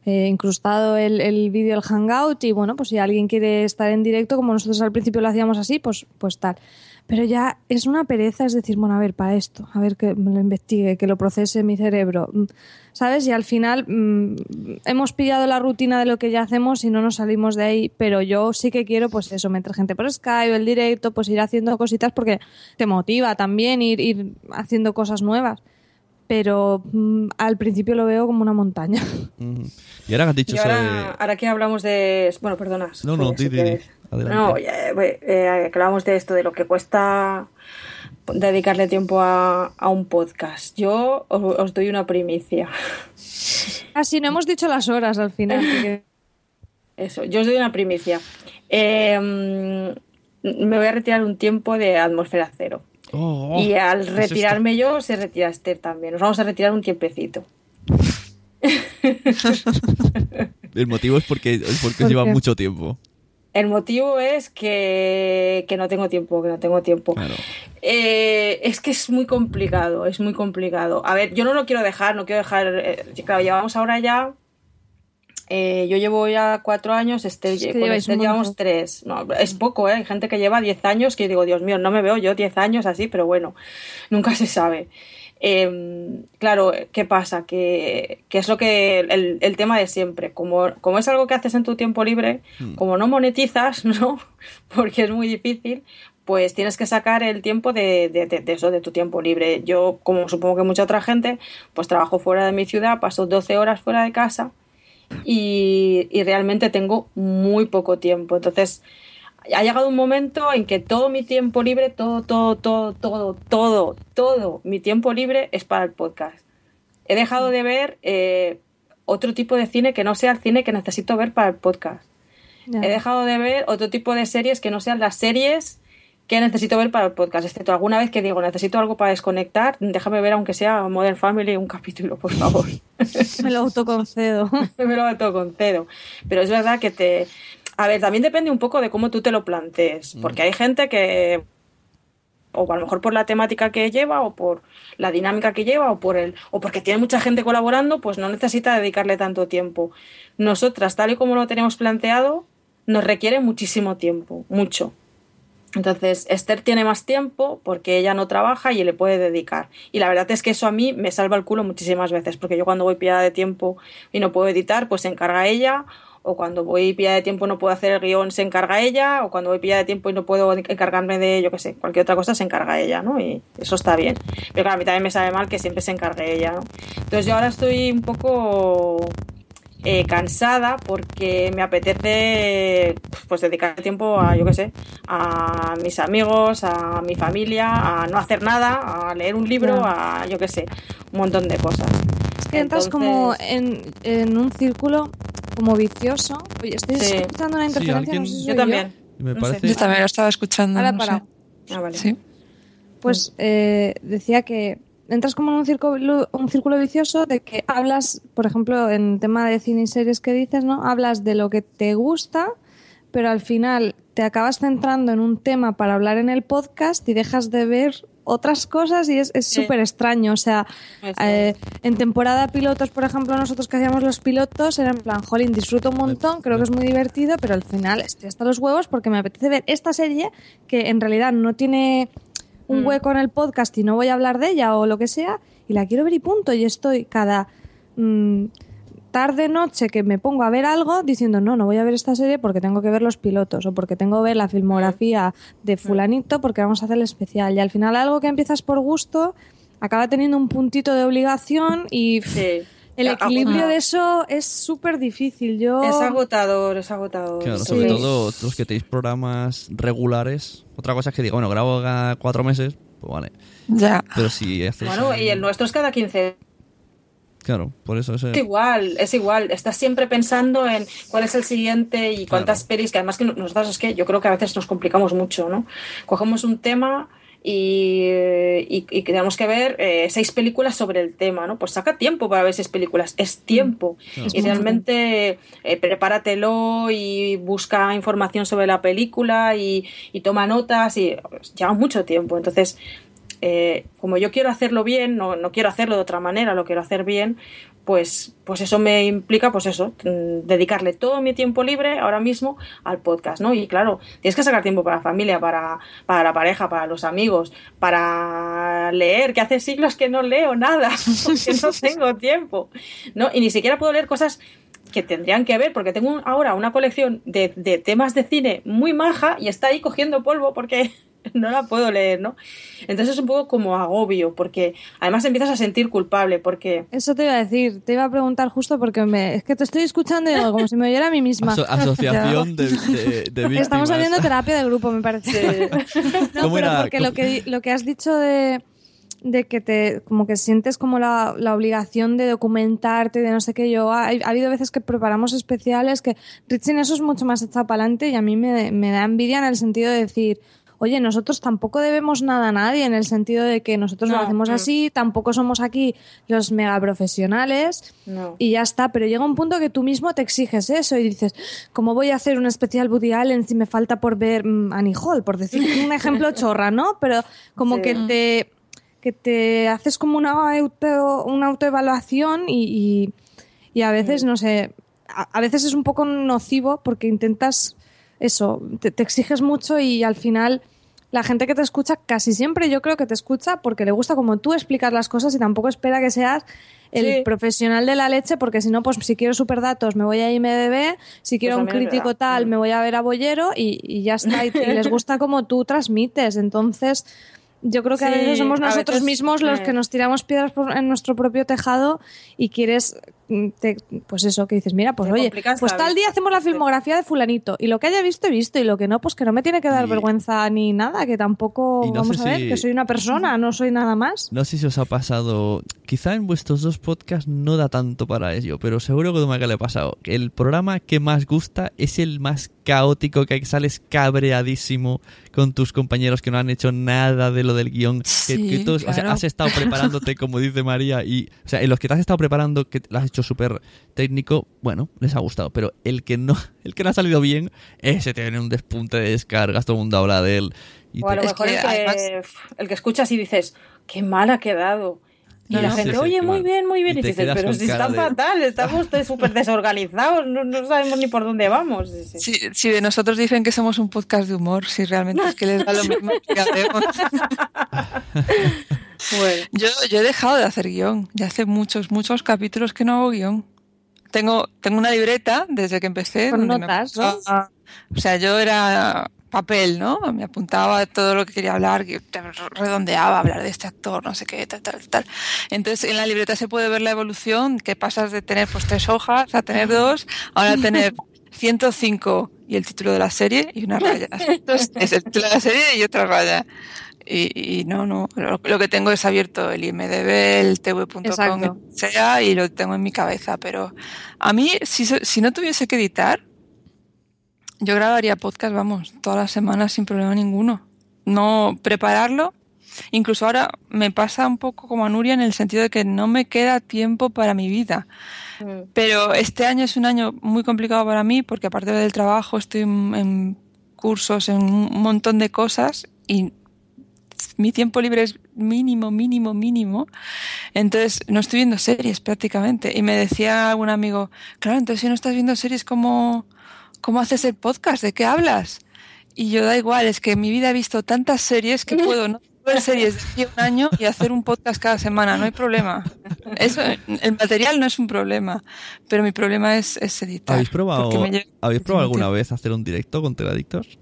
eh, incrustado el, el vídeo del hangout y bueno, pues si alguien quiere estar en directo, como nosotros al principio lo hacíamos así, pues, pues tal. Pero ya es una pereza, es decir, bueno, a ver, para esto, a ver que me lo investigue, que lo procese mi cerebro, mm, ¿sabes? Y al final mm, hemos pillado la rutina de lo que ya hacemos y no nos salimos de ahí, pero yo sí que quiero, pues eso, meter gente por Skype, el directo, pues ir haciendo cositas porque te motiva también ir, ir haciendo cosas nuevas. Pero mm, al principio lo veo como una montaña. Y ahora que has dicho Y eso ahora, de... ahora que hablamos de... Bueno, perdona. No, no, di. No, ya, eh, eh, hablamos de esto, de lo que cuesta dedicarle tiempo a, a un podcast. Yo os, os doy una primicia. Así no hemos dicho las horas al final. porque- Eso, yo os doy una primicia. Eh, mm, me voy a retirar un tiempo de atmósfera cero. Oh, y al ¿qué es esto? retirarme yo, se retira Esther también. Nos vamos a retirar un tiempecito. El motivo es porque, es porque ¿Por os lleva qué? mucho tiempo. El motivo es que, que no tengo tiempo, que no tengo tiempo. Claro. Eh, es que es muy complicado, es muy complicado. A ver, yo no lo quiero dejar, no quiero dejar. eh, claro, llevamos ahora ya. Eh, yo llevo ya cuatro años, Esther, Es que con lleváis Esther un llevamos tres. No, es poco, ¿eh? Hay gente que lleva diez años que yo digo, Dios mío, no me veo yo diez años así, pero bueno, nunca se sabe. Em, claro, ¿qué pasa? Que, que es lo que el, el, tema de siempre. Como, como es algo que haces en tu tiempo libre, Hmm. como no monetizas, ¿no? Porque es muy difícil, pues tienes que sacar el tiempo de, de, de, de eso, de tu tiempo libre. Yo, como supongo que mucha otra gente, pues trabajo fuera de mi ciudad, paso 12 horas fuera de casa y, y realmente tengo muy poco tiempo. Entonces, ha llegado un momento en que todo mi tiempo libre, todo, todo, todo, todo, todo, todo mi tiempo libre es para el podcast. He dejado de ver eh, otro tipo de cine que no sea el cine que necesito ver para el podcast. He dejado de ver otro tipo de series que no sean las series que necesito ver para el podcast, excepto alguna vez que digo necesito algo para desconectar, déjame ver aunque sea Modern Family un capítulo, por favor. Me lo autoconcedo. me lo autoconcedo. Pero es verdad que te... A ver, también depende un poco de cómo tú te lo plantees, porque hay gente que o a lo mejor por la temática que lleva o por la dinámica que lleva o por el o porque tiene mucha gente colaborando, pues no necesita dedicarle tanto tiempo. Nosotras, tal y como lo tenemos planteado, nos requiere muchísimo tiempo, mucho. Entonces, Esther tiene más tiempo porque ella no trabaja y le puede dedicar. Y la verdad es que eso a mí me salva el culo muchísimas veces, porque yo cuando voy pillada de tiempo y no puedo editar, pues se encarga ella, o cuando voy pillada de tiempo y no puedo hacer el guion, se encarga ella, o cuando voy pillada de tiempo y no puedo encargarme de, yo qué sé, cualquier otra cosa, se encarga ella, ¿no? Y eso está bien. Pero claro, a mí también me sabe mal que siempre se encargue ella, ¿no? Entonces yo ahora estoy un poco eh, cansada porque me apetece pues dedicar tiempo a yo qué sé a mis amigos a mi familia a no hacer nada a leer un libro a yo qué sé un montón de cosas Es que entras como en, en un círculo como vicioso. Oye, estoy Sí. escuchando una Sí, interferencia, alguien- no sé si yo también Me No parece... Yo también lo estaba escuchando. Ahora no he sé. Ah, vale. Sí. Pues eh, decía que entras como en un círculo, un círculo vicioso de que hablas, por ejemplo, en tema de cine y series que dices, ¿no? Hablas de lo que te gusta, pero al final te acabas centrando en un tema para hablar en el podcast y dejas de ver otras cosas y es es Sí. súper extraño. O sea, eh, en temporada pilotos, por ejemplo, nosotros que hacíamos los pilotos, era en plan, jolín, disfruto un montón, creo que es muy divertido, pero al final estoy hasta los huevos porque me apetece ver esta serie que en realidad no tiene un Mm. hueco en el podcast y no voy a hablar de ella o lo que sea, y la quiero ver y punto. Y estoy cada mm, tarde, noche que me pongo a ver algo diciendo, no, no voy a ver esta serie porque tengo que ver los pilotos o porque tengo que ver la filmografía de fulanito porque vamos a hacer el especial. Y al final algo que empiezas por gusto acaba teniendo un puntito de obligación y pff, Sí. El equilibrio agota- de eso es súper difícil. Yo... es agotador es agotador Claro, sí. sobre todo los que tenéis programas regulares. Otra cosa es que digo, bueno, grabo cada cuatro meses, pues vale. Ya. Pero si hacéis... bueno y el nuestro es cada 15 Claro, por eso ese... Es igual, es igual. Estás siempre pensando en cuál es el siguiente y cuántas Claro. pelis, que además que nosotros es que yo creo que a veces nos complicamos mucho, ¿no? Cogemos un tema y, y, y tenemos que ver eh, seis películas sobre el tema, ¿no? Pues saca tiempo para ver seis películas, es tiempo. Claro. Y realmente eh, prepáratelo y busca información sobre la película y, y toma notas y pues, lleva mucho tiempo. Entonces, eh, como yo quiero hacerlo bien, no, no quiero hacerlo de otra manera, lo quiero hacer bien, pues, pues eso me implica, pues eso, mm, dedicarle todo mi tiempo libre ahora mismo al podcast, ¿no? Y claro, tienes que sacar tiempo para la familia, para, para la pareja, para los amigos, para leer, que hace siglos que no leo nada, porque no tengo tiempo, ¿no? Y ni siquiera puedo leer cosas que tendrían que ver, porque tengo ahora una colección de, de temas de cine muy maja y está ahí cogiendo polvo porque no la puedo leer, ¿no? Entonces es un poco como agobio, porque además empiezas a sentir culpable, porque Eso te iba a decir, te iba a preguntar justo porque me, es que te estoy escuchando y digo, como si me oyera a mí misma. Aso- asociación de, de, de víctimas. Estamos haciendo terapia de grupo, me parece. no, ¿Cómo pero era? porque lo que, lo que has dicho de, de que te como que sientes como la, la obligación de documentarte, de no sé qué. Yo ha, ha habido veces que preparamos especiales que Richie en eso es mucho más echado para adelante y a mí me, me da envidia en el sentido de decir. Oye, nosotros tampoco debemos nada a nadie en el sentido de que nosotros lo No, hacemos mm. así, tampoco somos aquí los mega profesionales no. y ya está, pero llega un punto que tú mismo te exiges eso y dices, ¿cómo voy a hacer un especial Woody Allen si me falta por ver mm, Annie Hall? Por decir un ejemplo chorra, ¿no? Pero como Sí. que te que te haces como una, auto, una autoevaluación y, y, y a veces, no sé, a, a veces es un poco nocivo porque intentas eso, te, te exiges mucho y al final la gente que te escucha casi siempre yo creo que te escucha porque le gusta como tú explicas las cosas y tampoco espera que seas el Sí. profesional de la leche porque si no, pues si quiero superdatos me voy a IMDB, si quiero un también es crítico tal Mm. me voy a ver a Bollero y, y ya está. Y, y les gusta como tú transmites. Entonces, yo creo que a veces somos nosotros veces, mismos los eh. que nos tiramos piedras por- en nuestro propio tejado y quieres, mm, te- pues eso, que dices, mira, pues Te oye, pues tal día hacemos la filmografía de fulanito y lo que haya visto he visto y lo que no, pues que no me tiene que dar Y- vergüenza ni nada, que tampoco, no vamos a ver, si- que soy una persona, no soy nada más. No sé si os ha pasado, quizá en vuestros dos podcasts no da tanto para ello, pero seguro que a Dumaca le ha pasado. que El programa que más gusta es el más caótico, que sales cabreadísimo con tus compañeros que no han hecho nada de lo del guion. que- Sí, que, tú, o sea, claro. has estado preparándote, como dice María, y, o sea, en los que te has estado preparando, que lo has hecho súper técnico, bueno, les ha gustado, pero el que no, el que no ha salido bien, ese tiene un despunte de descargas, todo el mundo habla de él. Y O a lo te- Es mejor que el, que, además- el que escuchas y dices, qué mal ha quedado. Y No, la no, gente, sí, sí, oye, muy mal. bien, muy bien. Y Y, dices, pero si cara está de- fatal, estamos súper desorganizados, no, no sabemos ni por dónde vamos. Sí, sí. Si, si de nosotros dicen que somos un podcast de humor, si realmente es que les da lo mismo que hacemos. Bueno, Yo, yo he dejado de hacer guion. Ya hace muchos, muchos capítulos que no hago guion. Tengo, tengo una libreta desde que empecé. Con donde me notas, ¿no? O sea, yo era papel, ¿no? Me apuntaba todo lo que quería hablar, que redondeaba, hablar de este actor, no sé qué, tal, tal, tal. Entonces, en la libreta se puede ver la evolución, que pasas de tener pues tres hojas a tener dos, ahora a tener 105 y el título de la serie y una raya. Entonces, es el título de la serie y otra raya. Y, y no, no, lo, lo que tengo es abierto el IMDB, el tv.com, sea, y lo tengo en mi cabeza. Pero a mí, si, si no tuviese que editar, yo grabaría podcast, vamos, todas las semanas sin problema ninguno. No prepararlo. Incluso ahora me pasa un poco como a Nuria en el sentido de que no me queda tiempo para mi vida. mm, Pero este año es un año muy complicado para mí porque aparte del trabajo estoy en, cursos, en un montón de cosas y mi tiempo libre es mínimo, mínimo, mínimo. Entonces no estoy viendo series prácticamente. Y me decía algún amigo, claro, entonces si no estás viendo series, ¿cómo, cómo haces el podcast? ¿De qué hablas? Y yo da igual, es que en mi vida he visto tantas series que puedo no ver series de aquí a un año y hacer un podcast cada semana, no hay problema. Eso, el material no es un problema, pero mi problema es, es editar. ¿Habéis probado, porque me lleva ¿habéis probado muchísimo alguna vez hacer un directo con Teladictos?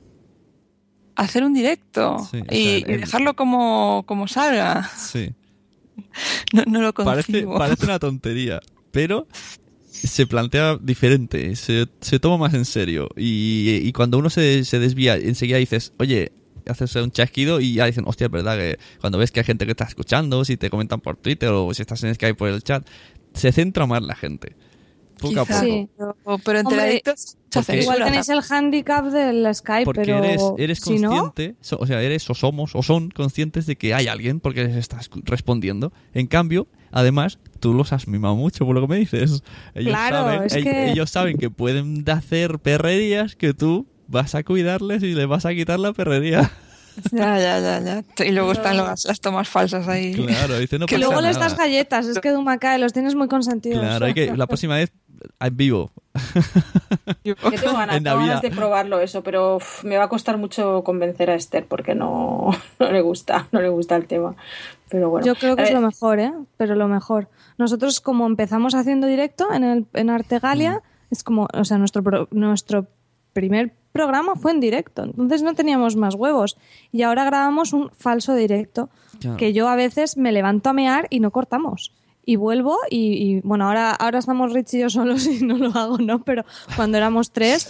hacer un directo Sí, o y, sea, y el- dejarlo como, como salga. Sí. No, no lo Parece, concibo. parece una tontería, pero se plantea diferente, se, se toma más en serio. Y, y cuando uno se, se desvía, enseguida dices, oye, haces un chasquido y ya dicen, hostia, es verdad que cuando ves que hay gente que está escuchando, si te comentan por Twitter o si estás en Skype por el chat, se centra más la gente. Poco a Quizá, poco. Sí. pero, pero entre Hombre, adictos porque- Igual tenéis el handicap del Skype, Porque pero eres, eres si no, consciente, o sea, eres o somos o son conscientes de que hay alguien porque les estás respondiendo. En cambio, además, tú los has mimado mucho por lo que me dices. Ellos, Claro, saben, es ell- que- ellos saben que pueden hacer perrerías que tú vas a cuidarles y les vas a quitar la perrería. Ya, ya, ya, ya. Y luego están las, las tomas falsas ahí. Claro, dice, no que pasa luego les nada. das galletas, es que Dumacae los tienes muy consentidos. Claro, hay que, la próxima vez en vivo. Yo tengo ganas, En tengo ganas de probarlo eso, pero uf, me va a costar mucho convencer a Esther porque no, no le gusta, no le gusta el tema. Pero bueno, Yo creo que es lo mejor, ¿eh? Pero lo mejor. Nosotros, como empezamos haciendo directo en, el, en Artegalia, es como, o sea, nuestro, pro- nuestro primer programa fue en directo, entonces no teníamos más huevos. Y ahora grabamos un falso directo, Claro. que yo a veces me levanto a mear y no cortamos. Y vuelvo y, y, bueno, ahora, ahora estamos Rich y yo solos y no lo hago, ¿no? Pero cuando éramos tres,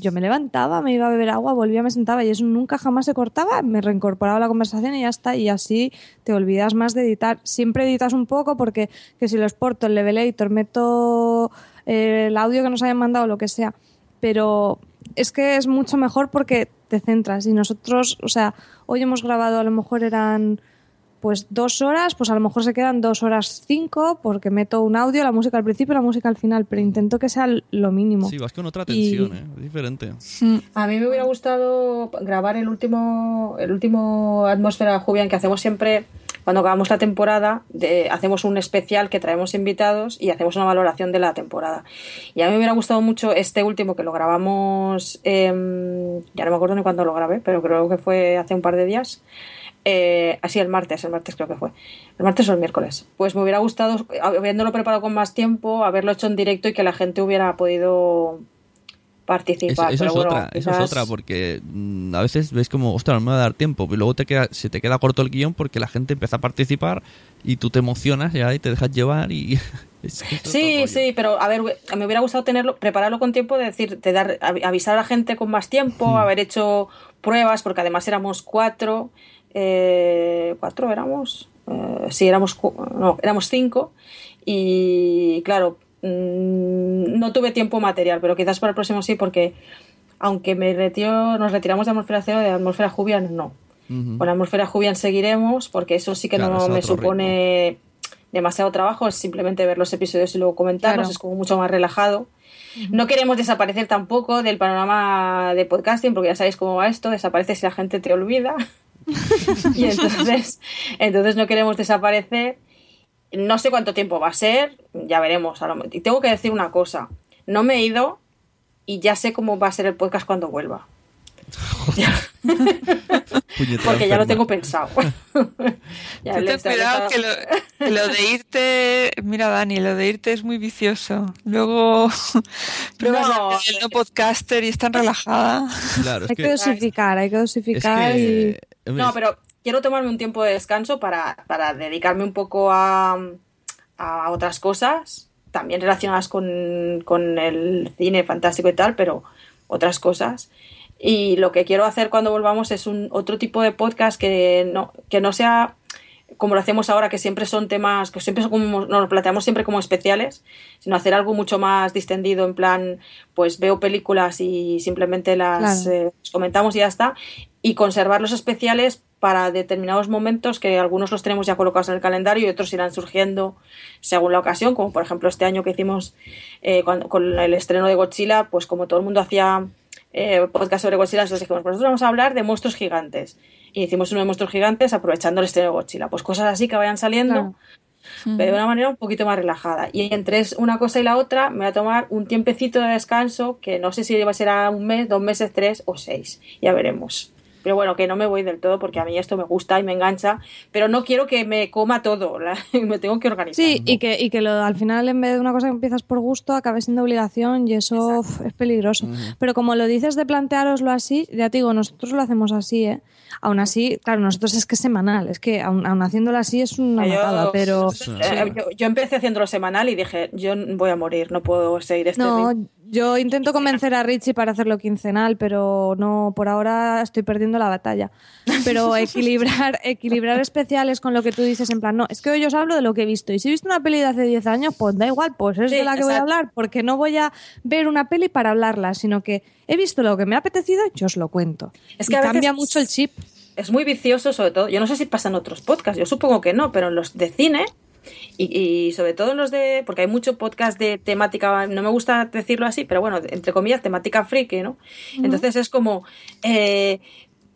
yo me levantaba, me iba a beber agua, volvía, me sentaba y eso nunca jamás se cortaba, me reincorporaba a la conversación y ya está. Y así te olvidas más de editar. Siempre editas un poco porque que si lo exporto, el levelator, meto eh, el audio que nos hayan mandado, lo que sea. Pero es que es mucho mejor porque te centras. Y nosotros, o sea, hoy hemos grabado, a lo mejor eran pues dos horas, pues a lo mejor se quedan dos horas cinco porque meto un audio, la música al principio y la música al final, pero intento que sea lo mínimo. Sí, vas con otra Y- tensión, ¿eh? Es diferente. A mí me hubiera gustado grabar el último, el último atmósfera Jubian que hacemos siempre cuando acabamos la temporada, de- hacemos un especial que traemos invitados y hacemos una valoración de la temporada. Y a mí me hubiera gustado mucho este último que lo grabamos, em, ya no me acuerdo ni cuándo lo grabé, pero creo que fue hace un par de días. Eh, así el martes, el martes creo que fue. El martes o el miércoles. Pues me hubiera gustado, habiéndolo preparado con más tiempo, haberlo hecho en directo y que la gente hubiera podido participar. eso es bueno, otra, eso es otra, porque mm, a veces ves como, ostras, no me va a dar tiempo, y luego te queda, se te queda corto el guion porque la gente empieza a participar y tú te emocionas ya y te dejas llevar y... es- Sí, sí, pero a ver, me hubiera gustado tenerlo, prepararlo con tiempo, de decir, de dar, av- avisar a la gente con más tiempo, Hmm. haber hecho pruebas, porque además éramos cuatro, eh, cuatro éramos, eh, sí, éramos, cu- no, éramos cinco, y claro, mm, no tuve tiempo material, pero quizás para el próximo sí, porque aunque me retiro, nos retiramos de Atmósfera Cero, de Atmósfera Jubian no. Ujú. Con Atmósfera Jubian seguiremos, porque eso sí que Claro, no me supone demasiado trabajo, es simplemente ver los episodios y luego comentarlos, Claro. es como mucho más relajado. No queremos desaparecer tampoco del panorama de podcasting, porque ya sabéis cómo va esto, desaparece si la gente te olvida. y entonces, entonces no queremos desaparecer. No sé cuánto tiempo va a ser, ya veremos. a lo- Y tengo que decir una cosa, no me he ido y ya sé cómo va a ser el podcast cuando vuelva. Porque ya lo tengo pensado. Ya Tú le- ten cuidado que lo, que lo de irte, mira Dani, lo de irte es muy vicioso. Luego pruebas No, del no podcaster y es tan relajada. Claro, es Hay que que, dosificar, hay que es dosificar No, pero quiero tomarme un tiempo de descanso para, para dedicarme un poco a, a otras cosas, también relacionadas con, con el cine fantástico y tal, pero otras cosas. Y lo que quiero hacer cuando volvamos es un otro tipo de podcast que no, que no sea como lo hacemos ahora, que siempre son temas, que siempre son como, nos lo planteamos siempre como especiales, sino hacer algo mucho más distendido, en plan, pues veo películas y simplemente las Claro. eh, comentamos y ya está, y conservar los especiales para determinados momentos que algunos los tenemos ya colocados en el calendario y otros irán surgiendo según la ocasión, como por ejemplo este año que hicimos eh, cuando- con el estreno de Godzilla, pues como todo el mundo hacía eh, podcast sobre Godzilla, nosotros dijimos, pues nosotros vamos a hablar de monstruos gigantes. Y hicimos uno de monstruos gigantes aprovechando el estreno de Godzilla. Pues cosas así que vayan saliendo, Claro. pero de una manera un poquito más relajada. Y entre una cosa y la otra, me voy a tomar un tiempecito de descanso, que no sé si va a ser a un mes, dos meses, tres o seis. Ya veremos. Pero bueno, que no me voy del todo porque a mí esto me gusta y me engancha, pero no quiero que me coma todo, la- me tengo que organizar. Sí, y que, y que lo, al final en vez de una cosa que empiezas por gusto, acabe siendo obligación y eso uf, es peligroso. Pero como lo dices de planteároslo así, ya te digo, nosotros lo hacemos así, ¿eh? Aún así, claro, nosotros es que es semanal, es que aún, aún haciéndolo así es una Yo- matada, pero... Eh, yo, yo empecé haciéndolo semanal y dije, yo voy a morir, no puedo seguir este No, ritmo. Yo intento convencer a Richie para hacerlo quincenal, pero no, por ahora estoy perdiendo la batalla. Pero equilibrar, equilibrar especiales con lo que tú dices en plan, no, es que hoy os hablo de lo que he visto. Y si he visto una peli de hace 10 años, pues da igual, pues es Sí, de la que voy a hablar, porque no voy a ver una peli para hablarla, sino que he visto lo que me ha apetecido y yo os lo cuento. Es Y que a veces- cambia mucho el chip. es muy vicioso, sobre todo. Yo no sé si pasa en otros podcasts, yo supongo que no, pero en los de cine y, y sobre todo en los de. Porque hay mucho podcast de temática, no me gusta decirlo así, pero bueno, entre comillas, temática friki, ¿no? Entonces es como. Eh,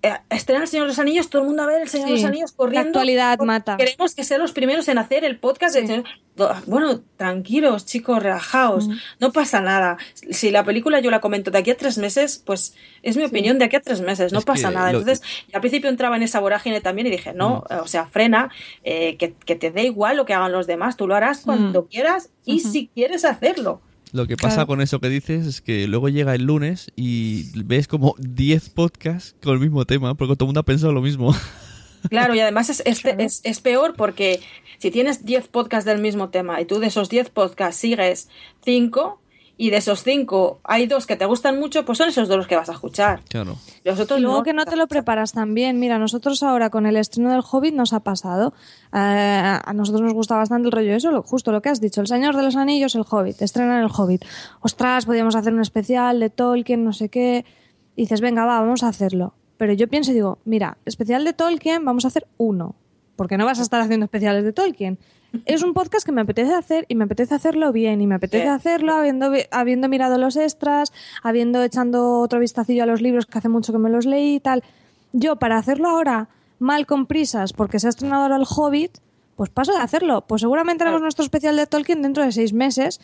eh, estrena el Señor de los Anillos, todo el mundo a ver el Señor de Sí, los Anillos la corriendo. actualidad porque mata. Queremos que sean los primeros en hacer el podcast. de Señor- Do- Bueno, tranquilos, chicos, relajaos, no pasa nada. Si la película yo la comento de aquí a tres meses, pues es mi opinión de aquí a tres meses, no Es pasa que nada. Entonces, y al principio entraba en esa vorágine también y dije, no, o sea, frena, eh, que, que te dé igual lo que hagan los demás, tú lo harás cuando quieras y si quieres hacerlo. Lo que pasa Claro. con eso que dices es que luego llega el lunes y ves como 10 podcasts con el mismo tema, porque todo el mundo ha pensado lo mismo. Claro, y además es, es, es, es peor porque si tienes 10 podcasts del mismo tema y tú de esos 10 podcasts sigues 5 y de esos 5 hay dos que te gustan mucho, pues son esos dos los que vas a escuchar. Claro. Los otros Y luego no. que no te lo preparas tan bien. Mira, nosotros ahora con el estreno del Hobbit nos ha pasado. Eh, a nosotros nos gusta bastante el rollo eso, lo- justo lo que has dicho. El Señor de los Anillos, el Hobbit. Estrenan el Hobbit. Ostras, podíamos hacer un especial de Tolkien, no sé qué. Y dices, venga, va, vamos a hacerlo. Pero yo pienso y digo, mira, especial de Tolkien, vamos a hacer uno. Porque no vas a estar haciendo especiales de Tolkien. Es un podcast que me apetece hacer y me apetece hacerlo bien y me apetece Sí. hacerlo habiendo, habiendo mirado los extras, habiendo echando otro vistacillo a los libros que hace mucho que me los leí y tal. Yo para hacerlo ahora mal con prisas porque se ha estrenado ahora el Hobbit, pues paso de hacerlo. Pues seguramente haremos nuestro especial de Tolkien dentro de seis meses,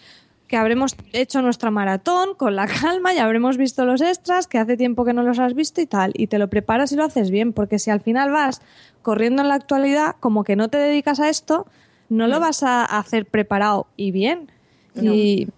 que habremos hecho nuestra maratón con la calma y habremos visto los extras, que hace tiempo que no los has visto y tal. Y te lo preparas y lo haces bien, porque si al final vas corriendo en la actualidad, como que no te dedicas a esto, no lo vas a hacer preparado y bien. Y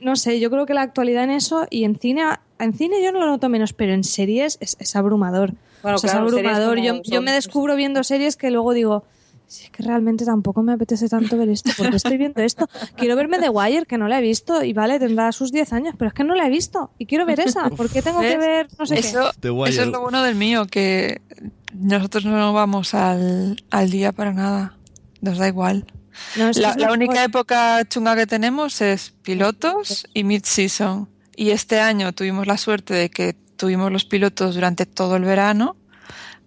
no sé, yo creo que la actualidad en eso y en cine, en cine yo no lo noto menos, pero en series es, es abrumador. Bueno, O sea, claro, es abrumador. Yo, son- yo me descubro viendo series que luego digo, si es que realmente tampoco me apetece tanto ver esto, porque estoy viendo esto. Quiero verme The Wire, que no la he visto, y vale, tendrá sus 10 años, pero es que no la he visto, y quiero ver esa. ¿Por qué tengo que ver no sé Eso, The Wire. eso es lo bueno del mío, que nosotros no vamos al, al día para nada. Nos da igual. No, La, la única época chunga que tenemos es pilotos y mid-season. Y este año tuvimos la suerte de que tuvimos los pilotos durante todo el verano.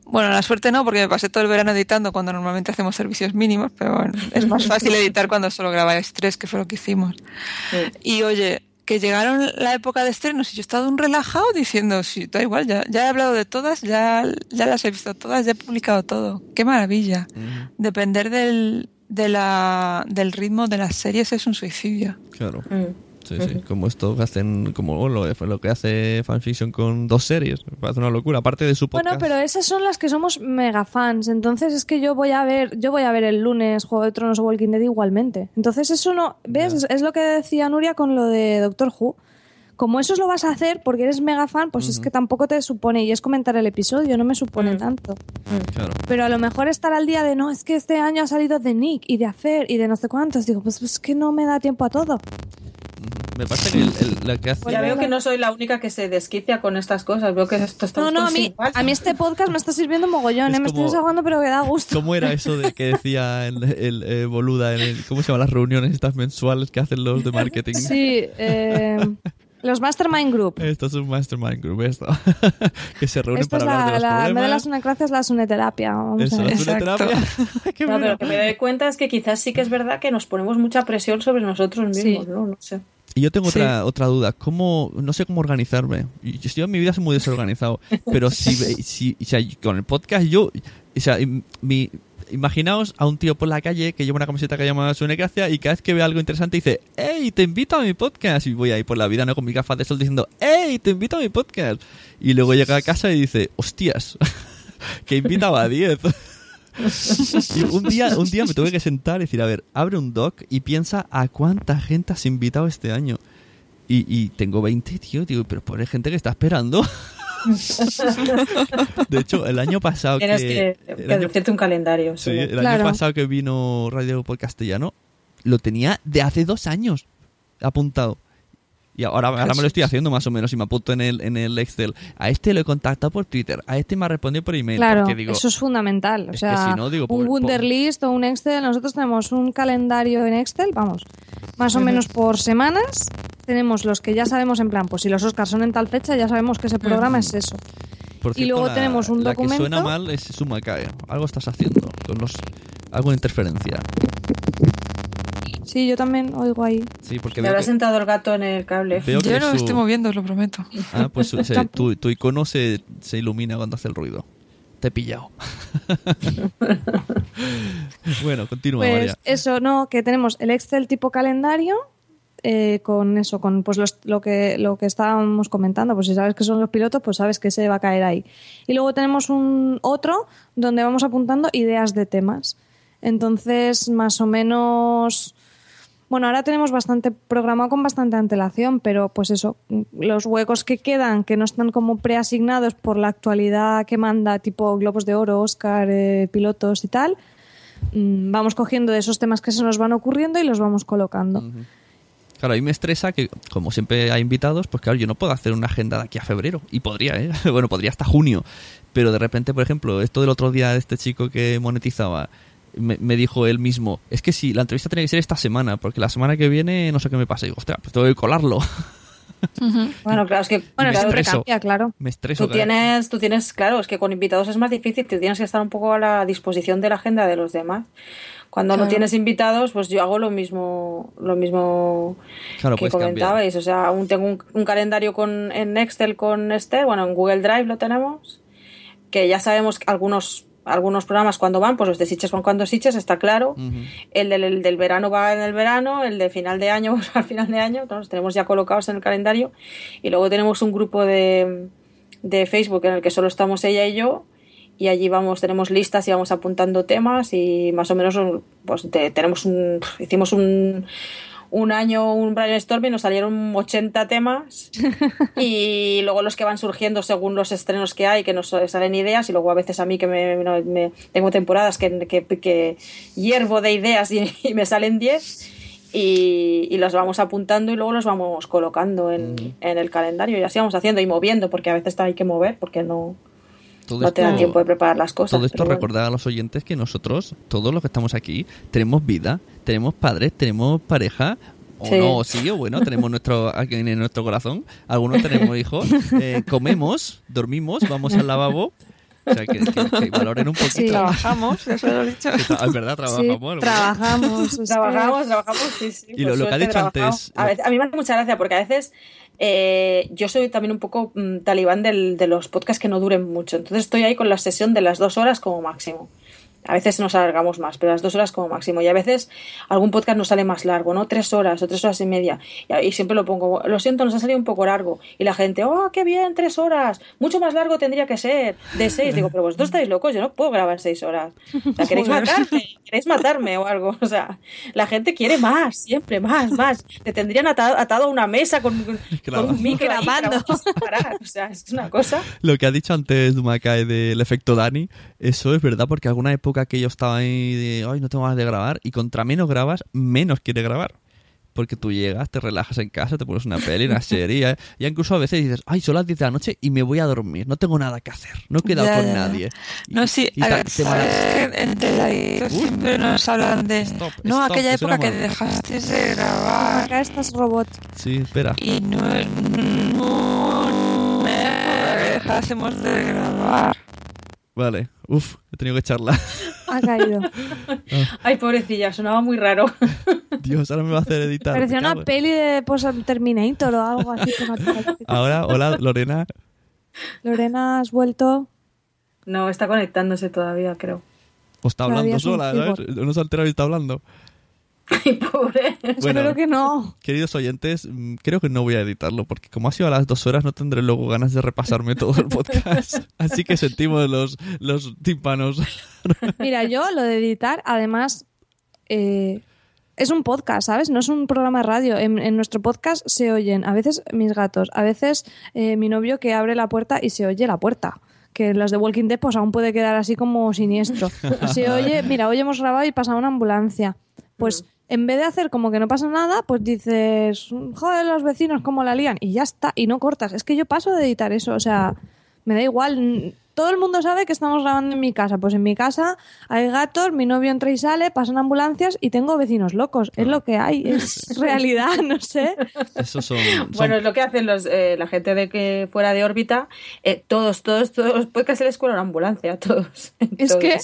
Bueno, la suerte no, porque me pasé todo el verano editando cuando normalmente hacemos servicios mínimos, pero bueno, es más fácil editar cuando solo grabáis tres, que fue lo que hicimos. Y oye, que llegaron la época de estrenos y yo he estado un relajado diciendo, sí, da igual, ya, ya he hablado de todas, ya, ya las he visto todas, ya he publicado todo. Qué maravilla. Depender del, de la, del ritmo de las series es un suicidio. Claro. Mm. Sí, sí. Como esto que hacen, como lo, lo que hace fanfiction con dos series. Me parece una locura. Aparte de su podcast. Bueno, pero esas son las que somos mega fans. Entonces es que yo voy a ver, yo voy a ver el lunes Juego de Tronos o Walking Dead igualmente. Entonces eso no, ¿ves? Es, es lo que decía Nuria con lo de Doctor Who. Como eso lo vas a hacer porque eres mega fan, pues es que tampoco te supone, y es comentar el episodio, no me supone tanto. Claro. Pero a lo mejor estar al día de no, es que este año ha salido de Nick y de Afer y de no sé cuántos. Digo, pues es que no me da tiempo a todo. Me parece que el, el- la que hace. Pues ya veo que no soy la única que se desquicia con estas cosas. Veo que esto está No, no, a mí, a mí este podcast me está sirviendo mogollón, Es ¿eh? me estoy desahogando, pero que da gusto. ¿Cómo era eso de que decía el, el, eh, boluda en el, ¿Cómo se llaman las reuniones estas mensuales que hacen los de marketing? Sí, eh, los Mastermind Group. Esto es un mastermind group, esto. que se reúnen Esto es para hablar la, de los la, en vez de la problemas. sunecracia es la suneterapia. Vamos Eso, a ver. es una Exacto. terapia. Qué No, pero lo que me doy cuenta es que quizás sí que es verdad que nos ponemos mucha presión sobre nosotros mismos, Sí. ¿no? No sé. Y yo tengo Sí. otra, otra duda. ¿Cómo, no sé cómo organizarme. Yo, yo en mi vida soy muy desorganizado. pero si, ve- si o sea, con el podcast yo... O sea, mi, imaginaos a un tío por la calle que lleva una camiseta que llama Su Gracia y cada vez que ve algo interesante dice ¡Ey, te invito a mi podcast! Y voy ahí por la vida, ¿no? Con mi gafas de sol diciendo ¡Ey, te invito a mi podcast! Y luego llega a casa y dice ¡Hostias! que invitaba a 10. Y un día, un día me tuve que sentar y decir, a ver, abre un doc y piensa a cuánta gente has invitado este año. Y, y tengo 20, tío, digo, pero pobre gente que está esperando. De hecho, el año pasado que... Tienes que, el que año- decirte un calendario. sí, el año pasado que vino Radio por Castellano, lo tenía de hace dos años apuntado. Y ahora, ahora me lo estoy haciendo más o menos y me apunto en el, en el Excel. A este lo he contactado por Twitter, a este me ha respondido por email. Claro, digo, eso es fundamental. O es sea, si no, digo, un Wunderlist o un Excel, nosotros tenemos un calendario en Excel, vamos, más o menos por semanas. Tenemos los que ya sabemos en plan, pues si los Oscars son en tal fecha, ya sabemos que ese programa es eso. Por Y luego la- tenemos un La que documento. suena mal es Sumacae. Algo estás haciendo con los algo de interferencia. Sí, yo también oigo ahí. Sí, porque Me habrá que, sentado el gato en el cable. Yo no su- me estoy moviendo, os lo prometo. Ah, pues su- se- tu, tu icono se, se ilumina cuando hace el ruido. Te he pillado. bueno, continúa, Pues María. eso, no, que tenemos el Excel tipo calendario eh, con eso, con pues los- lo que lo que estábamos comentando, pues si sabes que son los pilotos, pues sabes que se va a caer ahí. Y luego tenemos un otro donde vamos apuntando ideas de temas. Entonces, más o menos bueno, ahora tenemos bastante programado con bastante antelación, pero pues eso, los huecos que quedan, que no están como preasignados por la actualidad que manda, tipo Globos de Oro, Oscar, eh, pilotos y tal, mm, vamos cogiendo de esos temas que se nos van ocurriendo y los vamos colocando. Claro, a mí me estresa que, como siempre hay invitados, pues claro, yo no puedo hacer una agenda de aquí a febrero. Y podría, ¿eh? Bueno, podría hasta junio. Pero de repente, por ejemplo, esto del otro día de este chico que monetizaba, me, me dijo él mismo, es que sí, la entrevista tiene que ser esta semana, porque la semana que viene no sé qué me pasa. Y digo, ostras, pues tengo que colarlo. Bueno, claro, es que Bueno, me siempre estreso. cambia, claro. me estreso. tú claro. tienes, tú tienes, claro, es que con invitados es más difícil, tú tienes que estar un poco a la disposición de la agenda de los demás. Cuando no tienes invitados, pues yo hago lo mismo, lo mismo Claro, que cambiar. comentabais. O sea, aún tengo un, un calendario con, en Excel con Esther, bueno, en Google Drive lo tenemos, que ya sabemos que algunos algunos programas cuando van, pues los de Siches van cuando Siches, está claro. el, del, el del verano va en el verano, el de final de año va al final de año, los tenemos ya colocados en el calendario. Y luego tenemos un grupo de, de Facebook en el que solo estamos ella y yo. Y allí vamos, tenemos listas y vamos apuntando temas y más o menos pues te- tenemos un, hicimos un, un año un brainstorming y nos salieron 80 temas y luego los que van surgiendo según los estrenos que hay, que nos salen ideas y luego a veces a mí que me, tengo temporadas que, que, que hiervo de ideas y, y me salen 10 y, y los vamos apuntando y luego los vamos colocando en, en el calendario y así vamos haciendo y moviendo porque a veces hay que mover porque no, Todo no te da esto- tiempo de preparar las cosas. Todo esto bueno. recordar a los oyentes que nosotros, todos los que estamos aquí, tenemos vida, tenemos padres, tenemos pareja. O Sí. no, sí, o bueno, tenemos nuestro aquí en nuestro corazón. Algunos tenemos hijos. eh, comemos, dormimos, vamos al lavabo. O sea, que, que- que valoren un poquito. Sí. Trabajamos, eso lo he dicho. Es verdad, Sí, trabajamos. bueno. trabajamos. Trabajamos, trabajamos, sí, sí. Y lo- lo que ha dicho antes- A, veces- a mí me hace mucha gracia porque a veces eh, yo soy también un poco mm, talibán del- de los podcasts que no duren mucho. Entonces estoy ahí con la sesión de las dos horas como máximo. A veces nos alargamos más, pero las dos horas como máximo. Y a veces algún podcast nos sale más largo, ¿no? Tres horas o tres horas y media. Y, y siempre lo pongo, lo siento, nos ha salido un poco largo. Y la gente, oh, qué bien, tres horas. Mucho más largo tendría que ser. De seis. Digo, pero vosotros estáis locos, yo no puedo grabar seis horas. O sea, queréis matarme, queréis matarme o algo. O sea, la gente quiere más, siempre más, más. Te tendrían atado, atado a una mesa con, con un micro ahí Grabando. O sea, es una cosa. Lo que ha dicho antes Dumacay del efecto Dani, eso es verdad, porque alguna época que yo estaba ahí de, ay, no tengo ganas de grabar, y contra menos grabas, menos quiere grabar. Porque tú llegas, te relajas en casa, te pones una peli, una serie, ya incluso a veces dices, ay, son las 10 de la noche y me voy a dormir, no tengo nada que hacer, no he quedado Ya, con ya. nadie. Y- No, sí, y a ta- ver, te ¿sabes maras- que en Teladito siempre nos hablan de... Stop, no, stop, aquella época que dejaste de grabar Acá estás robot. Sí, espera. y no época que dejásemos de grabar. Vale, uf, he tenido que echarla. Ha caído. Ay, pobrecilla, sonaba muy raro. Dios, ahora me va a hacer editar. Parecía una peli de post Terminator o algo así. Ahora, hola, Lorena. Lorena, has vuelto. No, está conectándose todavía, creo. O está Todavía hablando sola, ¿sabes? No se altera y está hablando. Ay, pobre. Espero que no. Queridos oyentes, mm, creo que no voy a editarlo porque como ha sido a las dos horas no tendré luego ganas de repasarme todo el podcast. Así que sentimos los, los tímpanos. Mira, yo lo de editar, además, eh, es un podcast, ¿sabes? No es un programa de radio. En, en nuestro podcast se oyen a veces mis gatos, a veces eh, mi novio que abre la puerta y se oye la puerta. Que en los de Walking Dead pues aún puede quedar así como siniestro. Se oye, mira, hoy hemos grabado y pasa una ambulancia. Pues en vez de hacer como que no pasa nada, pues dices, joder, los vecinos cómo la lían y ya está, y no cortas. Es que yo paso de editar eso, o sea, me da igual. Todo el mundo sabe que estamos grabando en mi casa. Pues en mi casa hay gatos, mi novio entra y sale, pasan ambulancias y tengo vecinos locos. Es lo que hay, es realidad, no sé. Esos son... son- Bueno, es lo que hacen los, eh, la gente de que fuera de órbita. eh, todos, todos, todos los podcasts se les cuela una ambulancia, todos. Es que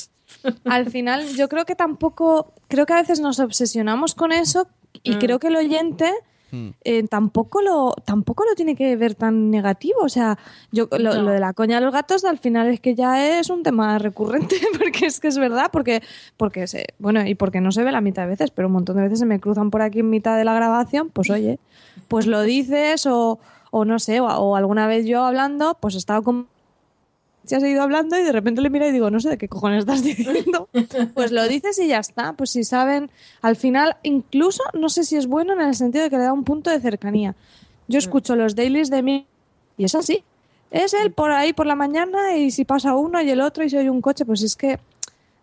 al final yo creo que tampoco, creo que a veces nos obsesionamos con eso y creo que el oyente Hmm. eh, tampoco lo tampoco lo tiene que ver tan negativo. O sea, yo lo, No. lo de la coña de los gatos al final es que ya es un tema recurrente porque es que es verdad, porque porque se, bueno, y porque no se ve la mitad de veces, pero un montón de veces se me cruzan por aquí en mitad de la grabación, pues oye, pues lo dices o, o no sé, o, o alguna vez yo hablando, pues he estado con se ha seguido hablando y de repente le mira y digo, no sé de qué cojones estás diciendo. Pues lo dices y ya está. Pues si saben, al final, incluso no sé si es bueno en el sentido de que le da un punto de cercanía. Yo escucho los dailies de mí y es así. Es él por ahí por la mañana y si pasa uno y el otro y si oye un coche, pues es que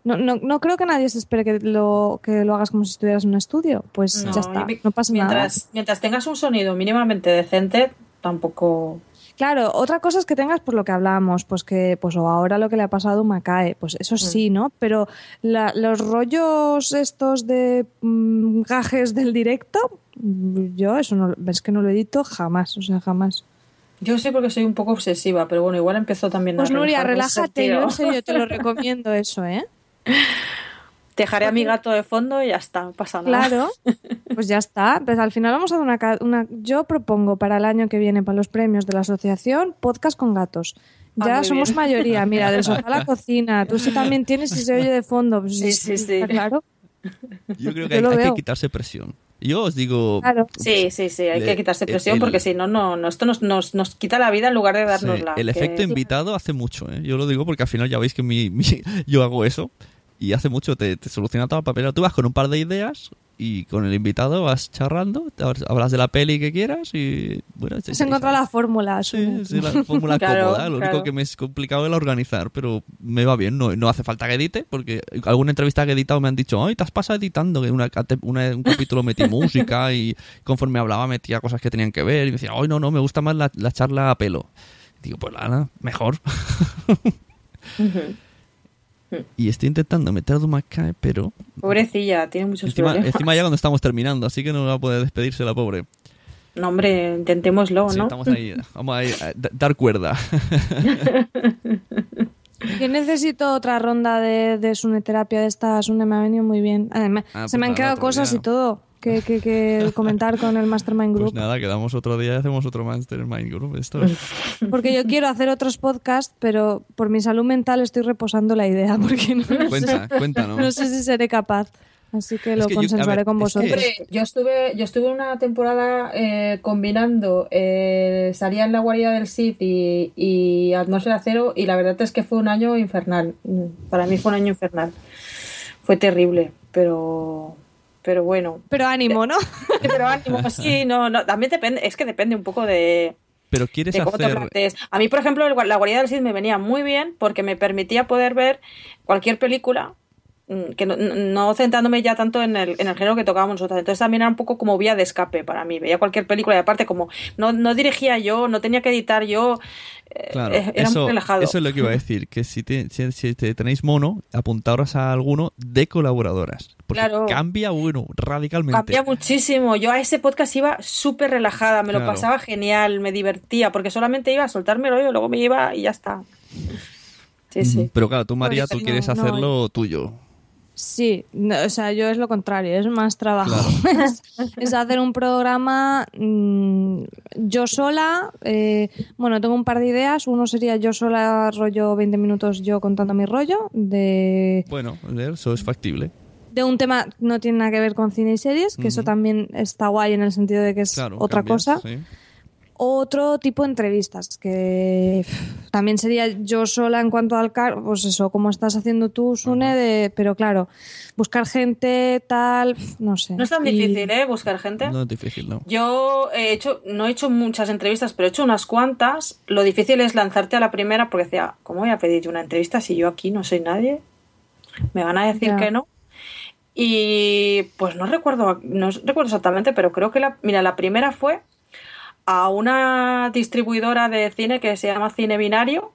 no, no, no creo que nadie se espere que lo, que lo hagas como si estuvieras en un estudio. Pues No, ya está, no pasa nada. mientras, mientras tengas un sonido mínimamente decente, tampoco. Claro, otra cosa es que tengas por lo que hablábamos, pues que, pues o ahora lo que le ha pasado a Macae, pues eso sí, ¿no? Pero la- los rollos estos de mm, gajes del directo, mm, yo eso no, es que no lo edito jamás, o sea, jamás. Yo sí porque soy un poco obsesiva, pero bueno, igual empezó también Pues a Nuria, relájate, yo en serio te lo recomiendo eso, ¿eh? Dejaré a mi gato de fondo y ya está, pasa nada. Claro, pues ya está. Pues al final vamos a dar una, ca- una... Yo propongo para el año que viene, para los premios de la asociación, podcast con gatos. Ah, Ya somos bien. mayoría, mira, del sofá a la cocina. Tú sí también tienes y se oye de fondo. Pues Sí, sí, sí. está claro. Yo creo que Yo hay, que quitarse presión. Yo os digo, Claro. Sí, sí, sí, hay que quitarse el- presión el- porque si no, no, no, esto nos, nos, nos quita la vida en lugar de sí, dárnosla. el que- efecto invitado hace mucho. ¿eh? Yo lo digo porque al final ya veis que mi, mi- yo hago eso y hace mucho te, te soluciona todo el papel. Tú vas con un par de ideas y con el invitado vas charrando, hablas- de la peli que quieras y bueno, Has encontrado la fórmula. Sí, sí, la fórmula Claro, cómoda. Lo claro. único que me es complicado es la organizar, pero me va bien. No, no hace falta que edite, porque alguna entrevista que he editado me han dicho, ay, te has pasado editando, que una, una- un capítulo metí música y conforme hablaba metía cosas que tenían que ver. Y me decía, ay, no, no, me gusta más la, la charla a pelo. Digo, pues nada, mejor. y estoy intentando meter a Dumacae, pero Pobrecilla, tiene muchos encima, problemas. encima ya cuando estamos terminando, así que no va a poder despedirse la pobre. No, hombre, intentémoslo, Sí, ¿no? estamos ahí, vamos a, ir a da- dar cuerda. Yo necesito otra ronda de, de suneterapia de esta. Sune me ha venido muy bien. Además, Ah, se me han quedado cosas y todo que, que, que comentar con el Mastermind Pues Group. nada, quedamos otro día y hacemos otro Mastermind Group. Esto. Porque yo quiero hacer otros podcasts, pero por mi salud mental estoy reposando la idea. Porque no, Cuenta, sé, cuéntanos. no sé si seré capaz. Así que lo que yo- a consensuaré ver, con es que- vosotros. Yo estuve, yo estuve una temporada eh, combinando eh, Salía en la guarida del Sith y, y Atmósfera Cero y la verdad es que fue un año infernal. Mm, Para mí fue un año infernal. Fue terrible, pero pero bueno. Pero ánimo, ¿no? Pero ánimo, sí, no, no, también depende, es que depende un poco de, Pero quieres de cómo te hacer... A mí, por ejemplo, el- la guarida del Cid me venía muy bien porque me permitía poder ver cualquier película que no, no centrándome ya tanto en el, en el género que tocábamos nosotros. Entonces también era un poco como vía de escape para mí. Veía cualquier película y aparte como no, no dirigía yo, no tenía que editar yo, eh, Claro, eh, era eso, muy relajado. eso es lo que iba a decir, que si, te- si, si te tenéis mono, apuntaros a alguno de colaboradoras. Porque Claro. cambia, bueno, radicalmente. Cambia muchísimo. Yo a ese podcast iba súper relajada, me lo pasaba genial, me divertía, porque solamente iba a soltarme el rollo, luego me iba y ya está. Sí, sí. Pero claro, tú, María, tú quieres hacerlo tuyo. Sí, no, o sea, yo es lo contrario, es más trabajo. es, es hacer un programa mm, yo sola. eh, bueno, tengo un par de ideas. Uno sería yo sola, rollo 20 minutos yo contando mi rollo de, Bueno, eso es factible. de un tema no tiene nada que ver con cine y series, que eso también está guay en el sentido de que es Claro, otra cambias, cosa. sí. Otro tipo de entrevistas, que también sería yo sola en cuanto al car, pues eso, como estás haciendo tú, Sune, de, pero claro, buscar gente, tal, no sé. No es tan Y- difícil, ¿eh? Buscar gente. No es difícil, ¿no? Yo he hecho, no he hecho muchas entrevistas, pero he hecho unas cuantas. Lo difícil es lanzarte a la primera porque decía, ¿cómo voy a pedir yo una entrevista si yo aquí no soy nadie? Me van a decir Ya. que no. Y pues no recuerdo, no recuerdo exactamente, pero creo que la, mira, la primera fue a una distribuidora de cine que se llama Cine Binario,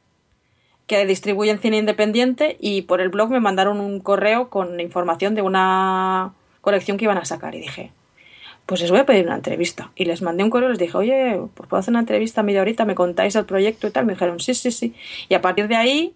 que distribuyen cine independiente y por el blog me mandaron un correo con información de una colección que iban a sacar y dije, pues les voy a pedir una entrevista. Y les mandé un correo les dije, oye, pues puedo hacer una entrevista media horita, me contáis el proyecto y tal. Me dijeron, sí, sí, sí. Y a partir de ahí,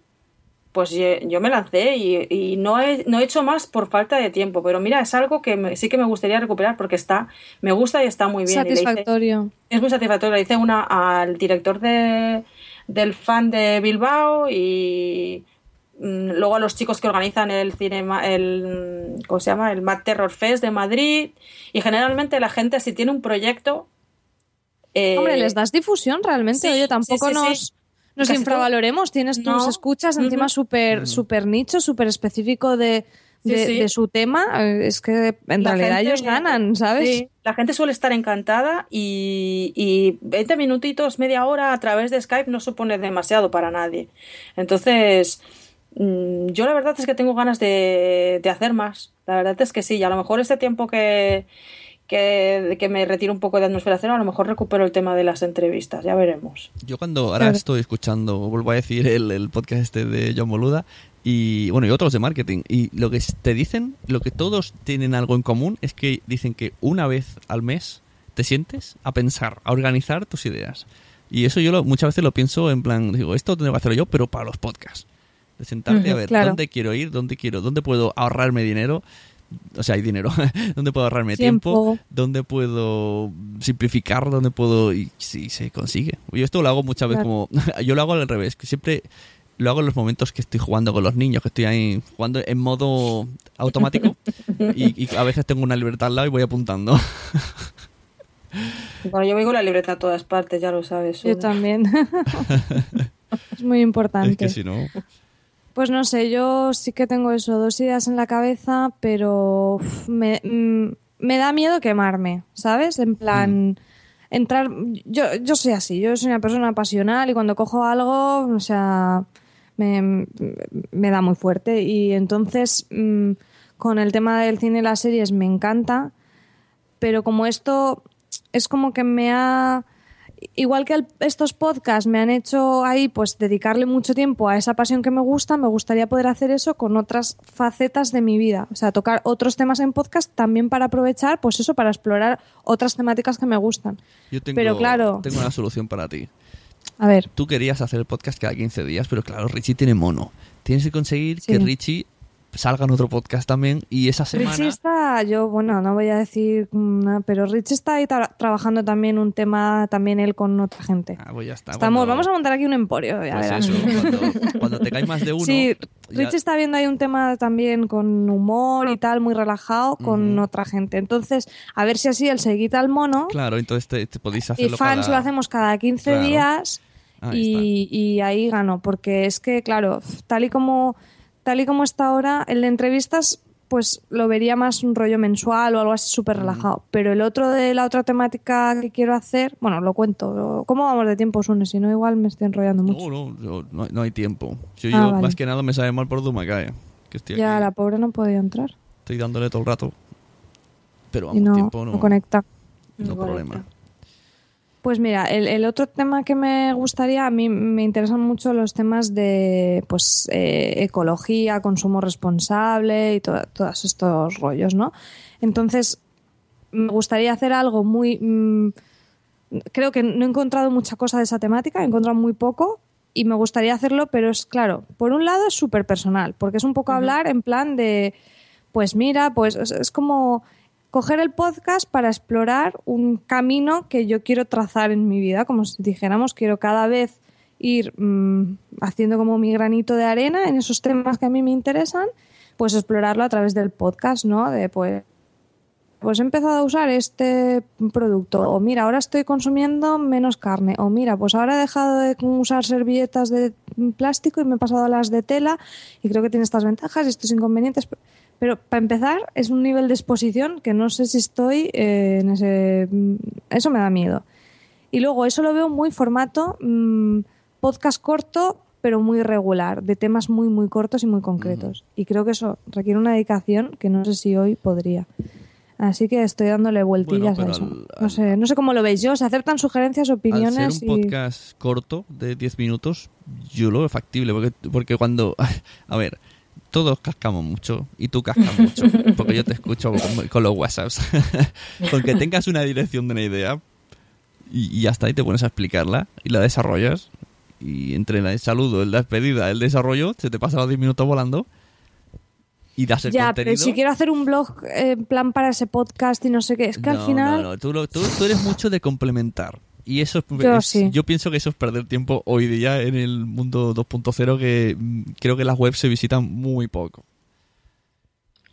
pues yo me lancé y, y no, he, no he hecho más por falta de tiempo. Pero mira, es algo que me- sí que me gustaría recuperar porque está, me gusta y está muy bien. Hice- Satisfactorio. es muy satisfactorio. Le hice una al director de, del fan de Bilbao y mm, luego a los chicos que organizan el cinema, el ¿cómo se llama? el Mad Terror Fest de Madrid. Y generalmente la gente si tiene un proyecto eh, Hombre, les das difusión realmente. sí, Oye, tampoco sí, sí, sí. nos, nos infravaloremos. Tienes tus No. escuchas encima Ujú. súper súper nicho, súper específico de, Sí, de, sí. de su tema. Eh, Es que en La realidad gente- ellos ganan, ¿sabes? Sí, la gente suele estar encantada y, y 20 minutitos, media hora a través de Skype no supone demasiado para nadie. Entonces, mm, yo la verdad es que tengo ganas de, de hacer más. La verdad es que sí, y a lo mejor este tiempo que, que, que me retiro un poco de atmósfera cero, a lo mejor recupero el tema de las entrevistas, ya veremos. Yo cuando ahora estoy escuchando, vuelvo a decir, el, el podcast este de John Boluda y bueno, y otros de marketing, y lo que te dicen, lo que todos tienen algo en común es que dicen que una vez al mes te sientes a pensar, a organizar tus ideas. Y eso yo lo- muchas veces lo pienso en plan, digo, esto tengo que hacerlo yo, pero para los podcasts. De sentarte a ver claro. dónde quiero ir, dónde quiero, dónde puedo ahorrarme dinero. O sea, hay dinero. ¿Dónde puedo ahorrarme tiempo? Tiempo. ¿Dónde puedo simplificar? ¿Dónde puedo...? Y sí, se consigue. Yo esto lo hago muchas veces como... Yo lo hago al revés, que siempre lo hago en los momentos que estoy jugando con los niños, que estoy ahí jugando en modo automático y, y a veces tengo una libertad al lado y voy apuntando. Bueno, yo voy con la libreta a todas partes, ya lo sabes. Yo Sune. también. es muy importante. es que si no... Pues no sé, yo sí que tengo eso, dos ideas en la cabeza, pero uf, me, mm, me da miedo quemarme, ¿sabes? En plan, entrar... Yo, yo soy así, yo soy una persona pasional y cuando cojo algo, o sea, me, me da muy fuerte. Y entonces, mm, con el tema del cine y las series me encanta, pero como esto es como que me ha igual que el- estos podcasts me han hecho ahí pues dedicarle mucho tiempo a esa pasión que me gusta, me gustaría poder hacer eso con otras facetas de mi vida, o sea, tocar otros temas en podcast también para aprovechar pues eso para explorar otras temáticas que me gustan. Yo tengo, Pero claro. tengo una solución para ti. A ver, Tú querías hacer el podcast cada 15 días, pero claro, Richie tiene mono. Tienes que conseguir Sí. que Richie salga en otro podcast también y esa semana... Richie está, yo, bueno, no voy a decir nada, pero Richie está ahí tra- trabajando también un tema, también él con otra gente. Ah, pues ya está. Estamos, cuando- vamos a montar aquí un emporio, ya pues eso, cuando, cuando te cae más de uno... Sí, ya- Richie está viendo ahí un tema también con humor y tal, muy relajado, con otra gente. Entonces, a ver si así él se quita el mono Claro, entonces te, te podéis y hacerlo fans cada- lo hacemos cada 15 Claro. días Ahí y, y ahí gano, porque es que, claro, tal y como tal y como está ahora, el de entrevistas pues lo vería más un rollo mensual o algo así súper relajado. Pero el otro de la otra temática que quiero hacer, bueno, lo cuento. ¿Cómo vamos de tiempo, Sune? Si no, igual me estoy enrollando mucho. No, no, no, no hay tiempo. Yo, Ah, yo, vale. más que nada me sabe mal por Dumakae, que estoy ya, aquí, la pobre no podía entrar. estoy dándole todo el rato. Pero vamos, no, tiempo no, no conecta. no No problema. conecta. Pues mira, el, el otro tema que me gustaría, a mí me interesan mucho los temas de pues eh, ecología, consumo responsable y to- todos estos rollos, ¿no? Entonces, me gustaría hacer algo muy... mm, creo que no he encontrado mucha cosa de esa temática, he encontrado muy poco y me gustaría hacerlo, pero es claro, por un lado es súper personal, porque es un poco hablar en plan de, pues mira, pues es, es como coger el podcast para explorar un camino que yo quiero trazar en mi vida, como si dijéramos, quiero cada vez ir mm, haciendo como mi granito de arena en esos temas que a mí me interesan, pues explorarlo a través del podcast, ¿no? De pues pues he empezado a usar este producto, o mira, ahora estoy consumiendo menos carne, o mira, pues ahora he dejado de usar servilletas de plástico y me he pasado a las de tela y creo que tiene estas ventajas y estos inconvenientes. Pero para empezar, es un nivel de exposición que no sé si estoy eh, en ese... Eso me da miedo. Y luego, eso lo veo muy formato mm, podcast corto, pero muy regular, de temas muy, muy cortos y muy concretos. Y creo que eso requiere una dedicación que no sé si hoy podría. Así que estoy dándole vueltillas a eso. al- no, sé, no sé cómo lo veis yo. Se aceptan sugerencias, Al opiniones ser un y... podcast corto de 10 minutos, yo lo veo factible, porque, porque cuando... A ver, todos cascamos mucho y tú cascas mucho, porque yo te escucho con, con los WhatsApps. con que tengas una dirección de una idea y, y hasta ahí te pones a explicarla y la desarrollas y entre el saludo, el despedida, el desarrollo, se te pasa los 10 minutos volando y das el Ya, contenido. pero si quiero hacer un blog eh, en plan para ese podcast y no sé qué, es que al No, final... No, no, tú, tú, tú eres mucho de complementar. Y eso es, Yo es- sí. yo pienso que eso es perder tiempo hoy día en el mundo 2.0 que mm, creo que las webs se visitan muy poco.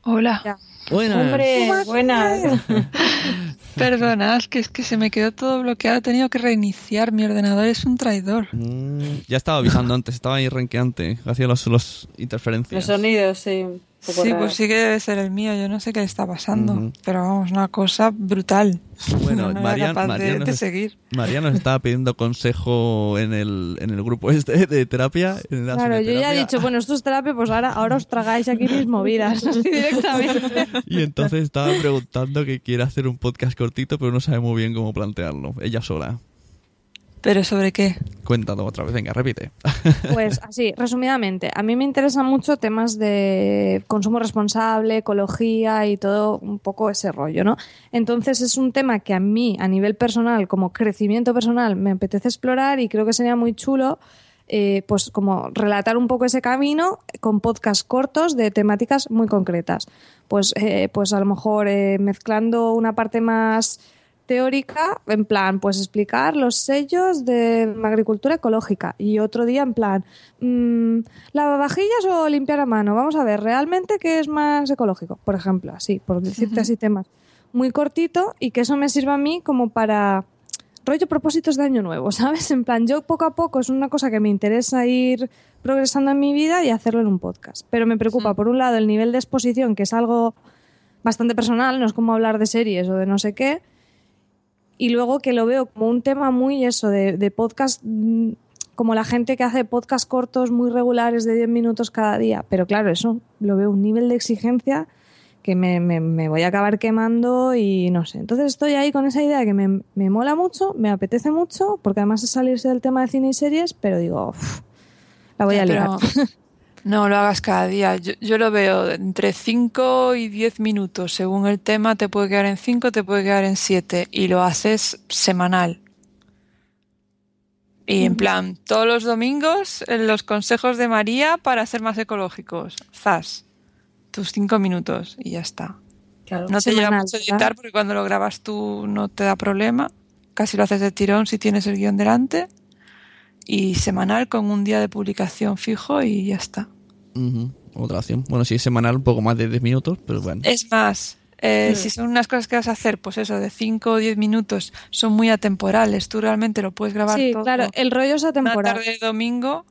Hola. Ya. Buenas. Hombre, buenas. Perdonad, que es que se me quedó todo bloqueado. He tenido que reiniciar. Mi ordenador es un traidor. Mm, ya estaba avisando antes, estaba ahí renqueante, hacía los, los interferencias. Los sonidos, sí. Sí, pues sí que debe ser el mío. Yo no sé qué le está pasando. Pero vamos, una cosa brutal. Bueno, no María, de, nos de es- seguir. María nos estaba pidiendo consejo en el, en el grupo este de terapia. en la Claro, yo ya he dicho, bueno, esto es terapia, pues ahora, ahora os tragáis aquí mis movidas, directamente. Y entonces estaba preguntando que quiere hacer un podcast cortito, pero no sabe muy bien cómo plantearlo. Ella sola. ¿Pero sobre qué? Cuéntalo otra vez, venga, repite. Pues así, resumidamente, a mí me interesan mucho temas de consumo responsable, ecología y todo un poco ese rollo, ¿no? Entonces es un tema que a mí, a nivel personal, como crecimiento personal, me apetece explorar y creo que sería muy chulo eh, pues como relatar un poco ese camino con podcasts cortos de temáticas muy concretas. Pues, eh, pues a lo mejor eh, mezclando una parte más teórica, en plan, pues explicar los sellos de agricultura ecológica. Y otro día, en plan, mm, ¿lavavajillas o limpiar a mano? Vamos a ver, ¿realmente qué es más ecológico? Por ejemplo, así, por decirte así temas. Muy cortito y que eso me sirva a mí como para rollo propósitos de año nuevo, ¿sabes? En plan, yo poco a poco es una cosa que me interesa ir progresando en mi vida y hacerlo en un podcast. Pero me preocupa, por un lado, el nivel de exposición, que es algo bastante personal, no es como hablar de series o de no sé qué. Y luego que lo veo como un tema muy eso, de, de podcast, mm, como la gente que hace podcast cortos muy regulares de 10 minutos cada día. Pero claro, eso lo veo un nivel de exigencia que me, me, me voy a acabar quemando y no sé. Entonces estoy ahí con esa idea que me, me mola mucho, me apetece mucho, porque además es salirse del tema de cine y series, pero digo, "Uf, la voy a liar. Pero no lo hagas cada día. Yo, yo lo veo entre 5 y 10 minutos. Según el tema, te puede quedar en 5, te puede quedar en 7. Y lo haces semanal. Y en plan, todos los domingos, eh, los consejos de María para ser más ecológicos. Zas. Tus 5 minutos y ya está. Claro. No te lleva mucho editar porque cuando lo grabas tú no te da problema. Casi lo haces de tirón si tienes el guion delante. Y semanal con un día de publicación fijo y ya está. Otra opción. Bueno, si es semanal, un poco más de 10 minutos, pero bueno. Es más, eh, si son unas cosas que vas a hacer, pues eso, de 5 o 10 minutos, son muy atemporales. Tú realmente lo puedes grabar Sí, todo claro, el rollo es una atemporal. tarde de domingo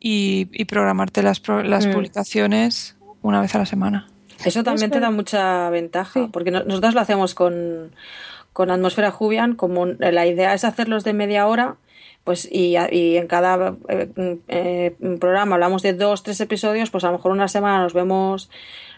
y, y programarte las, pro- las Mm. publicaciones una vez a la semana. Eso también te da mucha ventaja, Sí. porque no- nosotros lo hacemos con, con Atmósfera Jubian, como la idea es hacerlos de media hora, pues y, a- y en cada eh, eh, programa hablamos de dos, tres episodios, pues a lo mejor una semana nos vemos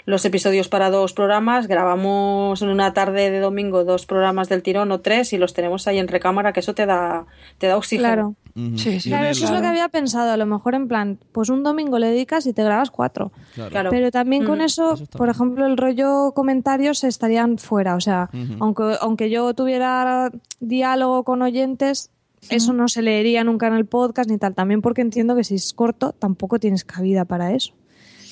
los episodios para dos programas, grabamos en una tarde de domingo dos programas del tirón o tres y los tenemos ahí en recámara, que eso te da, te da oxígeno. Claro, Ujú. Sí, sí. claro, eso es lo que había pensado. A lo mejor en plan, pues un domingo le dedicas y te grabas cuatro. Claro. Pero también con Mm. eso, por ejemplo, el rollo comentarios estarían fuera. O sea, aunque, aunque yo tuviera diálogo con oyentes, eso no se leería nunca en el podcast ni tal. También porque entiendo que si es corto, tampoco tienes cabida para eso.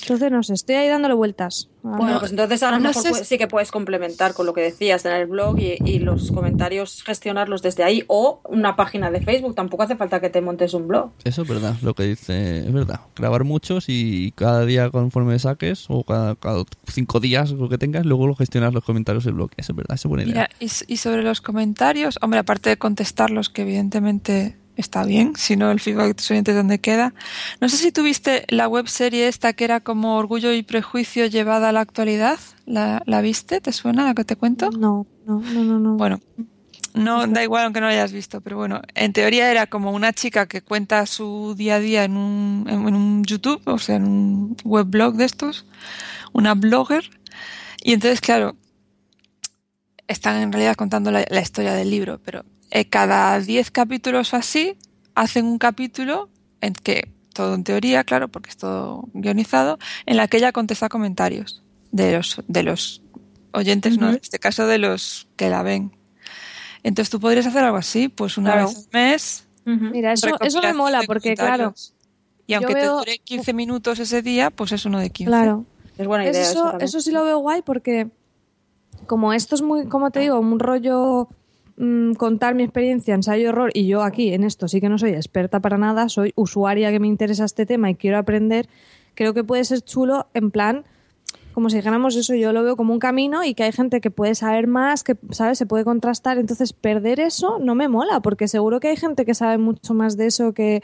Entonces, no sé, estoy ahí dándole vueltas. Bueno, pues entonces ahora no mejor sé sí que puedes complementar con lo que decías en el blog y, y los comentarios gestionarlos desde ahí o una página de Facebook. Tampoco hace falta que te montes un blog. Eso es verdad, lo que dice es verdad. Grabar muchos y cada día conforme saques, o cada, cada cinco días lo que tengas, luego lo gestionas los comentarios del blog. Eso es verdad, esa es buena idea. Mira, y sobre los comentarios, hombre, aparte de contestarlos, que evidentemente está bien, si no el feedback de tus oyentes donde queda. No sé si tuviste la web serie esta que era como Orgullo y Prejuicio llevada a la actualidad. ¿La, la viste? ¿Te suena la que te cuento? No, no, no, no. no. Bueno, no da igual aunque no lo hayas visto, pero bueno, en teoría era como una chica que cuenta su día a día en un, en, en un YouTube, o sea, en un webblog de estos, una blogger, y entonces, claro, están en realidad contando la, la historia del libro, pero eh, cada 10 capítulos o así hacen un capítulo en que, todo en teoría, claro, porque es todo guionizado, en la que ella contesta comentarios de los, de los oyentes, no, en este caso de los que la ven. Entonces tú podrías hacer algo así, pues una Claro. vez al mes. Mira, eso, eso me mola porque, claro. Y aunque te dure 15 minutos ese día, pues es uno de 15. claro. Es buena idea eso, eso sí lo veo guay porque como esto es muy, como te digo, un rollo mm, contar mi experiencia, ensayo error, y yo aquí en esto sí que no soy experta para nada, soy usuaria que me interesa este tema y quiero aprender, creo que puede ser chulo en plan, como si dijéramos eso, yo lo veo como un camino y que hay gente que puede saber más, que sabes, se puede contrastar, entonces perder eso no me mola, porque seguro que hay gente que sabe mucho más de eso que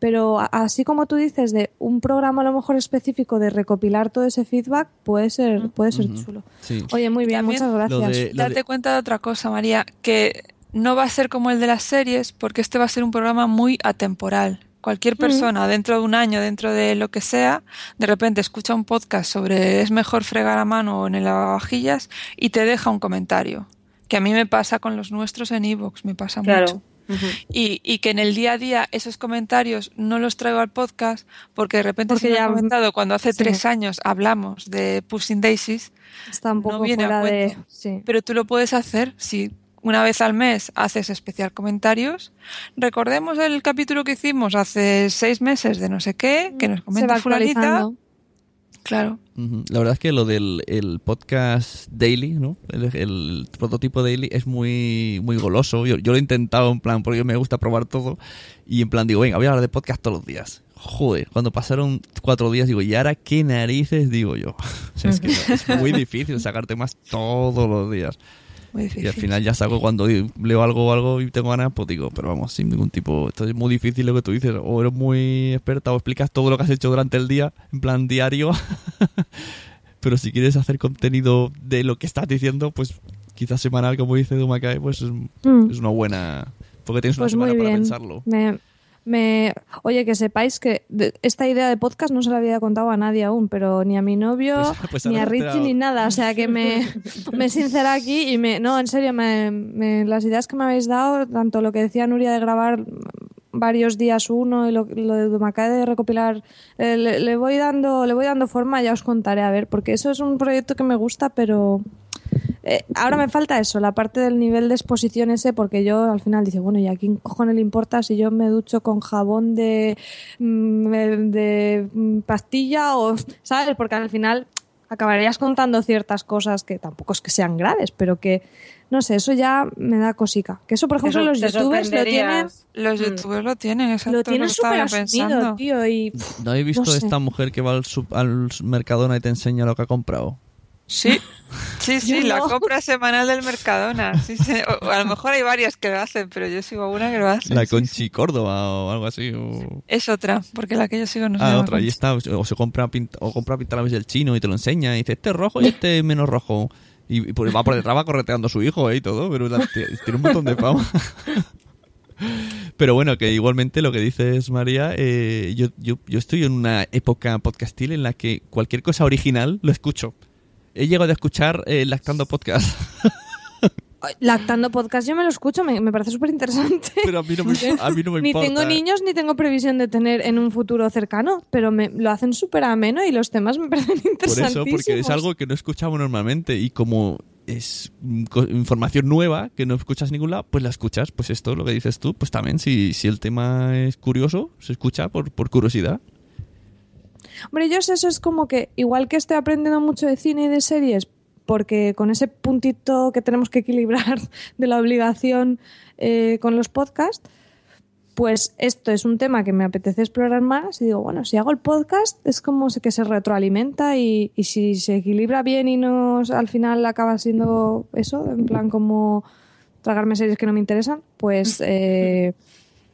pero así como tú dices de un programa a lo mejor específico de recopilar todo ese feedback puede ser puede ser chulo Sí. oye muy bien También muchas Lo gracias de- lo Date de- cuenta de otra cosa, María, que no va a ser como el de las series, porque este va a ser un programa muy atemporal. Cualquier persona, dentro de un año, dentro de lo que sea, de repente escucha un podcast sobre es mejor fregar a mano o en el lavavajillas y te deja un comentario. Que a mí me pasa con los nuestros en iVoox, me pasa Claro. mucho. Y, y que en el día a día esos comentarios no los traigo al podcast porque de repente Porque se me ya- ha comentado cuando hace sí. tres años hablamos de Pushing Daisies está un no poco viene a fuera de cuento. sí pero tú lo puedes hacer si una vez al mes haces especial comentarios. Recordemos el capítulo que hicimos hace seis meses de no sé qué, que nos comenta fulanita. Claro. La verdad es que lo del el podcast daily, ¿no? El, el prototipo daily es muy muy goloso. Yo, yo lo he intentado en plan, porque me gusta probar todo. Y en plan digo, venga, voy a hablar de podcast todos los días. Joder, cuando pasaron cuatro días digo, ¿y ahora qué narices digo yo? O sea, es que es muy difícil sacar temas todos los días. Muy Y al final ya saco cuando leo algo o algo y tengo ganas, pues digo, pero vamos, sin ningún tipo. Esto es muy difícil lo que tú dices. O eres muy experta o explicas todo lo que has hecho durante el día, en plan diario. pero si quieres hacer contenido de lo que estás diciendo, pues quizás semanal, como dice Dumacay, pues es, Mm. es una buena. Porque tienes una Pues semana para pensarlo. Me, me- oye, que sepáis que esta idea de podcast no se la había contado a nadie aún, pero ni a mi novio, Pues- pues ni a Richie, enterado. ni nada. O sea que me, me sincera aquí y me. No, en serio, me, me- las ideas que me habéis dado, tanto lo que decía Nuria de grabar varios días uno y lo, lo de Dumacay de recopilar eh, le, le voy dando le voy dando forma ya os contaré a ver porque eso es un proyecto que me gusta pero eh, ahora me falta eso, la parte del nivel de exposición ese, porque yo al final dice, bueno, ¿y a quién cojones le importa si yo me ducho con jabón de, mm, de mm, pastilla o, ¿sabes? Porque al final acabarías contando ciertas cosas que tampoco es que sean graves, pero que, no sé, eso ya me da cosica. Que eso, por ejemplo, Eso- los youtubers lo tienen. Los Mm. youtubers lo tienen, exacto. lo tienen súper asumido, pensando. tío, y... pff, ¿No habéis visto No sé. esta mujer que va al, sub- al Mercadona y te enseña lo que ha comprado? Sí, sí, sí, Yo la no. compra semanal del Mercadona. Sí, sí. O, a lo mejor hay varias que lo hacen, pero yo sigo una que lo hace. La Conchi sí. Córdoba o algo así. o- Es otra, porque la que yo sigo no se Ah, otra, y Conchi. está, o se compra pint- o compra pintalabios del chino y te lo enseña y dice, este es rojo y este es menos rojo. Y, y por- va por detrás, va correteando a su hijo eh, y todo, pero la- tiene un montón de fama. Pero bueno, que igualmente lo que dices, María, eh, yo, yo, yo estoy en una época podcastil en la que cualquier cosa original lo escucho. He llegado a escuchar eh, Lactando Podcast, Lactando podcast yo me lo escucho, me, me parece súper interesante. pero a mí no me, a mí no me ni importa. tengo niños ni tengo previsión de tener en un futuro cercano, pero me lo hacen súper ameno y los temas me parecen Por interesantísimos. eso, porque es algo que no escuchamos normalmente y como es información nueva que no escuchas en ningún lado, pues la escuchas. Pues esto, lo que dices tú, pues también si, si el tema es curioso, se escucha por, por curiosidad. Hombre, yo sé, eso es como que, igual que estoy aprendiendo mucho de cine y de series, porque con ese puntito que tenemos que equilibrar de la obligación eh, con los podcasts, pues esto es un tema que me apetece explorar más y digo, bueno, si hago el podcast es como que se retroalimenta y, y si se equilibra bien y no al final acaba siendo eso, en plan como tragarme series que no me interesan, pues eh,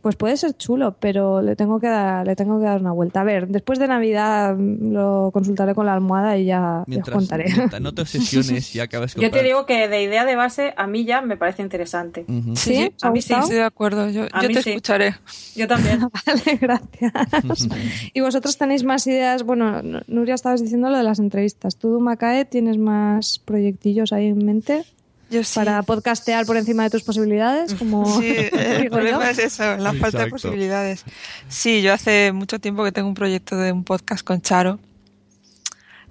pues puede ser chulo, pero le tengo que dar, le tengo que dar una vuelta. A ver, después de Navidad mm, lo consultaré con la almohada y ya, ya os Mientras, contaré. mientras no te obsesiones y acabas Yo te digo que de idea de base a mí ya me parece interesante. Sí, ¿Sí? sí, estoy de acuerdo. Yo, te sí. escucharé. Yo también. Vale, gracias. y vosotros tenéis más ideas. Bueno, Nuria, estabas diciendo lo de las entrevistas. ¿Tú, Macae, tienes más proyectillos ahí en mente Yo sí. para podcastear por encima de tus posibilidades? Como Sí, el digo yo? problema es eso, la falta de posibilidades. Sí, yo hace mucho tiempo que tengo un proyecto de un podcast con Charo,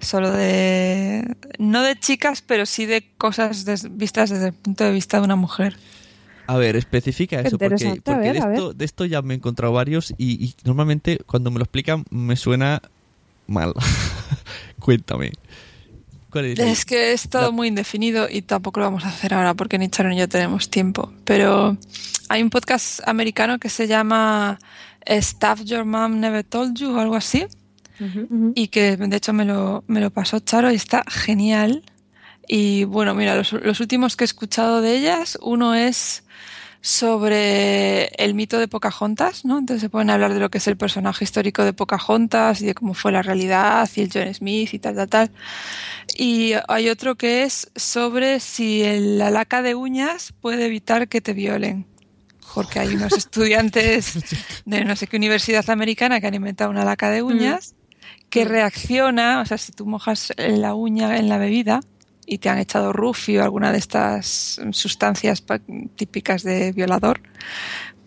solo de, no de chicas, pero sí de cosas des- vistas desde el punto de vista de una mujer. A ver, especifica eso, porque, ver, de, esto, de esto ya me he encontrado varios y, y normalmente cuando me lo explican me suena mal. Cuéntame. ¿Cuál es? Es que es todo La- muy indefinido y tampoco lo vamos a hacer ahora porque ni Charo ni yo tenemos tiempo. Pero hay un podcast americano que se llama Stuff Your Mom Never Told You o algo así. Y que de hecho me lo, me lo pasó Charo y está genial. Y bueno, mira, los, los últimos que he escuchado de ellas, uno es sobre el mito de Pocahontas, ¿no? Entonces se pueden hablar de lo que es el personaje histórico de Pocahontas y de cómo fue la realidad y el John Smith y tal, tal, tal. Y hay otro que es sobre si el- la laca de uñas puede evitar que te violen. Porque hay unos estudiantes de no sé qué universidad americana que han inventado una laca de uñas que reacciona, o sea, si tú mojas la uña en la bebida y te han echado rufio, alguna de estas sustancias típicas de violador,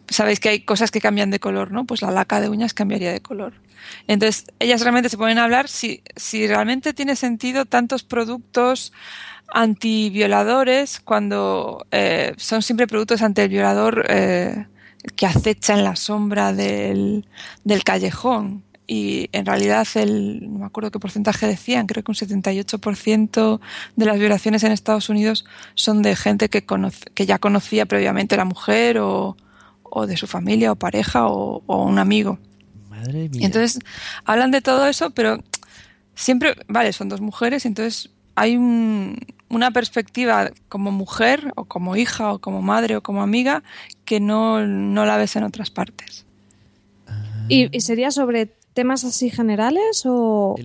sabéis que hay cosas que cambian de color, ¿no? Pues la laca de uñas cambiaría de color. Entonces, ellas realmente se ponen a hablar si, si realmente tiene sentido tantos productos antivioladores cuando eh, son siempre productos ante el violador eh, que acecha en la sombra del, del callejón y en realidad el, no me acuerdo qué porcentaje decían, creo que un 78% de las violaciones en Estados Unidos son de gente que, conoce, que ya conocía previamente a la mujer o, o de su familia o pareja o, o un amigo. Madre mía. Y entonces hablan de todo eso, pero siempre, vale, son dos mujeres, entonces hay un, una perspectiva como mujer o como hija o como madre o como amiga que no, no la ves en otras partes. ¿Y, y sería sobre temas así generales o...?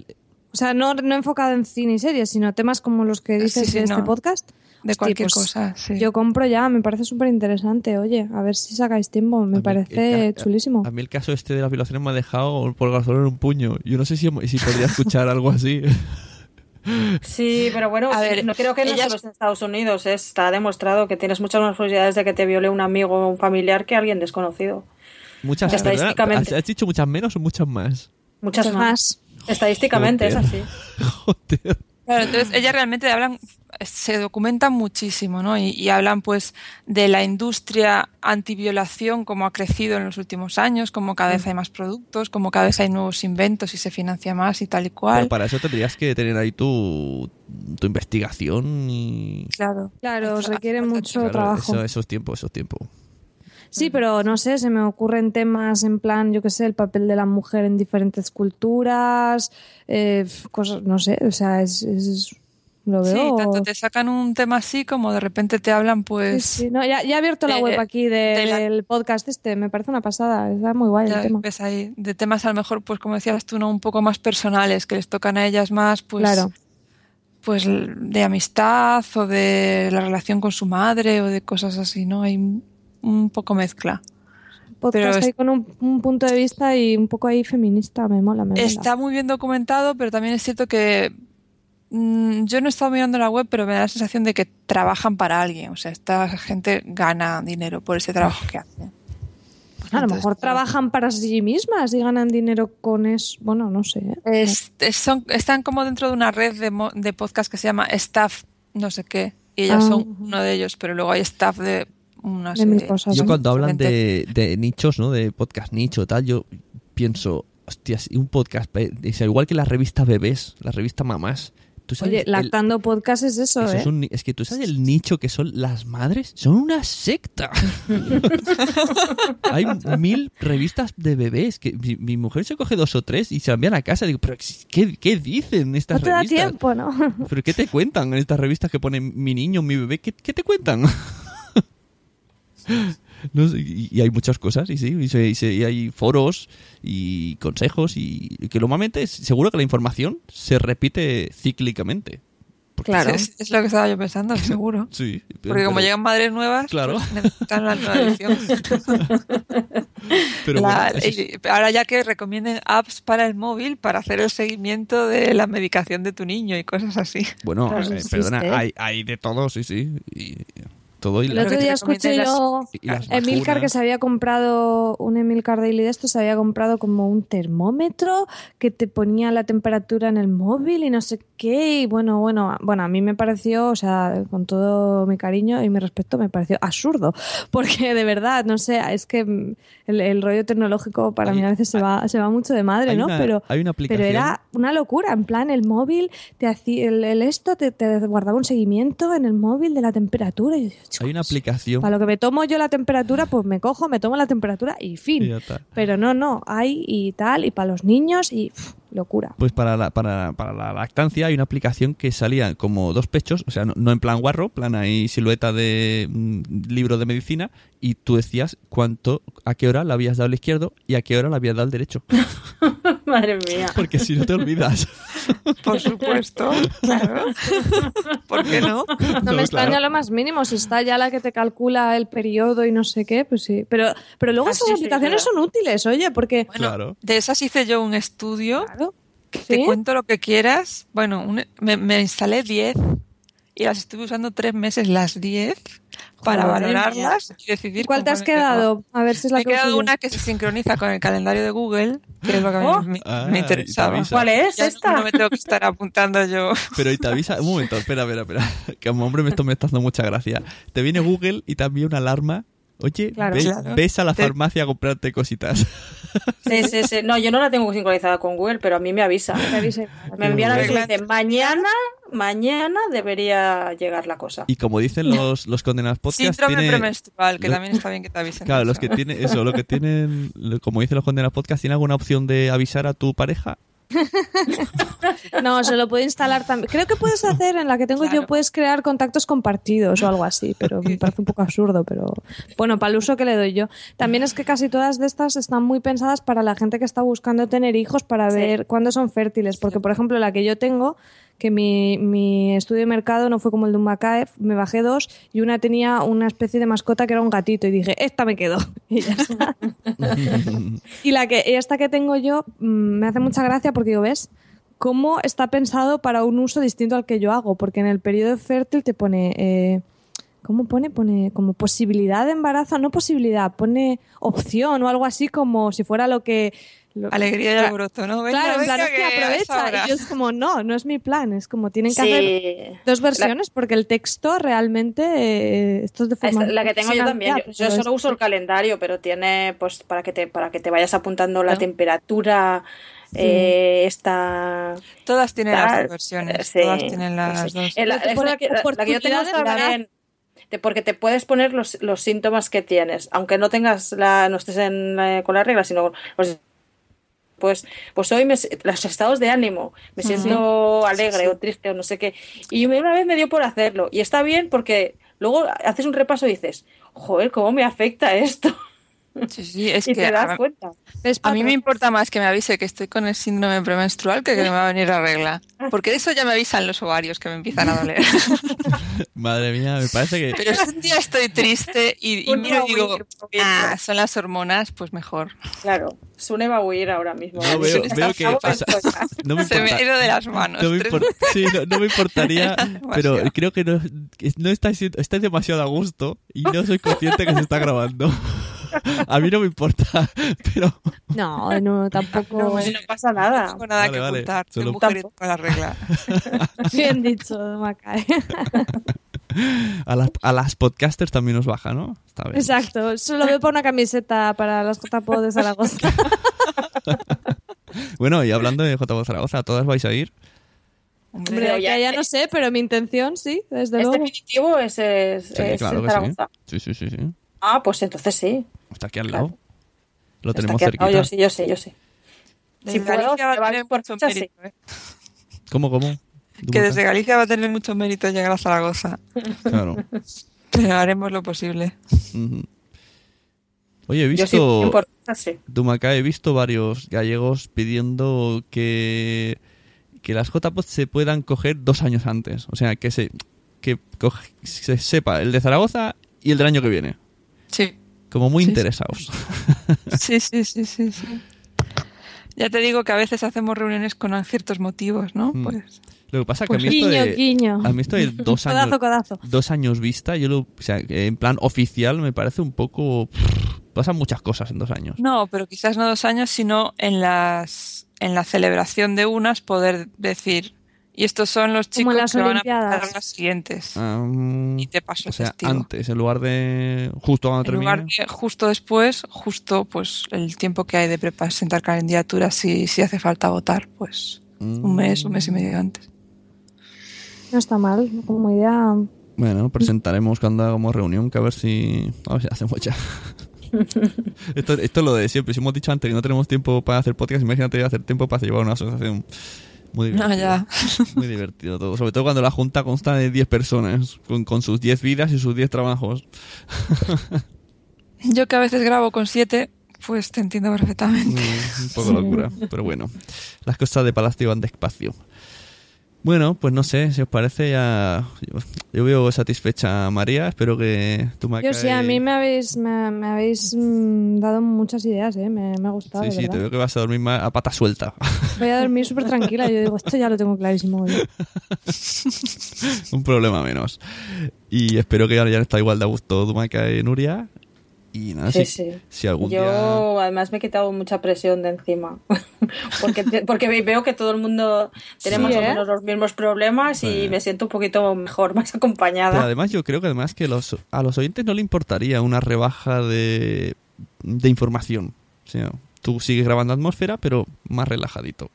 O sea, no, no enfocado en cine y series, sino temas como los que dices Sí, sí, de este podcast. De Hostia, cualquier pues cosa, sí. Yo compro ya, me parece súper interesante. Oye, a ver si sacáis tiempo, me A parece el chulísimo. A mí el caso este de las violaciones me ha dejado por gasolina en un puño. Yo no sé si, si podría escuchar algo así. Sí, pero bueno, A ver, no creo que no solo es en Estados Unidos, ¿eh? está demostrado que tienes muchas más posibilidades de que te viole un amigo o un familiar que alguien desconocido. Muchas perdona, estadísticamente- ¿Has, has dicho muchas menos o muchas más? Muchas, Muchas más. más. Estadísticamente es Joder. así. Joder. Claro, entonces ellas realmente hablan, se documentan muchísimo, ¿no? Y, y hablan pues de la industria antiviolación, cómo ha crecido en los últimos años, cómo cada vez hay más productos, cómo cada vez hay nuevos inventos y se financia más y tal y cual. Pero para eso tendrías que tener ahí tu, tu investigación y... Claro. Claro, requiere mucho Claro, trabajo. eso, esos tiempos, esos tiempos. Sí, pero no sé, se me ocurren temas en plan, yo qué sé, el papel de la mujer en diferentes culturas, eh, cosas, no sé, o sea, es, es- lo Sí, veo. tanto te sacan un tema así como de repente te hablan Sí, pues... sí, no, ya, ya he abierto la de- web aquí de- de la- del podcast este, me parece una pasada, está muy guay ya el tema. ves ahí, de temas a lo mejor, pues como decías tú, ¿no? un poco más personales, que les tocan a ellas más, pues, Claro. pues de amistad o de la relación con su madre o de cosas así, ¿no? Hay un- poco mezcla. Podcast pero es- ahí con un, un punto de vista y un poco ahí feminista, me mola, me mola. Está muy bien documentado, pero también es cierto que mm, yo no he estado mirando la web, pero me da la sensación de que trabajan para alguien. O sea, esta gente gana dinero por ese trabajo que hacen. A lo mejor trabajan para sí mismas y ganan dinero con eso. Bueno, no sé. ¿eh? Es- es- son- están como dentro de una red de, de podcast que se llama Staff no sé qué. Y ellas Ah. son uno de ellos, pero luego hay staff de una De serie. cosas. Yo cuando hablan de, de nichos, ¿no? De podcast nicho tal, yo pienso, hostias, y un podcast, sea, igual que la revista Bebés, la revista Mamás. ¿tú sabes Oye, el- lactando podcast es eso, eso ¿eh? es, un es que tú sabes el nicho que son las madres, son una secta. Hay mil revistas de bebés que mi, mi mujer se coge dos o tres y se la envían a casa. Digo, pero ¿qué, qué dicen estas No te da revistas? tiempo, ¿no? ¿Pero qué te cuentan en estas revistas que ponen mi niño, mi bebé? ¿Qué, qué te cuentan? No sé, y, y hay muchas cosas, y sí, y, se- y se- y hay foros y consejos, y, y que normalmente es- seguro que la información se repite cíclicamente. Porque- Claro. Es, es lo que estaba yo pensando, seguro. Sí. Porque como pero- llegan madres nuevas, Claro. pues necesitan la nueva edición. pero La- bueno, eso es- y ahora ya que recomienden apps para el móvil para hacer el seguimiento de la medicación de tu niño y cosas así. bueno, eh, perdona, hay, hay de todo, sí, sí. Y, todo y El otro día escuché yo Emilcar que se había comprado, un Emilcar Daily de estos, se había comprado como un termómetro que te ponía la temperatura en el móvil y no sé qué. Y bueno, bueno, bueno, a mí me pareció, o sea, con todo mi cariño y mi respeto, me pareció absurdo. Porque de verdad, no sé, es que el, el rollo tecnológico para Hay- mí a veces se va, se va mucho de madre, ¿no? una- pero, hay una aplicación- pero era una locura, en plan, el móvil, te hacía, el, el esto te, te guardaba un seguimiento en el móvil de la temperatura. Y yo, Hay una "Chicos, aplicación. para lo que me tomo yo la temperatura, pues me cojo, me tomo la temperatura y fin. Pero no, no, hay y tal, y para los niños y pff, locura. Pues para la, para, para la lactancia hay una aplicación que salía como dos pechos, o sea, no, no en plan guarro, plan ahí silueta de mm, libro de medicina, y tú decías cuánto, a qué hora le habías dado al izquierdo y a qué hora le habías dado al derecho. Madre mía. Porque si no te olvidas. Por supuesto, claro. ¿Por qué no? No, No, me extraña claro. lo más mínimo, si está ya la que te calcula el periodo y no sé qué, pues sí. Pero, pero luego Ah, esas sí, sí, aplicaciones son útiles, oye, porque... Bueno, Claro. de esas hice yo un estudio. Claro. Te cuento lo que quieras. Bueno, un- me, me instalé 10 y las estuve usando tres meses las 10. para Joder, valorarlas y decidir ¿Y cuál te has quedado? A ver si es la Me he que quedado una que se sincroniza con el calendario de Google, que es lo que a mí Oh. me, Ah, me te interesaba. ¿Cuál es Ya esta? No, me tengo que estar apuntando yo. Pero y te avisa, un momento, espera, espera, espera. Que como hombre me esto me está dando mucha gracia. Te viene Google y también una alarma. Oye, Claro. ve- Claro. ves a la farmacia a comprarte cositas. Sí, sí, sí. No, yo no la tengo sincronizada con Google, pero a mí me avisa. Me avise. Me envían a Regla- veces y dice, mañana, mañana debería llegar la cosa. Y como dicen los, los condenados podcast, Síndrome tiene... premenstrual, que lo- también está bien que te avisen. Claro, de los eso. que tienen, eso, lo que tienen, como dicen los condenados podcast, ¿tiene alguna opción de avisar a tu pareja? No, se lo puedo instalar también. Creo que puedes hacer, en la que tengo yo, puedes crear contactos compartidos o algo así, pero me parece un poco absurdo, pero bueno, para el uso que le doy yo. También es que casi todas de estas están muy pensadas para la gente que está buscando tener hijos para Sí. ver cuándo son fértiles, porque por ejemplo la que yo tengo, que mi, mi estudio de mercado no fue como el de un Macae, me bajé dos y una tenía una especie de mascota que era un gatito y dije, esta me quedo. Y ya está. Y la que esta que tengo yo mm, me hace mucha gracia porque digo, ¿ves? Cómo está pensado para un uso distinto al que yo hago, porque en el periodo fértil te pone eh, ¿cómo pone? Pone como posibilidad de embarazo, no posibilidad, pone opción o algo así como si fuera lo que lo- Alegría y alboroto, ¿no? Venga, Claro, en venga, plan, es que que es aprovecha. Y yo es como, no, no es mi plan. Es como, tienen que hacer Sí. dos versiones porque el texto realmente, eh, esto es de forma... la que tengo yo también. Yo, yo pero solo es- uso el calendario, pero tiene, pues, para que te, para que te vayas apuntando la temperatura, eh, esta. Todas tienen las dos versiones. Sí, Todas tienen las sí. dos. Eh, la, la que, la- la que yo tengo te- Porque te puedes poner los, los síntomas que tienes, aunque no tengas la, no estés en, la- con la regla, sino pues, pues, pues hoy me, los estados de ánimo, me siento alegre o triste o no sé qué. Y una vez me dio por hacerlo. Y está bien porque luego haces un repaso y dices, joder, ¿cómo me afecta esto? Sí, sí, es y que te das a, cuenta. es a mí me importa más que me avise que estoy con el síndrome premenstrual que que me va a venir la regla. Porque de eso ya me avisan los ovarios que me empiezan a doler. Madre mía, me parece que... Pero si un día estoy triste y, miro y digo, ah, son las hormonas, pues mejor. Claro, Sune va a huir ahora mismo. No, veo, veo que está pasa- buena. no me Se me ha ido de las manos. No me, Tres- impor- sí, no, no me importaría, pero creo que no, no estáis, siendo- estáis demasiado a gusto y no soy consciente que se está grabando. A mí no me importa, pero No, no, tampoco... No, No pasa nada. No tengo nada Vale, que vale. ocultar. Solo- mujer tengo la regla. Bien dicho, Macae. a las, a las podcasters también nos baja, ¿no? Está bien. Exacto, solo veo para una camiseta para las JPO de Zaragoza. Bueno, y hablando de JV Zaragoza, ¿todas vais a ir? Hombre, ya, ya- no sé, pero mi intención sí, desde ¿Es luego. definitivo? ¿Es, es, Sí, es claro sí. Zaragoza? Sí, sí, sí, sí. Ah, pues entonces sí. Está aquí al Claro. lado. Lo Está tenemos lado, cerquita. yo sí, yo sé, yo desde Si puedo, Galicia va a tener mucho fecha, sí. ¿eh? ¿Cómo, cómo? Que desde Galicia va a tener mucho mérito llegar a Zaragoza. Claro. Pero haremos lo posible. Oye, he sí, visto... sí. Dumacá, he visto varios gallegos pidiendo que, que las JPOD se puedan coger dos años antes. O sea, que se, que coge- se sepa el de Zaragoza y el del año que viene. Sí. Como muy Sí, interesados. Sí, sí, sí, sí, sí. Ya te digo que a veces hacemos reuniones con ciertos motivos, ¿no? Mm. Pues Lo que pasa que a mí esto guiño, de, guiño. a mí esto de dos años, codazo. dos años vista, yo lo, o sea, en plan oficial me parece un poco... Pasan muchas cosas en dos años. no, pero quizás no dos años, sino en las en la celebración de unas poder decir y estos son los chicos las que van a pasar las siguientes. Mm, Y te paso o sea, testigo. antes, en lugar de justo cuando En termine. lugar de justo después, justo pues el tiempo que hay de presentar candidaturas si, si hace falta votar, pues un mes, un mes y medio antes. No está mal, como idea. Bueno, presentaremos cuando hagamos reunión, que a ver si. A ver si hacemos ya. esto, esto es lo de siempre. Si hemos dicho antes que no tenemos tiempo para hacer podcast, imagínate hacer tiempo para llevar una asociación. Muy divertido. No, ya. Muy divertido todo. Sobre todo cuando la junta consta de 10 personas, con, con sus 10 vidas y sus 10 trabajos. Yo que a veces grabo con siete, pues te entiendo perfectamente. Mm, un poco locura. Pero bueno, las cosas de Palacio van despacio. Bueno, pues no sé, si os parece ya... Yo, yo veo satisfecha a María, espero que tú me Yo sí, a mí me habéis, me, me habéis mm, dado muchas ideas, ¿eh? Me, me ha gustado, Sí, sí, te veo que vas a dormir a pata suelta. Voy a dormir súper tranquila. Yo digo, esto ya lo tengo clarísimo hoy. Un problema menos. Y espero que ahora ya está igual de a gusto Dumaca y Nuria. Y nada, Sí, si, sí. si algún Yo día... además me he quitado mucha presión de encima. porque, porque ve- veo que todo el mundo tiene Sí, más o ¿eh? menos los mismos problemas y me siento un poquito mejor, más Pero acompañada. además yo creo que además que los, a los oyentes no le importaría una rebaja de, de información. O sea, tú sigues grabando atmósfera, pero más relajadito.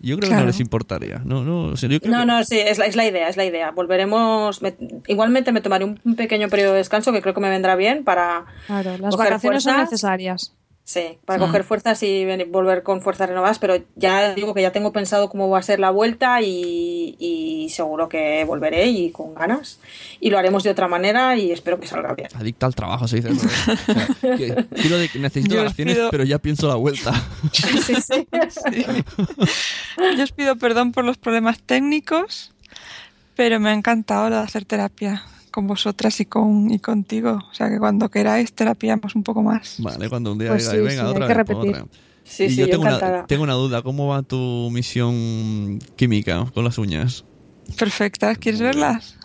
Yo creo que no les importaría. No, no, o sea, yo creo No, que- no, sí, es la, es la idea, es la idea. Volveremos. me- igualmente me tomaré un, un pequeño periodo de descanso que creo que me vendrá bien para, Claro, las Coger vacaciones son necesarias. Sí, para Mm. coger fuerzas y venir- volver con fuerzas renovadas. Pero ya digo que ya tengo pensado cómo va a ser la vuelta y, y seguro que volveré y con ganas. Y lo haremos de otra manera y espero que salga bien. Adicta al trabajo, se dice. O sea, que quiero de- necesito vacaciones, pido- pero ya pienso la vuelta. Sí, sí. Sí. Yo os pido perdón por los problemas técnicos, pero me ha encantado lo de hacer terapia con vosotras y con y contigo. O sea que cuando queráis terapiamos un poco más. Vale, cuando un día Pues diga, sí, venga, sí, hay otra que vez, repetir. otra. Sí, y sí, yo yo tengo una, tengo una duda, ¿cómo va tu misión química con las uñas? Perfectas, ¿quieres verlas?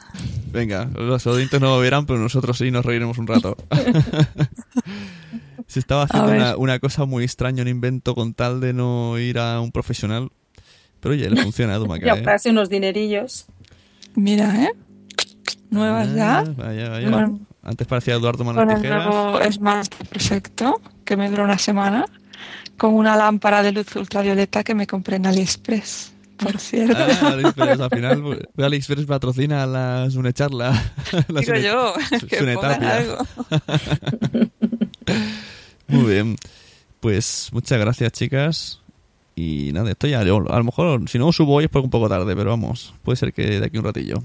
Venga, los oyentes no lo verán, pero nosotros sí nos reiremos un rato. Se estaba haciendo una, una cosa muy extraña, un invento con tal de no ir a un profesional. Pero oye, le funciona a Y Dumaca, ¿eh? ahorrarse unos dinerillos. Mira, ¿eh? Nuevas Ah, ya. Vaya, vaya. Con- Antes parecía Eduardo Manos Con el Tijeras. nuevo Smart Perfecto, que me duró una semana, con una lámpara de luz ultravioleta que me compré en AliExpress, por cierto. Ah, AliExpress, al final AliExpress patrocina la Sunecharla. La Digo Sune- yo, que algo. Muy bien. Pues muchas gracias, chicas. Y nada, esto ya, a lo mejor, si no subo hoy es porque un poco tarde, pero vamos, puede ser que de aquí un ratillo.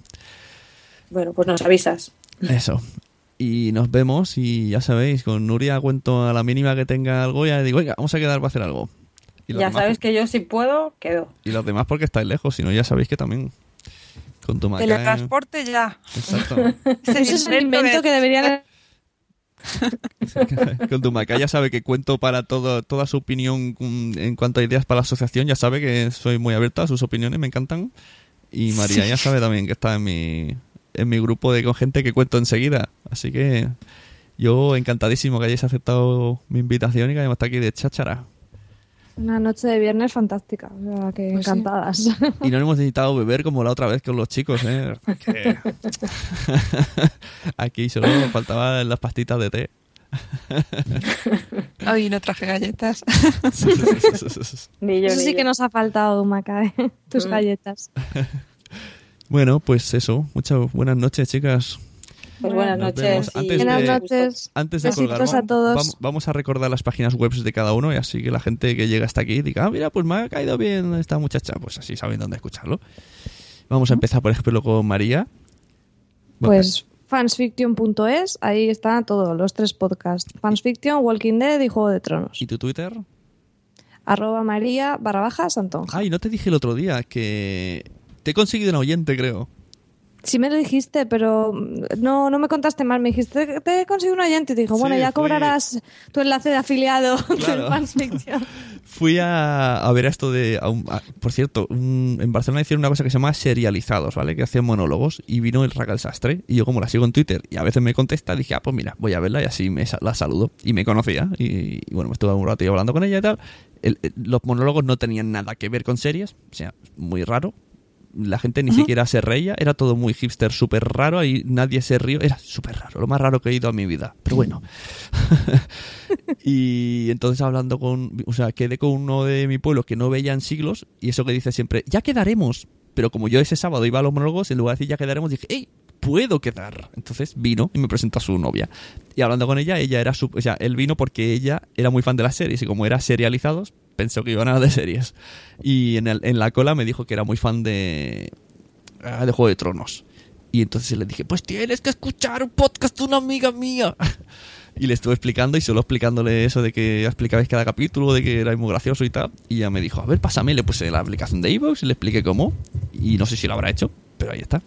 Bueno, pues nos avisas. Eso. Y nos vemos y ya sabéis, con Nuria cuento a la mínima que tenga algo, ya digo, venga, vamos a quedar para hacer algo. Y Ya demás- sabes que yo si puedo, quedo. Y los demás porque estáis lejos, si no ya sabéis que también con tu maca- Teletransporte ya. Exacto. Ese es el invento que deberían... con tu maca ya sabe que cuento para todo, toda su opinión en cuanto a ideas para la asociación, ya sabe que soy muy abierta a sus opiniones, me encantan. Y María ya sabe también que está en mi, en mi grupo de con gente que cuento enseguida. Así que yo encantadísimo que hayáis aceptado mi invitación y que hayamos estado aquí de cháchara. Una noche de viernes fantástica. O sea, que Pues sí. encantadas. Y no hemos necesitado beber como la otra vez con los chicos, ¿eh? Que- Aquí solo faltaban las pastitas de té. Hoy no traje galletas. Ni yo, Eso ni sí yo. que nos ha faltado, Maca, ¿eh? tus Mm. galletas. Bueno, pues eso. Muchas buenas noches, chicas. Pues buenas Nos noches. y Antes Buenas de- noches. Antes de Besitos colgar, a todos. Vamos, vamos a recordar las páginas web de cada uno y así que la gente que llega hasta aquí diga, ah, mira, pues me ha caído bien esta muchacha. Pues así saben dónde escucharlo. Vamos a empezar, por ejemplo, con María. Pues fansfiction.es, ahí está todo, los tres podcasts. Fansfiction, Walking Dead y Juego de Tronos. ¿Y tu Twitter? Arroba María barra baja Santonja. Ay, no te dije el otro día que te he conseguido un oyente, creo. Sí me lo dijiste, pero no, no me contaste mal. Me dijiste, te, te consigo un oyente. Y te dijo, Sí, bueno, ya fui- cobrarás tu enlace de afiliado Claro. del Fansfiction. Fui a, a ver esto de... a un- a- por cierto, un- en Barcelona hicieron una cosa que se llama serializados, ¿vale? Que hacían monólogos y vino el Racal Sastre y yo como la sigo en Twitter y a veces me contesta, dije, ah, pues mira, voy a verla y así me la saludo. Y me conocía y, y bueno, me estuve un rato hablando con ella y tal. El- el- los monólogos no tenían nada que ver con series, o sea, muy raro. La gente ni siquiera se reía, era todo muy hipster, súper raro, y nadie se rió, era súper raro, lo más raro que he ido a mi vida, pero bueno. y entonces hablando con, o sea, quedé con uno de mi pueblo que no veía en siglos, y eso que dice siempre, ya quedaremos, pero como yo ese sábado iba a los monólogos, en lugar de decir ya quedaremos, dije, hey, puedo quedar. Entonces vino y me presentó a su novia. Y hablando con ella, ella era su, o sea, él vino porque ella era muy fan de las series, y como era serializados, pensó que iban a de series. Y en, el- en la cola me dijo que era muy fan de, ah, de Juego de Tronos. Y entonces le dije, pues tienes que escuchar un podcast de una amiga mía. Y le estuve explicando y solo explicándole eso de que explicabais cada capítulo, de que era muy gracioso y tal. Y ella me dijo, a ver, pásame. Le puse la aplicación de Evox y le expliqué cómo. Y no sé si lo habrá hecho, pero ahí está.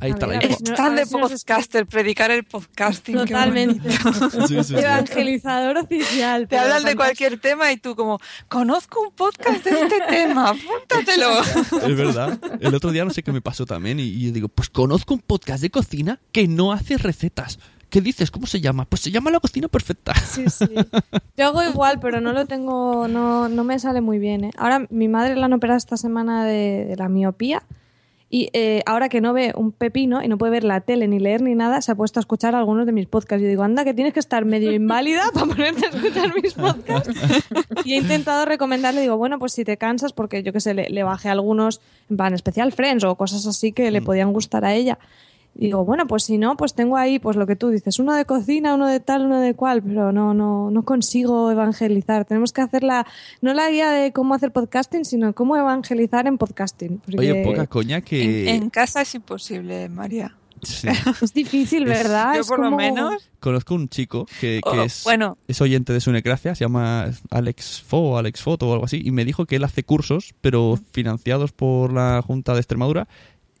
Ahí está la info. Están a de podcaster, predicar el podcasting. Totalmente. bonito. Sí, sí, sí. Evangelizador oficial. Te hablan de cualquier tema y tú como, conozco un podcast de este tema, apúntatelo. Es verdad. El otro día no sé qué me pasó también y, y yo digo, pues conozco un podcast de cocina que no hace recetas. ¿Qué dices? ¿Cómo se llama? Pues se llama La Cocina Perfecta. Sí, sí. Yo hago igual, pero no lo tengo, no, no me sale muy bien. ¿eh? Ahora mi madre la han operado esta semana de, de la miopía y eh, ahora que no ve un pepino y no puede ver la tele ni leer ni nada, se ha puesto a escuchar algunos de mis podcasts. Yo digo, anda, que tienes que estar medio inválida para ponerte a escuchar mis podcasts. Y he intentado recomendarle, digo, bueno, pues si te cansas, porque yo que sé, le, le bajé algunos, en plan especial Friends o cosas así que le podían gustar a ella. Y digo, bueno, pues si no, pues tengo ahí, pues lo que tú dices, uno de cocina, uno de tal, uno de cual, pero no, no, no consigo evangelizar. Tenemos que hacer la, no la guía de cómo hacer podcasting, sino cómo evangelizar en podcasting. Oye, poca coña que... en casa es imposible, María. Sí. Es difícil, ¿verdad? Yo Es por lo como- menos, Conozco un chico que, que Oh, es, bueno. es oyente de Sunecracia, se llama Alex Fo Alex Foto o algo así, y me dijo que él hace cursos, pero financiados por la Junta de Extremadura,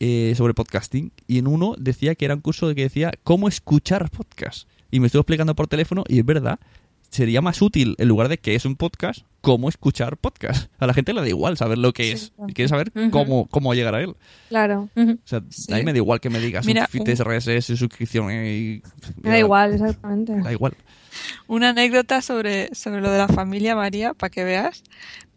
eh, sobre podcasting. Y en uno decía que era un curso que decía cómo escuchar podcast. Y me estuvo explicando por teléfono, y es verdad, sería más útil, en lugar de que es un podcast, cómo escuchar podcast. A la gente le da igual saber lo que es, y quiere saber cómo, cómo llegar a él. Claro, O sea, Sí. a mí me da igual que me digas Mira, un- RSS, suscripción y... me da igual, exactamente. Da igual. una anécdota sobre, sobre lo de la familia María, para que veas.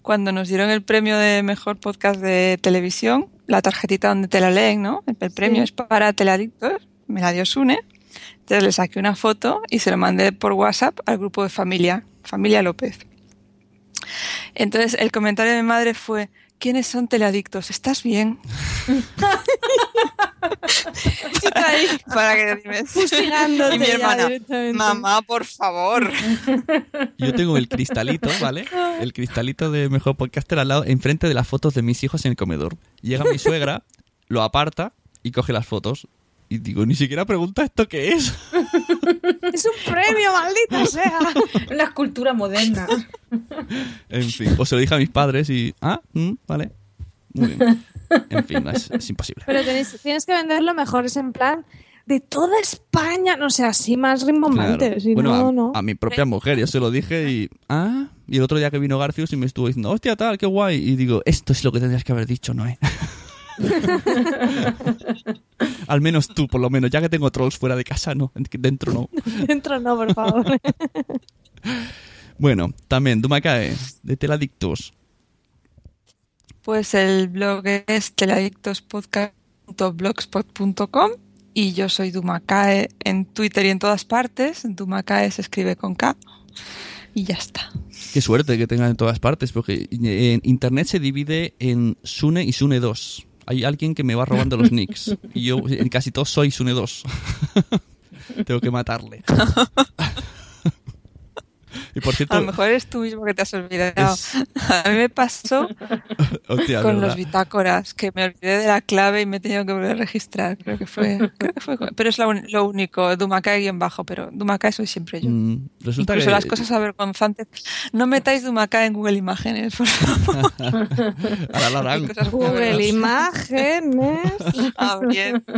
Cuando nos dieron el premio de mejor podcast de televisión, la tarjetita donde te la leen, ¿no? El premio es para teledictos, me la dio Sune. Entonces le saqué una foto y se lo mandé por WhatsApp al grupo de familia, familia López. Entonces el comentario de mi madre fue, ¿quiénes son teleadictos? ¿Estás bien? Para que dime. Fustigándote Y mi hermana, mamá, por favor. Yo tengo el cristalito, ¿vale? El cristalito de Mejor Podcaster al lado, enfrente de las fotos de mis hijos en el comedor. Llega mi suegra, lo aparta y coge las fotos. Y digo, ni siquiera pregunta esto qué es. Es un premio, maldita sea. La escultura moderna. En fin, o se lo dije a mis padres y... Ah, mm, vale. Muy bien. En fin, es, es imposible. Pero tenéis- tienes que venderlo mejor, es en plan de toda España, no sé, así más rimbombante. Claro. Si bueno, no, a, no. a mi propia mujer, yo se lo dije y... Ah, y el otro día que vino Garfius y me estuvo diciendo, hostia, tal, qué guay. Y digo, esto es lo que tendrías que haber dicho, Noé. Al menos tú, por lo menos, ya que tengo trolls fuera de casa, no, dentro no. Dentro no, por favor. Bueno, también, Dumacae, de Teladictos. Pues el blog es teladictospodcast.blogspot.com y yo soy Dumacae en Twitter y en todas partes. Dumacae se escribe con K y ya está. Qué suerte que tengan en todas partes, porque en internet se divide en Sune y Sune 2. Hay alguien que me va robando los nicks. Y yo en casi todos soy Sune 2. Tengo que matarle. y por cierto, A lo mejor eres tú mismo que te has olvidado. Es- A mí me pasó hostia, con ¿verdad? los bitácoras, que me olvidé de la clave y me he tenido que volver a registrar. Creo que fue. creo que fue pero es lo, lo único, Dumacae guion bajo, pero Dumacae soy siempre yo. Mm, resulta Incluso que las cosas avergonzantes. No metáis Dumacae en Google Imágenes, por favor. a la larán. Cosas muy Google. Imágenes. Abriendo.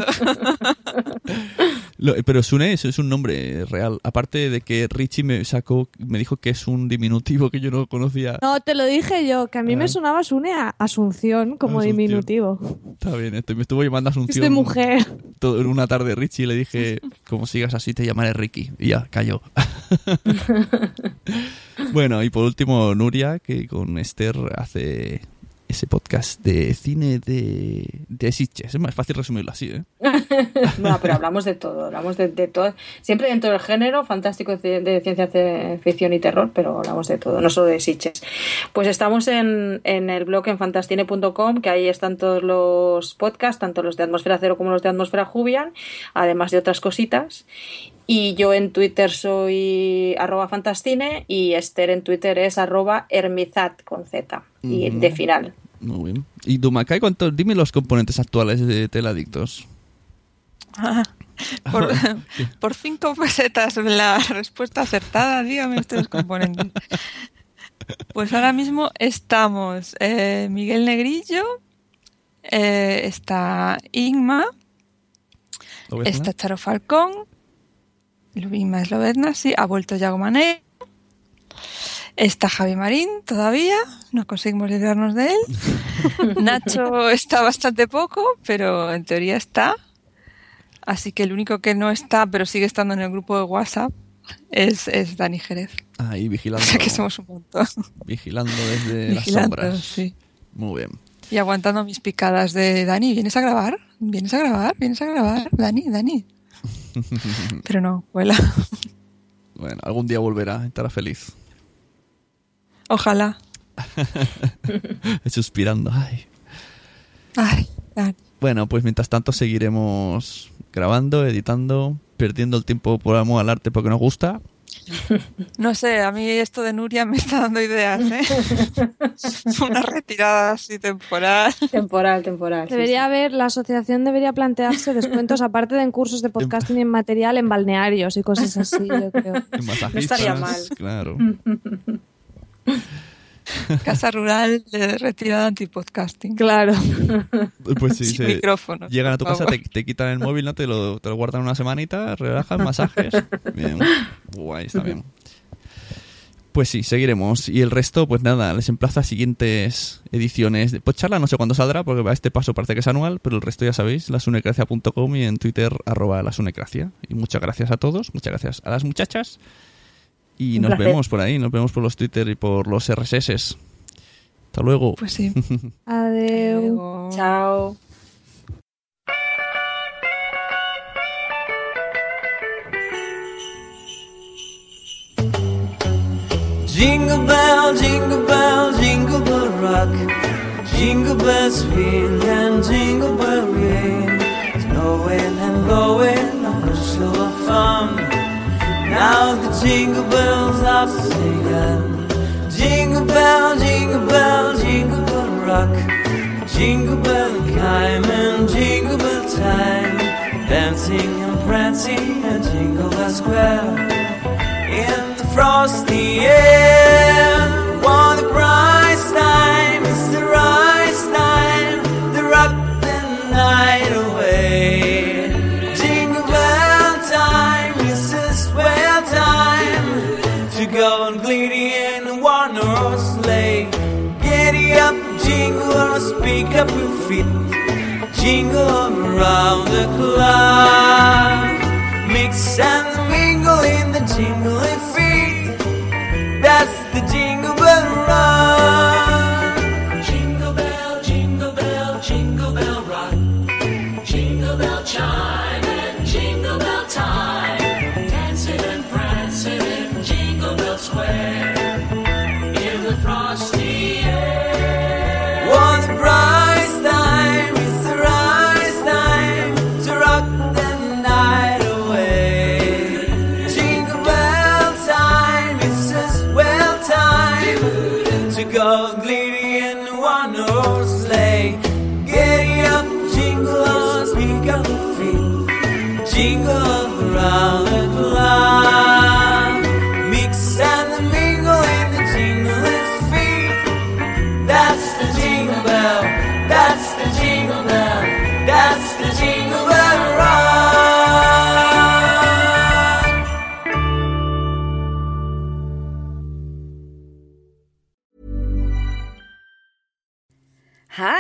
Lo- pero Sune es, es un nombre real. Aparte de que Richie me sacó, me dijo que es un diminutivo que yo no conocía. No, te lo dije yo, que a mí Ah. me sonaba Sune a Asunción como Asunción. diminutivo. Está bien, este, me estuvo llamando Es Asunción. de mujer. todo- en una tarde Richie y le dije, como sigas así te llamaré Ricky. Y ya, cayó. bueno, y por último Nuria, que con Esther hace ese podcast de cine de, de Sitges. Es más fácil resumirlo así, ¿eh? No, pero hablamos de todo, hablamos de, de todo. Siempre dentro del género fantástico de, ciencia ficción y terror, pero hablamos de todo, no solo de Sitches. Pues estamos en, en el blog en fantastine.com, que ahí están todos los podcasts, tanto los de Atmósfera Cero como los de Atmósfera Jubian, además de otras cositas. Y yo en Twitter soy arroba fantastine y Esther en Twitter es arroba hermizat con Z y de final. Muy bien. Y Dumakai, ¿cuánto? Dime los componentes actuales de Teladictos. Por, por cinco pesetas la respuesta acertada, dígame ustedes componentes. Pues ahora mismo estamos eh, Miguel Negrillo, Eh, está Igma, está Charo Falcón, Igma Eslovedna, sí, ha vuelto Yago Mané, está Javi Marín todavía, no conseguimos librarnos de él. Nacho está bastante poco, pero en teoría está. Así que el único que no está, pero sigue estando en el grupo de WhatsApp, es, es Dani Jerez. Ahí O vigilando. sea que somos un montón. Vigilando desde las sombras. sí. Muy bien. Y aguantando mis picadas de Dani, ¿vienes a grabar? ¿Vienes a grabar? ¿Vienes a grabar? Dani, Dani. Pero no, vuela. Bueno, algún día volverá, estará feliz. Ojalá. Suspirando. Ay. Ay. Bueno, pues mientras tanto seguiremos grabando, editando, perdiendo el tiempo por amor al arte porque nos gusta. No sé, a mí esto de Nuria me está dando ideas, ¿eh? Una retirada así temporal. Temporal, temporal. Debería sí. haber, la asociación debería plantearse descuentos, aparte de en cursos de podcasting y en material, en balnearios y cosas así, yo creo. No estaría mal. Claro. Casa rural de retirada antipodcasting. Claro. Pues sí, Sin se- micrófono. Llegan a tu casa, te, te quitan el móvil, ¿no? Te lo, te lo guardan una semanita, relajan, masajes. Bien. Guay, está bien. Pues sí, seguiremos. Y el resto, pues nada, les emplazo a siguientes ediciones. de Podcharla no sé cuándo saldrá, porque a este paso parece que es anual, pero el resto ya sabéis, lasunecracia.com y en Twitter, arroba lasunecracia. Y muchas gracias a todos, muchas gracias a las muchachas. Y Un nos placer. vemos por ahí, nos vemos por los Twitter y por los RSS. Hasta luego. Pues sí. Adeu. Luego- Chao. Jingle bell, jingle bell, jingle bell rock. Jingle bell swing and jingle bell ring. Snowing and blowing on a of fun. Now the jingle bells are singing. Jingle bell, jingle bell, jingle bell rock. Jingle bell time and jingle bell time. Dancing and prancing at Jingle Bell Square in the frosty air. What a price up your feet. Jingle around the clock. Mix and mingle in the jingling feet. That's the jingle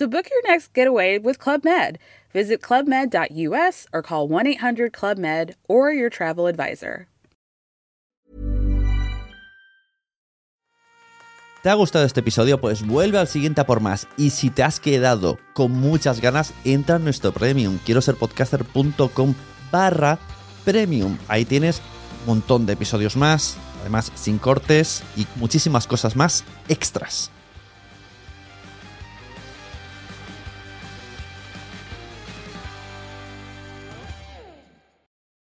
So book your next getaway with Club Med. Visit clubmed.us or call 1 800 Club Med or your travel advisor. ¿Te ha gustado este episodio? Pues vuelve al siguiente a por más. Y si te has quedado con muchas ganas, entra en nuestro premium. Quiero ser podcaster.com barra premium. Ahí tienes un montón de episodios más, además sin cortes y muchísimas cosas más extras.